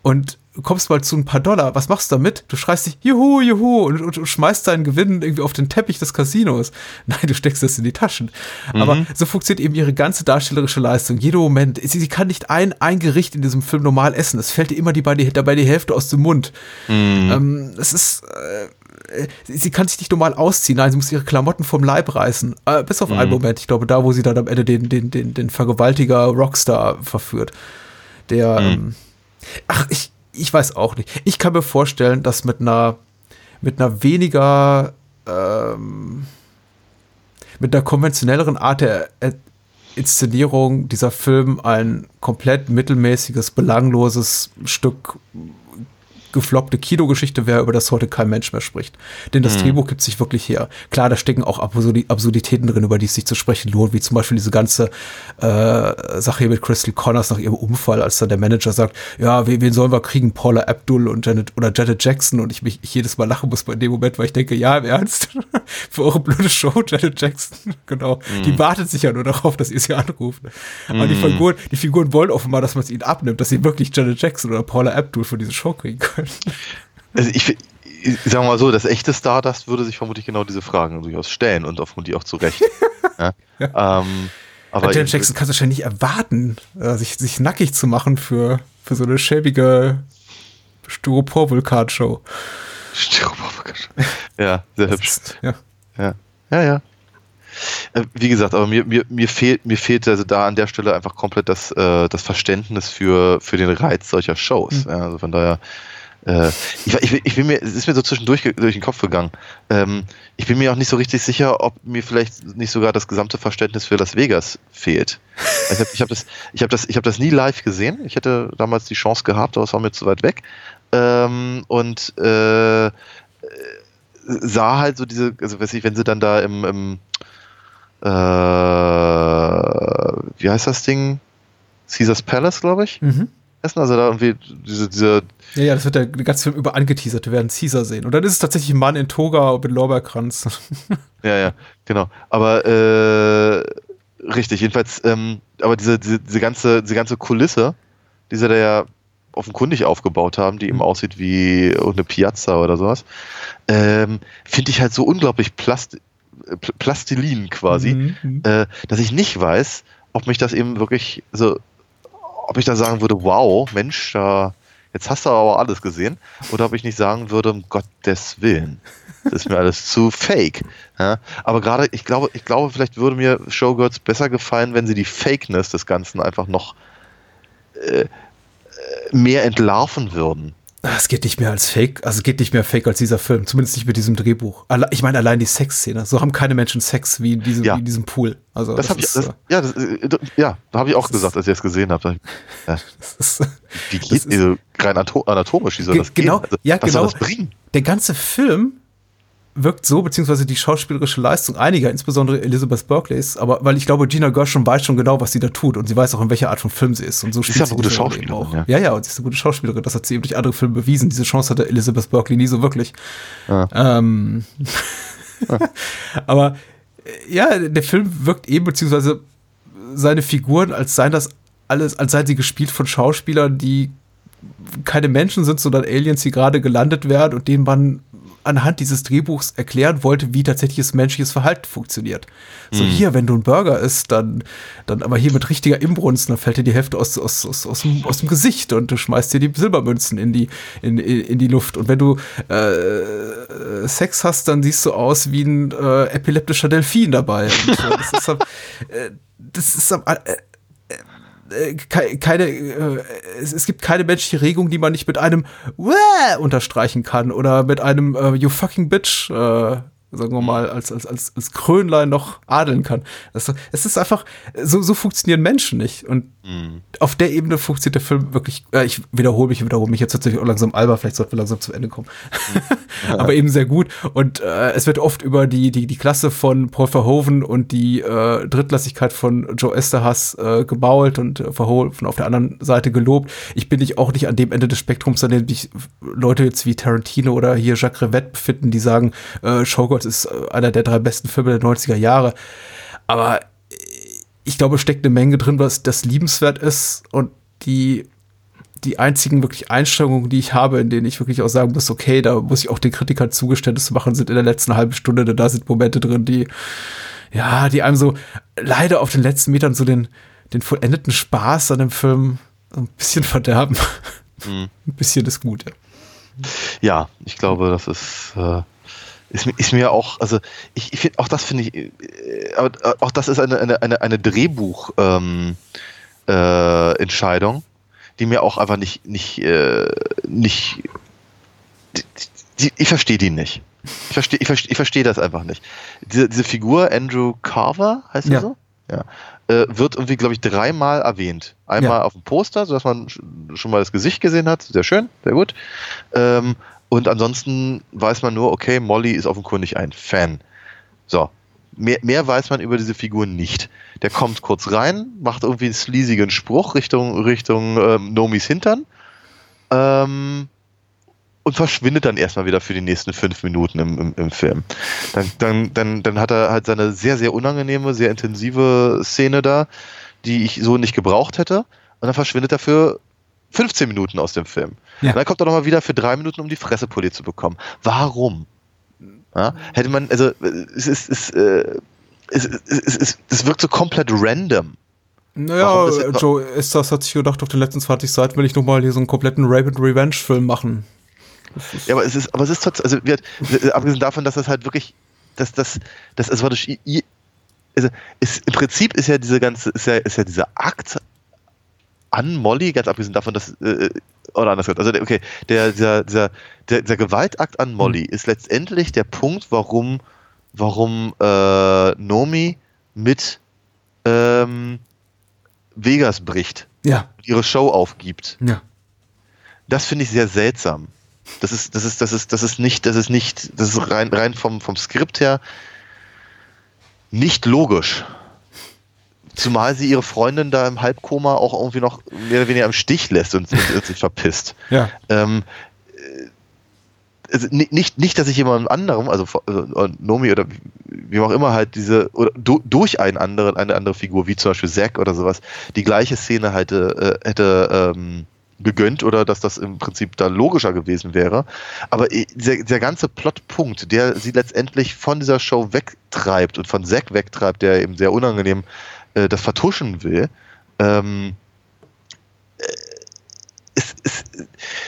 und kommst mal zu ein paar Dollar, was machst du damit? Du schreist dich, juhu, juhu, und, und, und schmeißt deinen Gewinn irgendwie auf den Teppich des Casinos. Nein, du steckst das in die Taschen. Mhm. Aber so funktioniert eben ihre ganze darstellerische Leistung. Jeder Moment, sie, sie, kann nicht ein, ein Gericht in diesem Film normal essen. Es fällt ihr immer die, dabei die Hälfte aus dem Mund. Mhm. Ähm, es ist, äh, sie kann sich nicht normal ausziehen, nein, sie muss ihre Klamotten vom Leib reißen. Äh, bis auf mhm. einen Moment, ich glaube, da, wo sie dann am Ende den, den, den, den Vergewaltiger Rockstar verführt. Der, mhm. ähm, ach, ich, ich weiß auch nicht. Ich kann mir vorstellen, dass mit einer, mit einer weniger, ähm, mit einer konventionelleren Art der Inszenierung dieser Film ein komplett mittelmäßiges, belangloses Stück gefloppte Kinogeschichte wäre, über das heute kein Mensch mehr spricht. Denn das mhm. Drehbuch gibt sich wirklich her. Klar, da stecken auch Absurditäten drin, über die es sich zu sprechen lohnt, wie zum Beispiel diese ganze äh, Sache hier mit Crystal Connors nach ihrem Unfall, als dann der Manager sagt, ja, wen sollen wir kriegen? Paula Abdul und Janet oder Janet Jackson und ich mich ich jedes Mal lachen muss bei dem Moment, weil ich denke, ja, im Ernst? Für eure blöde Show, Janet Jackson, genau. Mhm. Die wartet sich ja nur darauf, dass ihr sie anruft. Aber mhm. die Figuren, die Figuren wollen offenbar, dass man es ihnen abnimmt, dass sie wirklich Janet Jackson oder Paula Abdul für diese Show kriegen können. Also ich, ich sage mal so, das echte Stardust würde sich vermutlich genau diese Fragen durchaus stellen und vermutlich auch zu Recht. ja? ja. Ähm, aber Janet Jackson kannst du wahrscheinlich nicht erwarten, äh, sich, sich nackig zu machen für, für so eine schäbige Styropor-Vulkan-Show. Styropor-Vulkan-Show. Ja, sehr hübsch. Ist, ja. ja. Ja, ja. Äh, wie gesagt, aber mir, mir, mir fehlt, mir fehlt also da an der Stelle einfach komplett das, äh, das Verständnis für, für den Reiz solcher Shows. Mhm. Ja, also von daher, äh, ich, ich, ich, bin mir, es ist mir so zwischendurch durch den Kopf gegangen. Ähm, ich bin mir auch nicht so richtig sicher, ob mir vielleicht nicht sogar das gesamte Verständnis für Las Vegas fehlt. Ich habe ich hab das, ich hab das, hab das nie live gesehen. Ich hätte damals die Chance gehabt, aber es war mir zu weit weg. Ähm, und äh, sah halt so diese, also weiß ich, wenn sie dann da im, im äh, wie heißt das Ding? Caesars Palace, glaube ich. Mhm. Essen, also da irgendwie diese, diese ja, ja, das wird der ganze Film über angeteasert. Wir werden Caesar sehen. Und dann ist es tatsächlich ein Mann in Toga mit Lorbeerkranz. ja, ja, genau. Aber äh, richtig, jedenfalls, ähm, aber diese, diese, diese, ganze, diese ganze Kulisse, die sie da ja offenkundig aufgebaut haben, die eben mhm. aussieht wie eine Piazza oder sowas, ähm, finde ich halt so unglaublich plast Plastilin quasi, mhm, mhm. äh, dass ich nicht weiß, ob mich das eben wirklich so, ob ich da sagen würde, wow, Mensch, da jetzt hast du aber alles gesehen. Oder ob ich nicht sagen würde, um Gottes Willen. Das ist mir alles zu fake. Ja? Aber gerade, ich glaube, ich glaube, vielleicht würde mir Showgirls besser gefallen, wenn sie die Fakeness des Ganzen einfach noch äh, äh mehr entlarven würden. Es geht nicht mehr als Fake, also es geht nicht mehr Fake als dieser Film, zumindest nicht mit diesem Drehbuch. Ich meine allein die Sexszene. So haben keine Menschen Sex wie in diesem, ja. wie in diesem Pool. Also das, das habe ich, das, ja, das, äh, ja, da habe ich auch gesagt, als ich es gesehen habe. Ja. wie geht also, rein anatomisch, wie soll das genau, gehen? Also, ja, genau. Der ganze Film wirkt so, beziehungsweise die schauspielerische Leistung einiger, insbesondere Elizabeth Berkeleys, aber weil ich glaube, Gina Gershon weiß schon genau, was sie da tut und sie weiß auch, in welcher Art von Film sie ist. Und so sie ist ja eine gute Schauspielerin auch. Ja. ja, ja, und sie ist eine gute Schauspielerin. Das hat sie eben durch andere Filme bewiesen. Diese Chance hatte Elizabeth Berkley nie so wirklich. Ja. Ähm, ja. aber äh, ja, der Film wirkt eben, beziehungsweise seine Figuren, als seien das alles, als seien sie gespielt von Schauspielern, die keine Menschen sind, sondern Aliens, die gerade gelandet werden und denen man anhand dieses Drehbuchs erklären wollte, wie tatsächliches menschliches Verhalten funktioniert. So, mhm. hier, wenn du ein Burger isst, dann, dann aber hier mit richtiger Imbrunst, dann fällt dir die Hälfte aus, aus, aus, aus, dem, aus dem Gesicht und du schmeißt dir die Silbermünzen in die, in, in die Luft. Und wenn du äh, Sex hast, dann siehst du aus wie ein äh, epileptischer Delfin dabei. Und, äh, das ist, äh, das ist äh, äh, keine, äh, es, gibt keine menschliche Regung, die man nicht mit einem Wäh unterstreichen kann oder mit einem äh, You fucking bitch äh, sagen wir mal, als, als, als, als Krönlein noch adeln kann. Das, es ist einfach, so, so funktionieren Menschen nicht. Und mhm. auf der Ebene funktioniert der Film wirklich, äh, ich wiederhole mich, wiederhole mich jetzt tatsächlich auch langsam alber, vielleicht sollten wir langsam zum Ende kommen. Mhm. Aber eben sehr gut. Und äh, es wird oft über die, die, die Klasse von Paul Verhoeven und die äh, Drittlassigkeit von Joe Esterhass äh, gebault und äh, Verhoeven auf der anderen Seite gelobt. Ich bin nicht auch nicht an dem Ende des Spektrums, an dem sich Leute jetzt wie Tarantino oder hier Jacques Rivette befinden, die sagen, äh, Showgirls ist äh, einer der drei besten Filme der 90er Jahre. Aber ich glaube, steckt eine Menge drin, was das liebenswert ist und die die einzigen wirklich Einstellungen, die ich habe, in denen ich wirklich auch sagen muss, okay, da muss ich auch den Kritikern Zugeständnisse machen, sind in der letzten halben Stunde, denn da sind Momente drin, die, ja, die einem so leider auf den letzten Metern so den, den vollendeten Spaß an dem Film ein bisschen verderben. Mhm. Ein bisschen ist gut, ja. Ja, ich glaube, das ist, äh, ist, ist mir auch, also ich, ich finde, auch das finde ich, äh, aber äh, auch das ist eine, eine, eine, eine Drehbuch-Entscheidung, ähm, äh, die mir auch einfach nicht, nicht, äh, nicht, die, die, ich verstehe die nicht. Ich verstehe ich versteh, ich versteh das einfach nicht. Diese, diese Figur, Andrew Carver, heißt er ja. so? Ja. Äh, wird irgendwie, glaube ich, dreimal erwähnt. Einmal ja. auf dem Poster, sodass man schon mal das Gesicht gesehen hat. Sehr schön, sehr gut. Ähm, und ansonsten weiß man nur, okay, Molly ist offenkundig ein Fan. So. Mehr, mehr weiß man über diese Figur nicht. Der kommt kurz rein, macht irgendwie einen sleasigen Spruch Richtung, Richtung ähm, Nomis Hintern. Ähm, und verschwindet dann erstmal wieder für die nächsten fünf Minuten im, im, im, Film. Dann, dann, dann, dann hat er halt seine sehr, sehr unangenehme, sehr intensive Szene da, die ich so nicht gebraucht hätte. Und dann verschwindet er für 15 Minuten aus dem Film. Ja. Und dann kommt er nochmal wieder für drei Minuten, um die Fresse poliert zu bekommen. Warum? Ja? Hätte man, also es ist, es, äh, es, es, es, es wirkt so komplett random. Naja, Joe Estes hat sich gedacht, auf den letzten 20 Seiten will ich nochmal hier so einen kompletten Rape and Revenge Film machen. Ja, aber es ist, aber es ist trotzdem, also wird, abgesehen davon, dass das halt wirklich, dass das, das, also, also ist, im Prinzip ist ja diese ganze, ist ja, ist ja dieser Akt an Molly, ganz abgesehen davon, dass, äh, oder anders gesagt, also okay, der, dieser, dieser, der, der Gewaltakt an Molly mhm. ist letztendlich der Punkt, warum, warum äh, Nomi mit ähm, Vegas bricht. Ja. Und ihre Show aufgibt. Ja. Das finde ich sehr seltsam. Das ist, das ist, das ist, das ist nicht, das ist nicht, das ist rein, rein vom, vom Skript her nicht logisch. Zumal sie ihre Freundin da im Halbkoma auch irgendwie noch mehr oder weniger im Stich lässt und, und sich verpisst. Ja. Ähm, äh, also nicht, nicht, dass ich jemand anderem, also, also Nomi oder wie auch immer halt diese, oder do, durch einen anderen, eine andere Figur, wie zum Beispiel Zack oder sowas, die gleiche Szene hätte, äh, hätte ähm, gegönnt oder dass das im Prinzip da logischer gewesen wäre. Aber der, der ganze Plotpunkt, der sie letztendlich von dieser Show wegtreibt und von Zack wegtreibt, der eben sehr unangenehm äh, das vertuschen will, ähm, äh, ist, ist,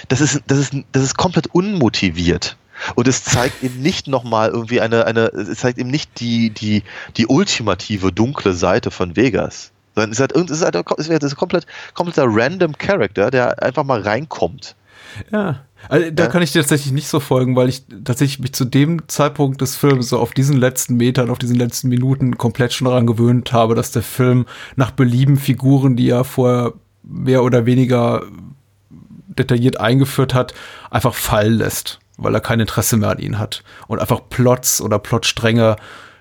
das, ist, das, ist, das ist komplett unmotiviert. Und es zeigt eben nicht nochmal irgendwie eine, eine, es zeigt eben nicht die, die, die ultimative dunkle Seite von Vegas. Sondern es ist halt, es ist halt es ist ein komplett, kompletter random Character, der einfach mal reinkommt. Ja. Also, da ja. kann ich dir tatsächlich nicht so folgen, weil ich tatsächlich mich zu dem Zeitpunkt des Films so auf diesen letzten Metern, auf diesen letzten Minuten komplett schon daran gewöhnt habe, dass der Film nach Belieben Figuren, die er vorher mehr oder weniger detailliert eingeführt hat, einfach fallen lässt, weil er kein Interesse mehr an ihnen hat und einfach Plots oder Plotstränge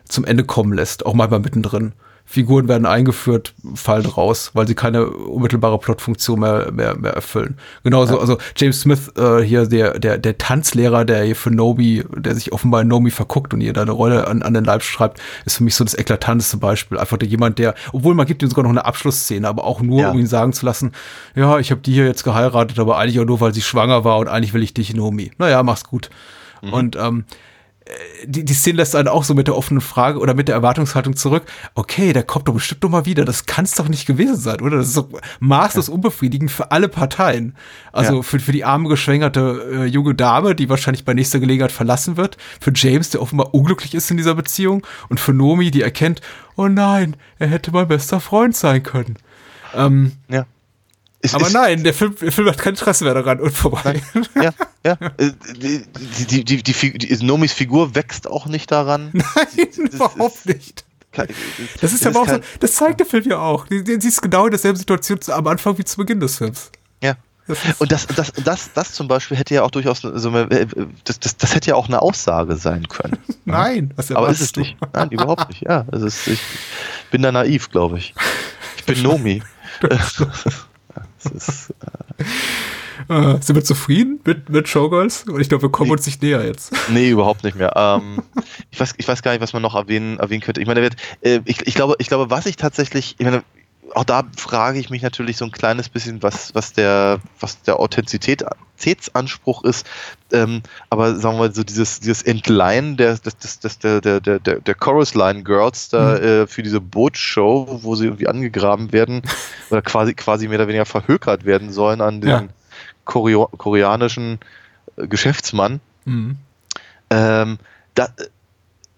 zum Ende kommen lässt, auch manchmal mittendrin. Figuren werden eingeführt, fallen raus, weil sie keine unmittelbare Plotfunktion mehr, mehr, mehr erfüllen. Genauso, ja. also James Smith, äh, hier der, der, der Tanzlehrer, der hier für Nomi, der sich offenbar in Nomi verguckt und ihr da eine Rolle an, an den Leib schreibt, ist für mich so das eklatanteste Beispiel. Einfach der jemand, der, obwohl man gibt ihm sogar noch eine Abschlussszene, aber auch nur, ja. um ihn sagen zu lassen, ja, ich habe die hier jetzt geheiratet, aber eigentlich auch nur, weil sie schwanger war und eigentlich will ich dich, Nomi. Naja, mach's gut. Mhm. Und ähm, die, die Szene lässt einen auch so mit der offenen Frage oder mit der Erwartungshaltung zurück. Okay, der kommt doch bestimmt noch mal wieder. Das kann es doch nicht gewesen sein, oder? Das ist doch maßlos ja. unbefriedigend für alle Parteien. Also ja. für, für die arme, geschwängerte äh, junge Dame, die wahrscheinlich bei nächster Gelegenheit verlassen wird. Für James, der offenbar unglücklich ist in dieser Beziehung. Und für Nomi, die erkennt, oh nein, er hätte mein bester Freund sein können. Ähm, ja. Es Aber ist- nein, der Film, der Film hat kein Interesse mehr daran und vorbei. Ja, ja. Äh, Die, die, die, die, die, Nomis Figur wächst auch nicht daran. Nein, überhaupt nicht. Kein- Das ist es aber auch so, das zeigt der Film ja auch. Sie ist genau in derselben Situation am Anfang wie zu Beginn des Films. Ja. Das ist- Und das, das, das, das zum Beispiel hätte ja auch durchaus so eine, äh, das, das, das hätte ja auch eine Aussage sein können. Nein, was Aber ist es du? nicht. Nein, überhaupt nicht. Ja, es ist, ich bin da naiv, glaube ich. Ich bin Nomi. Ist, Äh, sind wir zufrieden mit, mit Showgirls? Und ich glaube, wir kommen uns nicht näher jetzt. Nee, überhaupt nicht mehr. Ähm, ich, weiß, ich weiß gar nicht, was man noch erwähnen, erwähnen könnte. Ich meine, äh, ich, ich, glaube, ich glaube, was ich tatsächlich, ich meine, auch da frage ich mich natürlich so ein kleines bisschen, was, was der, was der Authentizitätsanspruch ist. Ähm, aber sagen wir mal, so dieses, dieses Entleihen der, des, des, des, der, der, der, der der Chorus Line Girls da äh, für diese Bootshow, wo sie irgendwie angegraben werden oder quasi, quasi mehr oder weniger verhökert werden sollen an den Ja. Koreo koreanischen äh, Geschäftsmann. Mhm. Ähm, da,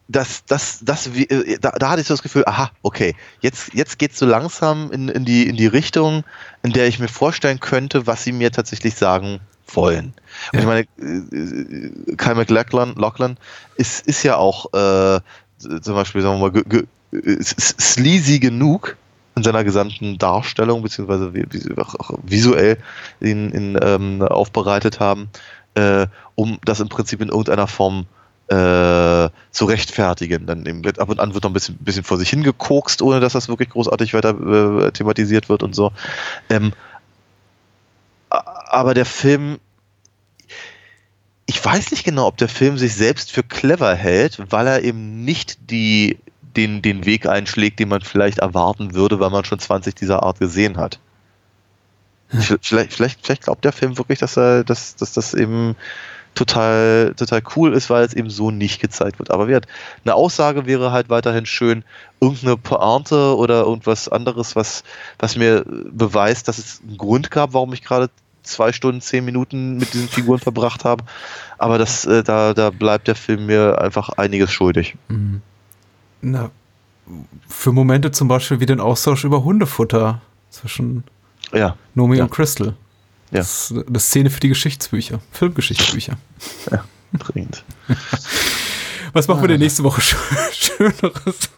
das, das, das, äh, da, da hatte ich so das Gefühl, aha, okay, jetzt, jetzt geht es so langsam in, in, die, in die Richtung, in der ich mir vorstellen könnte, was sie mir tatsächlich sagen wollen. Und ich meine, äh, äh, Kyle MacLachlan Lachlan ist, ist ja auch äh, zum Beispiel, sagen wir mal, ge, ge, sleazy genug in seiner gesamten Darstellung, beziehungsweise wie, wie sie auch, auch visuell ihn, ihn ähm, aufbereitet haben, äh, um das im Prinzip in irgendeiner Form äh, zu rechtfertigen. Dann eben ab und an wird noch ein bisschen, bisschen vor sich hingekokst, ohne dass das wirklich großartig weiter äh, thematisiert wird und so. Ähm, aber der Film, ich weiß nicht genau, ob der Film sich selbst für clever hält, weil er eben nicht die, den, den Weg einschlägt, den man vielleicht erwarten würde, weil man schon 20 dieser Art gesehen hat. Vielleicht, vielleicht, vielleicht glaubt der Film wirklich, dass er, dass, dass das eben total, total cool ist, weil es eben so nicht gezeigt wird. Aber gesagt, eine Aussage wäre halt weiterhin schön, irgendeine Pointe oder irgendwas anderes, was, was mir beweist, dass es einen Grund gab, warum ich gerade zwei Stunden, zehn Minuten mit diesen Figuren verbracht habe. Aber das, äh, da, da bleibt der Film mir einfach einiges schuldig. Na, für Momente zum Beispiel wie den Austausch über Hundefutter zwischen Ja. Nomi Ja. und Crystal. Ja. Das ist eine Szene für die Geschichtsbücher, Filmgeschichtsbücher. Dringend. Was machen wir denn nächste Woche Schö- Schöneres?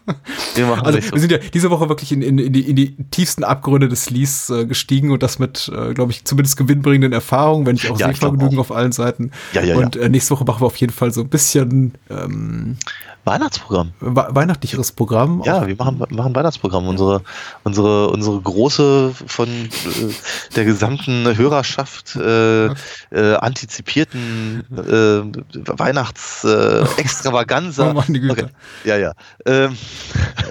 Wir machen Also wir sind ja diese Woche wirklich in, in, in, die, in die tiefsten Abgründe des Lies äh, gestiegen und das mit, äh, glaube ich, zumindest gewinnbringenden Erfahrungen, wenn nicht auch Ja, ich Sehvergnügen auf allen Seiten. Ja, ja, ja. und Äh, nächste Woche machen wir auf jeden Fall so ein bisschen ähm, Weihnachtsprogramm. we weihnachtlicheres Programm. Ja, wir machen, machen Weihnachtsprogramm. Unsere, unsere, unsere große von äh, der gesamten Hörerschaft äh, äh, antizipierten äh, Weihnachts äh. Oh, meine Güte. Okay. Ja, ja. Ähm,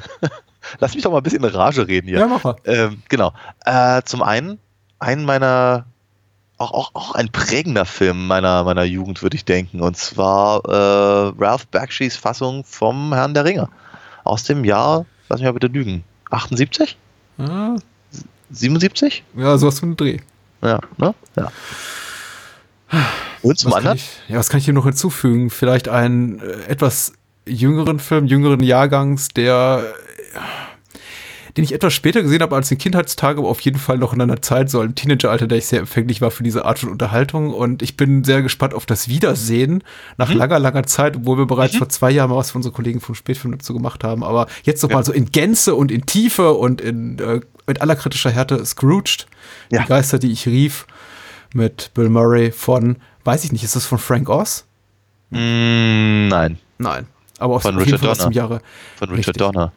lass mich doch mal ein bisschen in Rage reden hier. Ja, mach mal. Ähm, genau. Äh, zum einen, einen meiner, auch, auch, auch ein prägender Film meiner, meiner Jugend, würde ich denken. Und zwar äh, Ralph Bakshi's Fassung vom Herrn der Ringe. Aus dem Jahr, lass mich mal bitte lügen, 78? Ah, 77? ja, sowas von Dreh. Ja, ne? Ja. Und zum Was anderen? ich, ja, was kann ich hier noch hinzufügen? Vielleicht einen äh, etwas jüngeren Film, jüngeren Jahrgangs, der äh, den ich etwas später gesehen habe als in Kindheitstage, aber auf jeden Fall noch in einer Zeit, so im Teenageralter, der ich sehr empfänglich war für diese Art von Unterhaltung. Und ich bin sehr gespannt auf das Wiedersehen nach langer, langer Zeit, obwohl wir bereits vor zwei Jahren mal was für unsere Kollegen vom Spätfilm dazu gemacht haben. Aber jetzt noch mal so in Gänze und in Tiefe und in äh, mit aller kritischer Härte Scrooged. Ja. Die Geister, die ich rief, mit Bill Murray von, weiß ich nicht, ist das von Frank Oz? Mm, nein, Nein. Aber aus, Von auf jeden Richard Donner. Jahre. von Richard Richtig. Donner.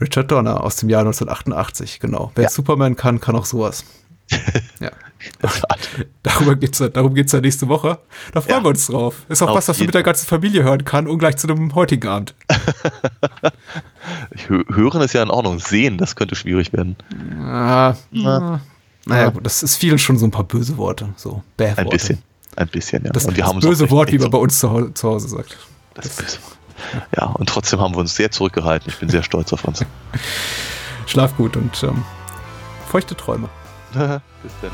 Richard Donner aus dem Jahr 1988, genau. Wer Ja. Superman kann, kann auch sowas. ja. Darüber geht's, ja- darum geht's ja nächste Woche. Da freuen Ja. wir uns drauf. Ist auch Auf was, was man mit der ganzen Familie hören kann, ungleich zu dem heutigen Abend. Hö Hören ist ja in Ordnung. Sehen, das könnte schwierig werden. Ah, ah. Naja, gut, das ist vielen schon so ein paar böse Worte. So, Bäh-Worte. Ein bisschen. Ein bisschen, ja. Das, Und wir das haben böse Wort, wie man so- bei uns zu Hause, zu Hause sagt. Das böse Wort. Ja, und trotzdem haben wir uns sehr zurückgehalten. Ich bin sehr stolz auf uns. Schlaf gut und ähm, feuchte Träume. Bis dann.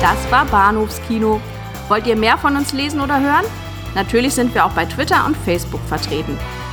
Das war Bahnhofskino. Wollt ihr mehr von uns lesen oder hören? Natürlich sind wir auch bei Twitter und Facebook vertreten.